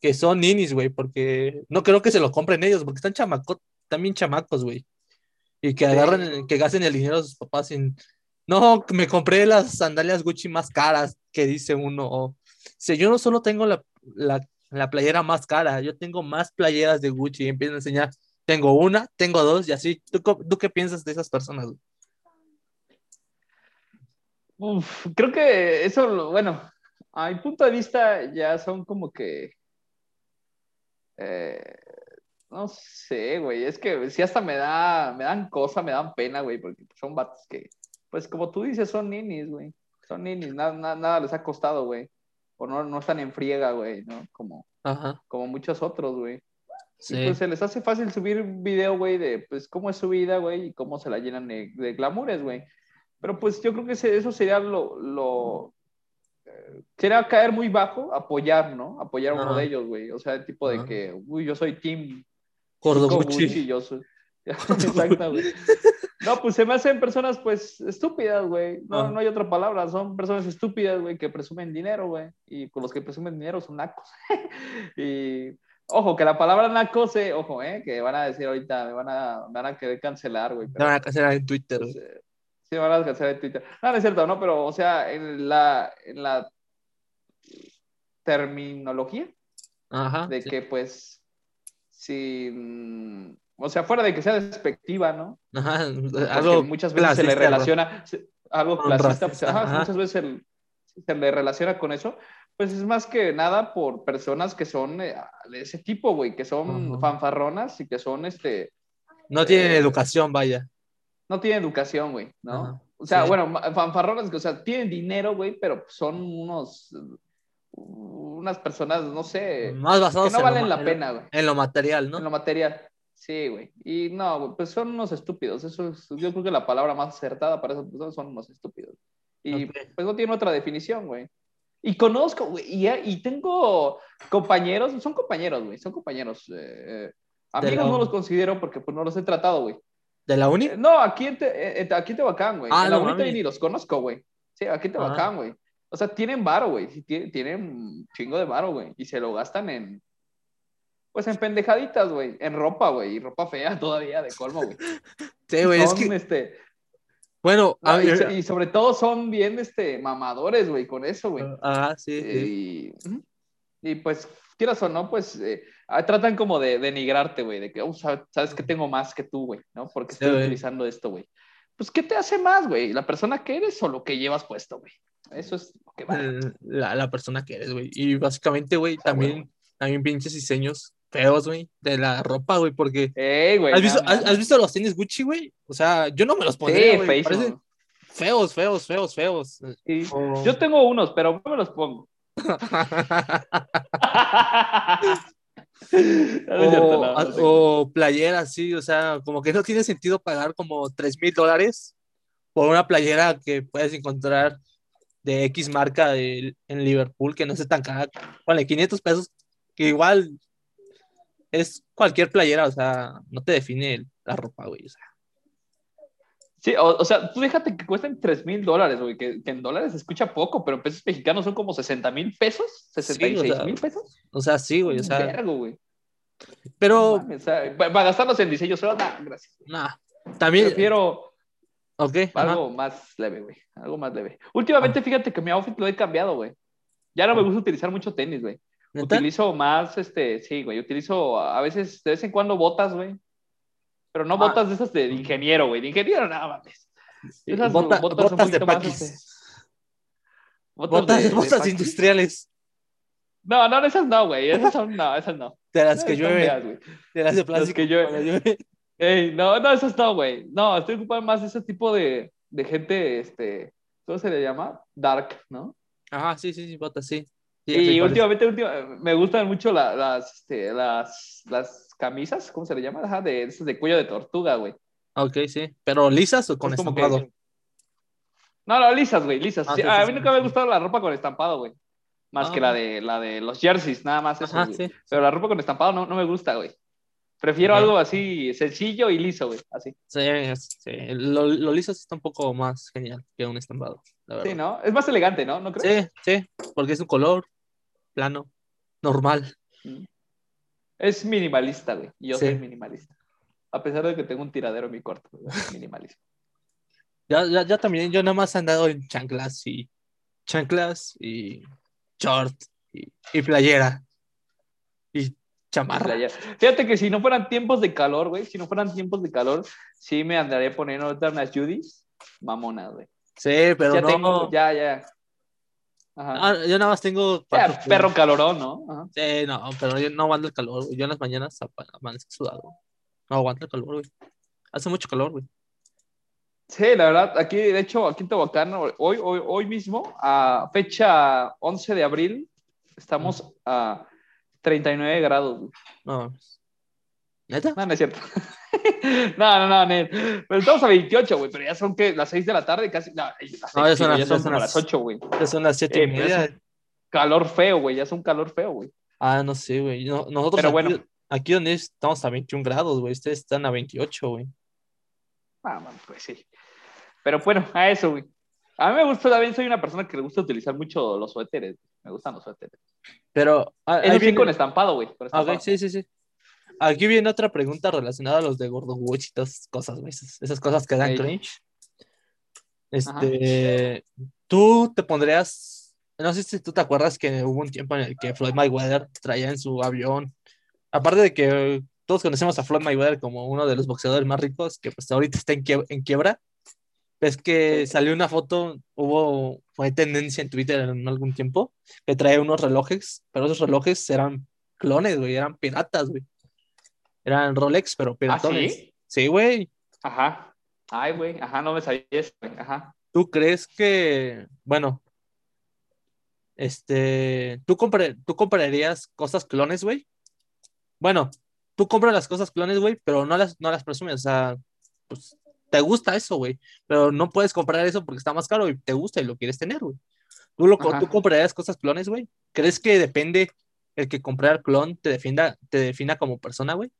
que son ninis, güey, porque no creo que se lo compren ellos, porque están chamacos, también chamacos, güey. Y que agarren, que gasten el dinero de sus papás en, no, me compré las sandalias Gucci más caras, que dice uno, o, si yo no solo tengo la, la, la playera más cara, yo tengo más playeras de Gucci y empiezan a enseñar, tengo una, tengo dos y así. ¿Tú, tú qué piensas de esas personas? güey? Uf, creo que eso, bueno, a mi punto de vista ya son como que, eh, no sé, güey, es que sí hasta me da, me dan cosa, me dan pena, güey, porque son vatos que, pues como tú dices, son ninis, güey, son ninis, nada, nada, nada les ha costado, güey. o no, no están en friega, güey, ¿no? Como, Ajá. como muchos otros, güey. Sí. Y pues se les hace fácil subir video, güey, de pues cómo es su vida, güey, y cómo se la llenan de, de glamures, güey. Pero pues yo creo que eso sería lo, lo eh, sería caer muy bajo, apoyar, ¿no? Apoyar a uno Ajá. de ellos, güey. O sea, el tipo de Ajá. que, uy, yo soy team. Gucci, yo soy. Exacto, güey. No, pues se me hacen personas, pues, estúpidas, güey. No, Ajá. no hay otra palabra. Son personas estúpidas, güey, que presumen dinero, güey. Y con los que presumen dinero son nacos. y, ojo, que la palabra naco se, ojo, eh, que van a decir ahorita, me van a, me van a querer cancelar, güey. Pero, van a cancelar en Twitter. pues, eh, sí, me van a cancelar en Twitter. No, no es cierto, ¿no? Pero, o sea, en la, en la terminología Ajá. de sí. que, pues, si, mm, o sea, fuera de que sea despectiva, ¿no? Ajá. Porque Algo muchas veces se le relaciona se- algo clasista, pues, ajá, ajá. muchas veces se, se le relaciona con eso, pues es más que nada por personas que son eh, de ese tipo, güey, que son fanfarronas y que son, este, No tienen eh, educación, vaya. No tienen educación, güey, ¿no? O sea, sí. bueno, que, o sea, tienen dinero, güey, pero son unos, unas personas, no sé, Más basados que no valen la pena, güey. En lo material, ¿no? En lo material. Sí, güey. Y no, güey, pues son unos estúpidos. Eso es, yo creo que la palabra más acertada para esas personas son unos estúpidos. Y pues no tiene otra definición, güey. Y conozco, güey, y, y tengo compañeros, son compañeros, güey, son compañeros. eh, eh, amigos no los considero porque pues no los he tratado, güey. ¿De la uni? Eh, No, aquí en, Te- eh, aquí en Tehuacán, güey. Ah, en la no mames. ni los conozco, güey. Sí, aquí en Tehuacán, güey. O sea, tienen varo, güey. Tienen, tienen chingo de varo, güey. Y se lo gastan en, pues en pendejaditas, güey. En ropa, güey. Y ropa fea todavía, de colmo, güey. Sí, güey, es que, este, bueno, no, a y, y sobre todo son bien, este, mamadores, güey, con eso, güey. Ajá, sí, sí. Y, y, pues, quieras o no, pues eh, ah, tratan como de denigrarte, güey, de que, oh, sab- sabes que tengo más que tú, güey, ¿no? Porque Sí, estoy güey. utilizando esto, güey. Pues, ¿qué te hace más, güey? ¿La persona que eres o lo que llevas puesto, güey? Eso es lo que vale. Eh, La, la persona que eres, güey. Y básicamente, güey, Ah, también, huevo. también pinches diseños feos, güey, de la ropa, güey, porque... Ey, güey. ¿Has visto, has, has visto los tenis Gucci, güey? O sea, yo no me los pondría, Sí, güey. parecen feos, feos, feos, feos. Sí. O- Yo tengo unos, pero no me los pongo. O, no, no a- tengo. o playeras, sí, o sea, como que no tiene sentido pagar como 3 mil dólares por una playera que puedes encontrar de X marca de- en Liverpool, que no es tan cara, vale, 500 pesos, que igual es cualquier playera, o sea, no te define la ropa, güey, o sea, Sí, o, o sea, tú déjate que cuesten 3 mil dólares, güey, que, que en dólares se escucha poco, pero en pesos mexicanos son como 60 mil pesos, 66 sea, mil pesos. o sea, sí, güey, o sea, vergo, güey. Pero, o sea, para gastarlos en diseño solo, nah, gracias. nah, también, Prefiero ok, ajá, algo más leve, güey. Algo más leve. Últimamente, fíjate que mi outfit lo he cambiado, güey. Ya no me gusta utilizar mucho tenis, güey. Utilizo más, este, sí, güey. Utilizo a veces, de vez en cuando, botas, güey. Pero no Ah. botas de esas de ingeniero, güey. De ingeniero, nada mames. Esas Bota- botas, un botas de más, paquis. este, Botas, de- botas industriales, No, no, esas no, güey. Esas son, no, esas no. de las que llueven, de las de plástico. que llueven. cuando llueve. Ey, no, no, esas no, güey. No, estoy ocupado más de ese tipo de, de gente, este, ¿cómo se le llama? Dark, ¿no? Ajá, sí, sí, sí, botas, sí. Sí, Y últimamente, última- me gustan mucho la- las, este, las, las camisas, ¿cómo se le llama? Ajá, de, esas de cuello de tortuga, güey. Ok, sí. ¿Pero lisas o con Es como que- estampado? No, no, lisas, güey, lisas. Ah, Sí, sí, a mí sí, nunca me ha gustado la ropa con estampado, güey. Más Ah. que la de, la de los jerseys, nada más eso, Ajá. Pero la ropa con estampado no, no me gusta, güey. Prefiero algo así sencillo y liso, güey, así. Sí, sí. Lo, lo liso está un poco más genial que un estampado, la verdad. Sí, ¿no? Es más elegante, ¿no? ¿No crees? Sí, sí, porque es un color plano, normal. Es minimalista, güey. Yo Sí. soy minimalista. A pesar de que tengo un tiradero en mi cuarto, es minimalista. Ya, ya, ya también, yo nada más he andado en chanclas y chanclas y short y, y playera y chamarra. Fíjate que si no fueran tiempos de calor, güey, si no fueran tiempos de calor, sí me andaría poniendo unas Judys mamonas, güey. Sí, pero ya no. tengo, ya, ya. Ajá. Ah, yo nada más tengo. Perro calorón, ¿no? Ajá. Sí, no, pero yo no aguanto el calor, güey. Yo en las mañanas amanezco sudado. No aguanto el calor, güey. Hace mucho calor, güey. Sí, la verdad, aquí, de hecho, aquí en Tehuacán, hoy, hoy, hoy mismo, a fecha 11 de abril, estamos a 39 grados. güey. No. ¿Neta? No, no es cierto. no, no, no, Nel. Pero estamos a 28, güey, pero ya son que las 6 de la tarde, casi. No, las No, ya son las- ya ya son las- las 8, güey. Ya son las siete Eh, y pero media. es Calor feo, güey, ya es un calor feo, güey. Ah, no sé, güey. No- nosotros Pero aquí, bueno. aquí donde estamos a 21 grados, güey. Ustedes están a 28, güey. Ah, man, pues sí. Pero bueno, a eso, güey. A mí me gusta también, soy una persona que le gusta utilizar mucho los suéteres. Me gustan los suéteres. Pero ah, ahí sí, viene- con estampado, güey. con Ah, estampado. sí, sí, sí. Aquí viene otra pregunta relacionada a los de Gordo Watch y todas esas cosas, güey. Esas, cosas que dan cringe. Este, tú te pondrías, no sé si tú te acuerdas que hubo un tiempo en el que Floyd Mayweather traía en su avión, aparte de que todos conocemos a Floyd Mayweather como uno de los boxeadores más ricos, que pues ahorita está en, quie- en quiebra, ves que salió una foto, hubo, fue tendencia en Twitter en algún tiempo, que traía unos relojes, pero esos relojes eran clones, güey, eran piratas, güey. Eran Rolex, pero ¿Ah, piratones. sí? Sí, güey. Ajá. Ay, güey. Ajá, no me sabía eso, güey. Ajá. ¿Tú crees que, bueno, este, ¿tú, compra- tú comprarías cosas clones, güey? Bueno, tú compras las cosas clones, güey, pero no las, no las presumes, o sea, pues te gusta eso, güey, pero no puedes comprar eso porque está más caro y te gusta y lo quieres tener, güey. ¿Tú, lo, Ajá. ¿Tú comprarías cosas clones, güey? ¿Crees que depende el que comprar clon te defina, te defina como persona, güey?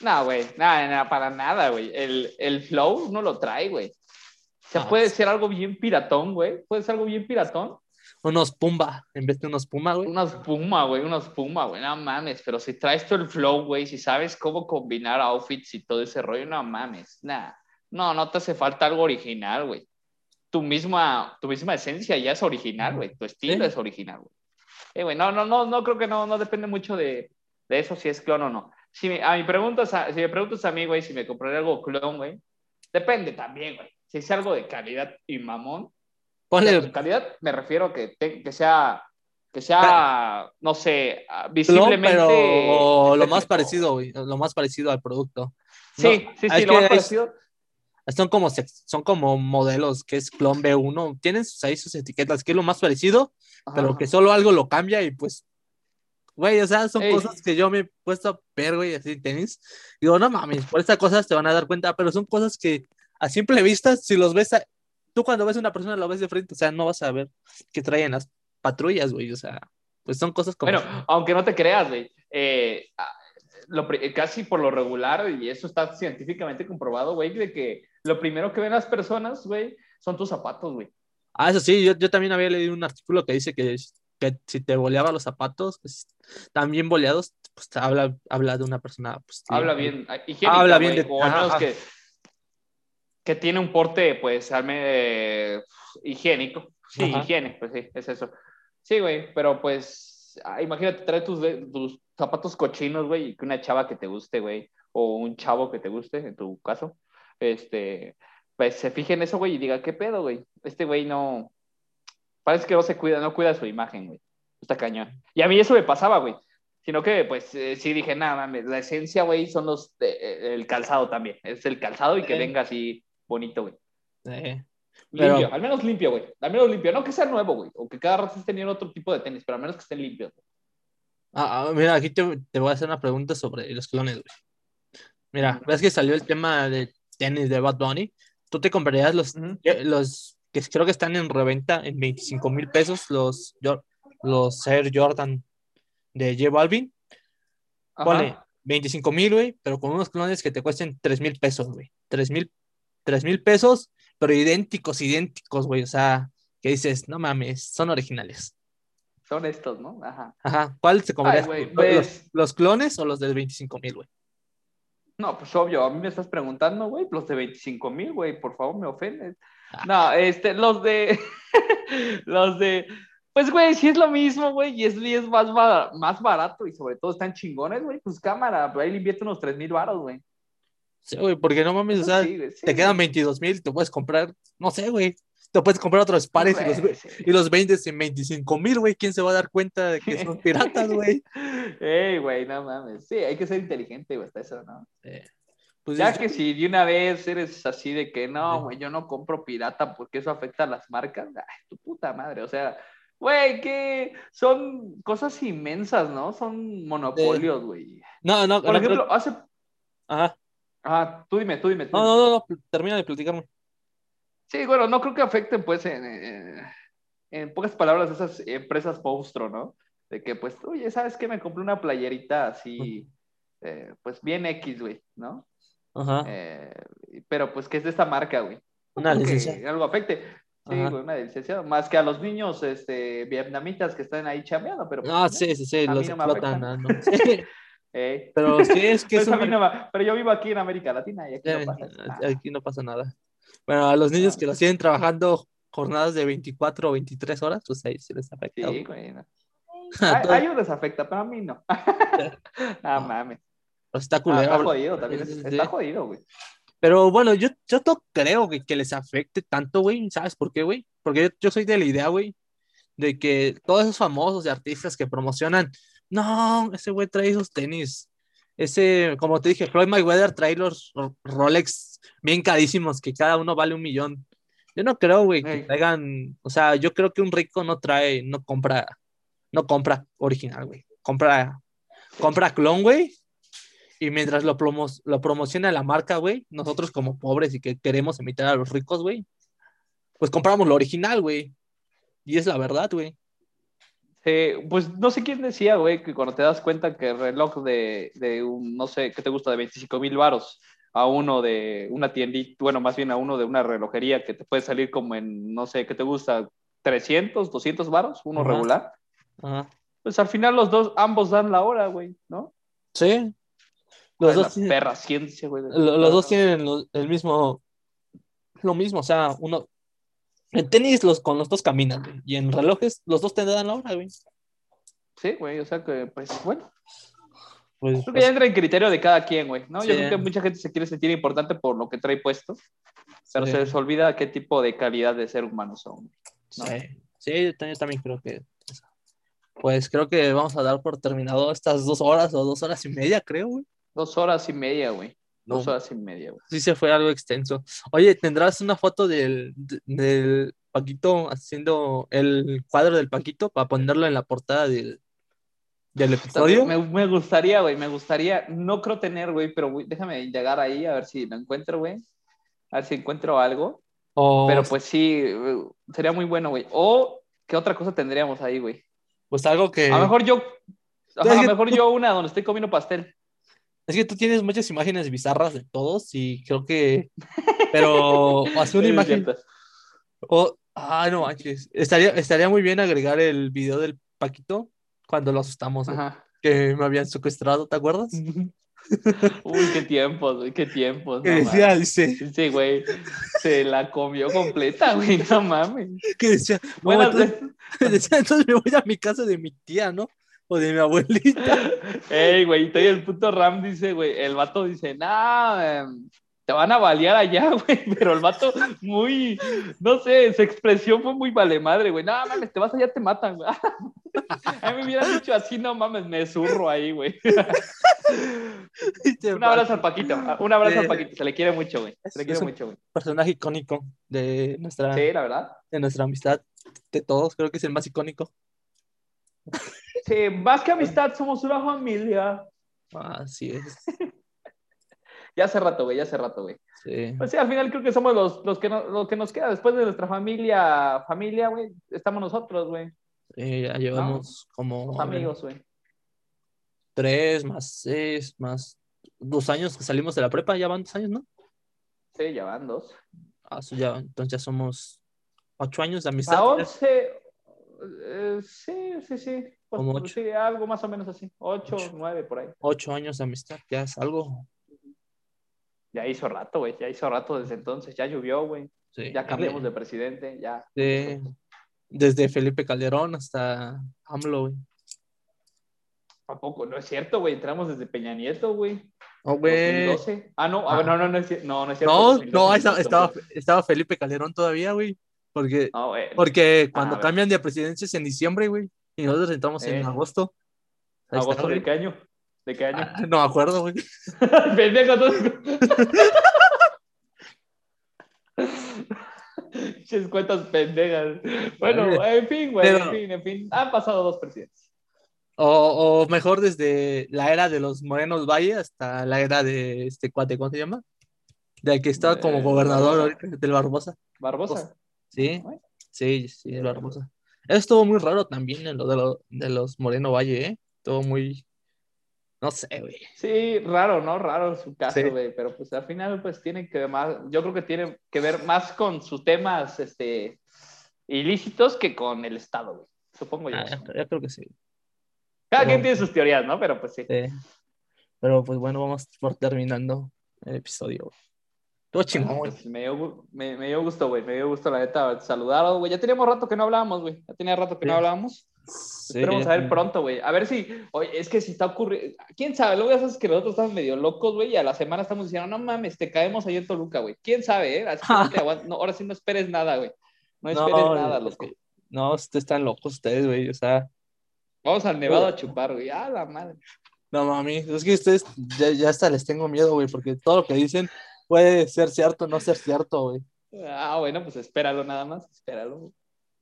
No, güey. Nada, nada, para nada, güey. El, el flow no lo trae, güey. O sea, Ah, puede ser algo bien piratón, güey. Puede ser algo bien piratón. Unos Pumba en vez de unos Puma, güey. Unos Puma, güey, unos Puma, güey, no mames, pero si traes todo el flow, güey, si sabes cómo combinar outfits y todo ese rollo, no mames, nada. No, no te hace falta algo original, güey. Tu misma, tu misma esencia ya es original, güey. Tu estilo Sí. es original, güey. Eh, güey, no, no, no, no creo que no, no depende mucho de, de eso si es clon o no. Si me, a mi preguntas, a- si me preguntas a mí, güey, si me compraré algo clon, güey, depende también, güey. Si es algo de calidad y mamón, Ponle de calidad me refiero que, te- que sea, que sea, no sé, ah, clon, visiblemente. pero lo más parecido, güey, lo más parecido al producto. Sí, No, sí, sí, lo más es- parecido. Son como, son como modelos que es clon B1, tienen sus- ahí sus etiquetas, que es lo más parecido, pero Ajá. que solo algo lo cambia y pues, güey, o sea, son Ey. cosas que yo me he puesto a ver, güey, así en tenis. Digo, no mames, por estas cosas te van a dar cuenta, pero son cosas que a simple vista, si los ves, a- tú cuando ves a una persona lo ves de frente, o sea, no vas a ver qué traen las patrullas, güey, o sea, pues son cosas como... Bueno, aunque no te creas, güey. eh, ah, lo pri- casi por lo regular, y eso está científicamente comprobado, güey, de que lo primero que ven las personas, güey, son tus zapatos, güey. Ah, eso sí, yo, yo también había leído un artículo que dice que, que si te boleaba los zapatos, pues, bien boleados, pues te habla, habla de una persona, pues, Habla bien, ah, Habla bien de- o al menos que, que tiene un porte, pues, al menos eh, higiénico. Sí, Ajá. higiene, pues sí, es eso. Sí, güey, pero pues, ah, imagínate traer tus, tus zapatos cochinos, güey, y que una chava que te guste, güey, o un chavo que te guste, en tu caso, este, pues se fije en eso, güey, y diga, ¿qué pedo, güey? Este güey no, parece que no se cuida, no cuida su imagen, güey. Está cañón. Y a mí eso me pasaba, güey. Sino que, pues, eh, sí dije, nada, mames, la esencia, güey, son los, eh, eh, el calzado también. Es el calzado y que venga así bonito, güey. Eh, Pero- Limpio, al menos limpio, güey. Al menos limpio. No que sea nuevo, güey. O que cada rato estés teniendo otro tipo de tenis, pero al menos que estén limpios. ah, ah, mira, aquí te, te voy a hacer una pregunta sobre los clones, güey. Mira, ves que salió el tema de tenis de Bad Bunny. ¿Tú te comprarías los, que- los que creo que están en reventa en 25 mil pesos, los, los Air Jordan de J Balvin? Ajá. Ponle 25 mil, güey, pero con unos clones que te cuesten 3 mil pesos, güey. 3 mil, 3 mil pesos, pero idénticos, idénticos, güey. O sea, que dices, no mames, son originales. Son estos, ¿no? Ajá. Ajá. ¿Cuál güey, ¿Los- pues- ¿Los, clones o los del 25 mil, güey? No, pues obvio, a mí me estás preguntando, güey, los de 25 mil, güey, por favor, me ofendes. No, este, los de, los de, pues, güey, si es lo mismo, güey, y es, y es más, más barato y sobre todo están chingones, güey, pues cámara, pero ahí le invierto unos 3 mil baros, güey. Sí, güey, porque no mames, o sea, Sí, güey, sí, te quedan güey. 22 mil, te puedes comprar, no sé, güey. Te puedes comprar otros pares y los, Güey, sí. y los vendes en 25 mil, güey. ¿Quién se va a dar cuenta de que son piratas, güey? Ey, güey, no mames. Sí, hay que ser inteligente, güey, hasta eso, ¿no? Eh, Pues Ya es- que si de una vez eres así de que no, güey, yo no compro pirata porque eso afecta a las marcas, ay, tu puta madre, o sea, güey, que son cosas inmensas, ¿no? Son monopolios, güey. No, no, Por no ejemplo, creo- hace... Ajá. Ah, tú dime, tú dime. tú No, dime. no, no, no, termina de platicarme. Sí, bueno, no creo que afecten, pues, en, en, en pocas palabras, esas empresas monstruo, ¿no? De que, pues, oye, ¿sabes qué? Me compré una playerita así, eh, pues, bien X, güey, ¿no? Ajá. Eh, pero, pues, que es de esta marca, güey. Una licencia. algo afecte. Sí, Ajá. güey, una licencia. Más que a los niños este, vietnamitas que están ahí chambeando, pero... Ah, pues, sí, sí, sí, los no explotan. ah, no. Sí, eh. pero sí, es que Pues es a un mí no me- pero yo vivo aquí en América Latina y aquí no Eh, pasa eso. Ah, Aquí no pasa nada. Bueno, a los niños No. que los tienen trabajando jornadas de 24 o 23 horas, pues ahí se les afecta. Sí, güey. no. A ellos les afecta, pero a mí no. no mames. Pues está Ah, culero. está jodido también. Sí, es- sí, Está jodido, güey. Pero bueno, yo, yo no creo que, que les afecte tanto, güey. ¿Sabes por qué, güey? Porque yo, yo soy de la idea, güey, de que todos esos famosos y artistas que promocionan, no, ese güey trae esos tenis. Ese, como te dije, Floyd Mayweather trae los Ro- Rolex bien carísimos, que cada uno vale un millón. Yo no creo, güey, que traigan, o sea, yo creo que un rico no trae, no compra, no compra original, güey. Compra, compra clon, güey. Y mientras lo, promos- lo promociona la marca, güey, nosotros como pobres y que queremos imitar a los ricos, güey, pues compramos lo original, güey. Y es la verdad, güey. Sí, pues no sé quién decía, güey, que cuando te das cuenta que el reloj de, de un, no sé, ¿qué te gusta? De 25 mil varos a uno de una tiendita, bueno, más bien a uno de una relojería que te puede salir como en, no sé, ¿qué te gusta? 300, 200 varos, uno Ajá. regular. Ajá. Pues al final los dos, ambos dan la hora, güey, ¿no? Sí. Los Los dos, tienen- perra ciencia, güey. lo- los dos tienen lo- el mismo, lo mismo, o sea, uno, en tenis los, con los dos caminan, güey, y en relojes los dos te dan la hora, güey. Sí, güey, o sea que, pues, bueno. Pues, Creo que ya entra en criterio de cada quien, güey, ¿no? Yo Sí. creo que mucha gente se quiere sentir importante por lo que trae puesto, pero sí, se les olvida qué tipo de calidad de ser humano son. ¿no? sí, sí, yo también creo que, pues creo que vamos a dar por terminado estas dos horas o dos horas y media, creo, güey. Dos horas y media, güey. Dos No. horas y media, güey. Sí se fue algo extenso. Oye, ¿tendrás una foto del, de- del Paquito haciendo el cuadro del Paquito para ponerlo en la portada del, del episodio? Me, me gustaría, güey, me gustaría. No creo tener, güey, pero déjame llegar ahí a ver si lo encuentro, güey. A ver si encuentro algo. Pero pues sí, sería muy bueno, güey. O, ¿qué otra cosa tendríamos ahí, güey? pues algo que... A lo mejor yo. ajá, a lo mejor yo una donde estoy comiendo pastel. Es que tú tienes muchas imágenes bizarras de todos y creo que... Pero hace una imagen... o- ah, no manches. Estaría, estaría muy bien agregar el video del Paquito cuando lo asustamos, que me habían secuestrado, ¿te acuerdas? Uy, qué tiempos, güey, qué tiempos. Que no decía, mames. dice, Sí, güey, se la comió completa, güey, no mames. que decía, no, Bueno, entonces- decía, entonces me voy a mi casa de mi tía, ¿no? O de mi abuelita. Ey, güey, y el puto Ram dice, güey, el vato dice, no, em, te van a balear allá, güey, pero el vato muy, no sé, su expresión fue muy vale madre, güey, no mames, te vas allá, te matan, güey. A mí me hubieran dicho así, no mames, me zurro ahí, güey. Un abrazo al Paquito, un abrazo al Sí. Paquito, se le quiere mucho, güey, se le quiere mucho, güey. Personaje icónico de nuestra, Sí, la verdad. de nuestra amistad, de todos, creo que es el más icónico. Sí, más que amistad, somos una familia. Así es. Ya hace rato, güey, ya hace rato, güey. Sí. Pues sí, al final creo que somos los, los que, no- lo que nos queda después de nuestra familia, familia, güey, estamos nosotros, güey, Sí, ya llevamos como los amigos, güey. tres más seis más dos años que salimos de la prepa, ya van dos años, ¿no? Sí, ya van dos. Ah, eso ya, entonces ya somos ocho años de amistad. A 11, eh, sí, sí, sí. Pues, Como pues ocho. sí, algo más o menos así. Ocho, Ocho. nueve, por ahí. Ocho años de amistad, ya es algo. Ya hizo rato, güey, ya hizo rato desde entonces. Ya llovió, güey. Sí. Ya cambiamos de presidente, ya. de- desde Felipe Calderón hasta AMLO, güey. ¿A poco? No es cierto, güey. Entramos desde Peña Nieto, güey. No, güey. 2012. Ah, no, Ah. ah, no, no, no es cier- no, no es cierto. No, 2012, no, estaba, 2012. estaba, estaba Felipe Calderón todavía, güey. Porque, güey. porque cuando a ver. cambian de presidencia es en diciembre, güey. Y nosotros entramos en Eh. agosto. Ahí está, ¿Agosto de qué año? ¿De qué año? Ah, no me acuerdo, güey. Pendejo. Pinches cuentas pendejas. Bueno, en fin, güey, Pero- en fin, en fin. Han pasado dos presidentes. O, o mejor desde la era de los Morenos Valle hasta la era de este cuate, ¿cómo se llama? Del que estaba como Eh, gobernador Barbosa. ahorita, del Barbosa. Barbosa. Sí, sí, sí, el Barbosa. Eso estuvo muy raro también en lo de, lo- de los Moreno Valle, ¿eh? Estuvo muy. No sé, güey. Sí, raro, ¿no? Raro su caso, Sí. güey. Pero pues al final, pues tiene que ver más. Yo creo que tiene que ver más con sus temas este, ilícitos que con el Estado, güey. Supongo yo. Ah, yo creo que sí. Cada pero- quien tiene sus teorías, ¿no? Pero pues sí. Sí. Pero pues bueno, vamos por terminando el episodio. Estuvo chingón, güey. Pues, me, dio, me, me dio gusto, güey. Me dio gusto, la neta, saludaros, güey. Ya teníamos rato que no hablábamos, güey. Ya tenía rato que no hablábamos. Sí, Esperemos a ver pronto, güey. A ver si, oye, es que si está ocurriendo, quién sabe, luego ya sabes que nosotros estamos medio locos, güey, y a la semana estamos diciendo, no mames, te caemos ahí en Toluca, güey. Quién sabe, eh. Así que no te aguant- no, ahora sí no esperes nada, güey. No esperes No, nada, loco. que- No, ustedes están locos ustedes, güey. O sea, Vamos al nevado a chupar, güey. Ah, la madre. no mami, es que ustedes ya, ya hasta les tengo miedo, güey, porque todo lo que dicen puede ser cierto no ser cierto, güey. Ah, bueno, pues espéralo nada más, espéralo.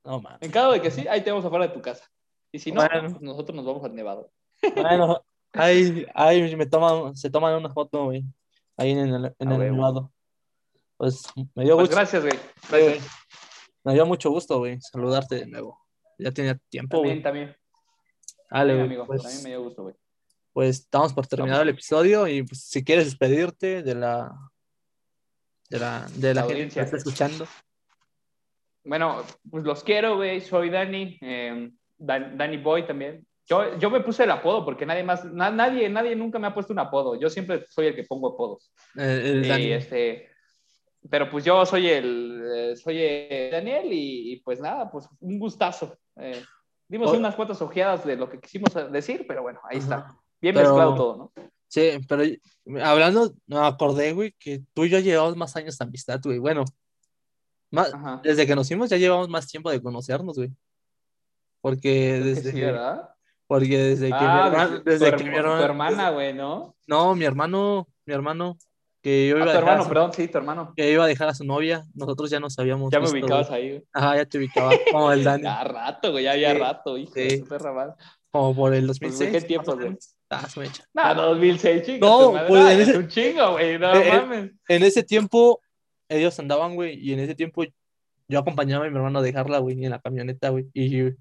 No mames. En caso de que sí, ahí te vamos afuera de tu casa. Y si no, Bueno. pues nosotros nos vamos al nevado. Bueno, ahí, ahí me toman, se toman una foto, güey. Ahí en el, en el nevado. Pues me dio Pues gusto, gracias, güey. Gracias. me dio mucho gusto, güey, saludarte de nuevo. Ya tenía tiempo, También, güey. también. Dale, También, güey, amigo. pues, También me dio gusto, güey. pues estamos por terminar el episodio y pues, si quieres despedirte de la de la, de la, La gente audiencia. que está escuchando. Bueno, pues los quiero, güey. Soy Dani. eh, Dan- Danny Boy también. Yo, yo me puse el apodo porque nadie más, na- nadie, nadie nunca me ha puesto un apodo. Yo siempre soy el que pongo apodos. Eh, Y, Dani. este, pero pues yo soy el, eh, soy el Daniel y, y, pues nada, pues un gustazo. Eh, dimos Oh. unas cuantas ojeadas de lo que quisimos decir, pero bueno, ahí está. Ajá. Bien Pero- mezclado todo, ¿no? Sí, pero hablando, me acordé, güey, que tú y yo llevamos más años de amistad, güey. Bueno, más, Ajá. desde que nos fuimos ya llevamos más tiempo de conocernos, güey. Porque desde sí, ¿verdad? porque desde que mi Ah, hermana, desde- desde tu, que mi herma- tu hermana, güey, ¿no? no, mi hermano, mi hermano, que yo Ah, iba a tu a hermano, su- perdón, sí, tu hermano. que iba a dejar a su novia, nosotros ya nos habíamos Ya me visto, ubicabas güey. ahí, güey. Ajá, ya te ubicaba, como el Dani, Ya rato, güey, ya había Sí, rato, hijo sí. como por el Pues, 2006. ¿qué más tiempos, o güey? Ah, su mecha. Nah, 2006, chicos. No, madre, pues, en es ese- un chingo, güey, no Eh, mames. En ese tiempo, ellos andaban, güey, y en ese tiempo yo acompañaba a mi hermano a dejarla, güey, en la camioneta, güey, y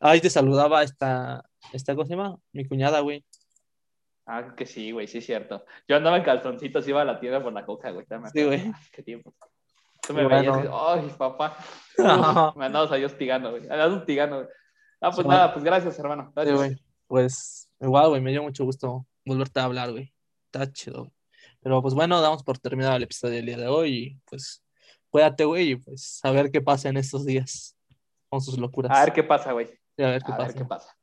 ahí te saludaba esta, esta, ¿cómo se llama? Mi cuñada, güey. Ah, que sí, güey, sí es cierto. Yo andaba en calzoncitos, iba a la tienda por la coca, güey. Sí, güey. Ay, qué tiempo. Tú me veías bueno. y, ay, papá. Ajá. me andabas ahí hostigando, güey. Andabas hostigando, güey. Ah, pues Sí, nada, pues gracias, hermano. Sí, Gracias. güey. Pues, igual, güey, me dio mucho gusto volverte a hablar, güey. Está chido, güey. Pero pues bueno, damos por terminado el episodio del día de hoy y pues cuídate, güey, y pues a ver qué pasa en estos días con sus locuras. a ver qué pasa, güey. Sí, a ver qué A pasa. ver qué pasa.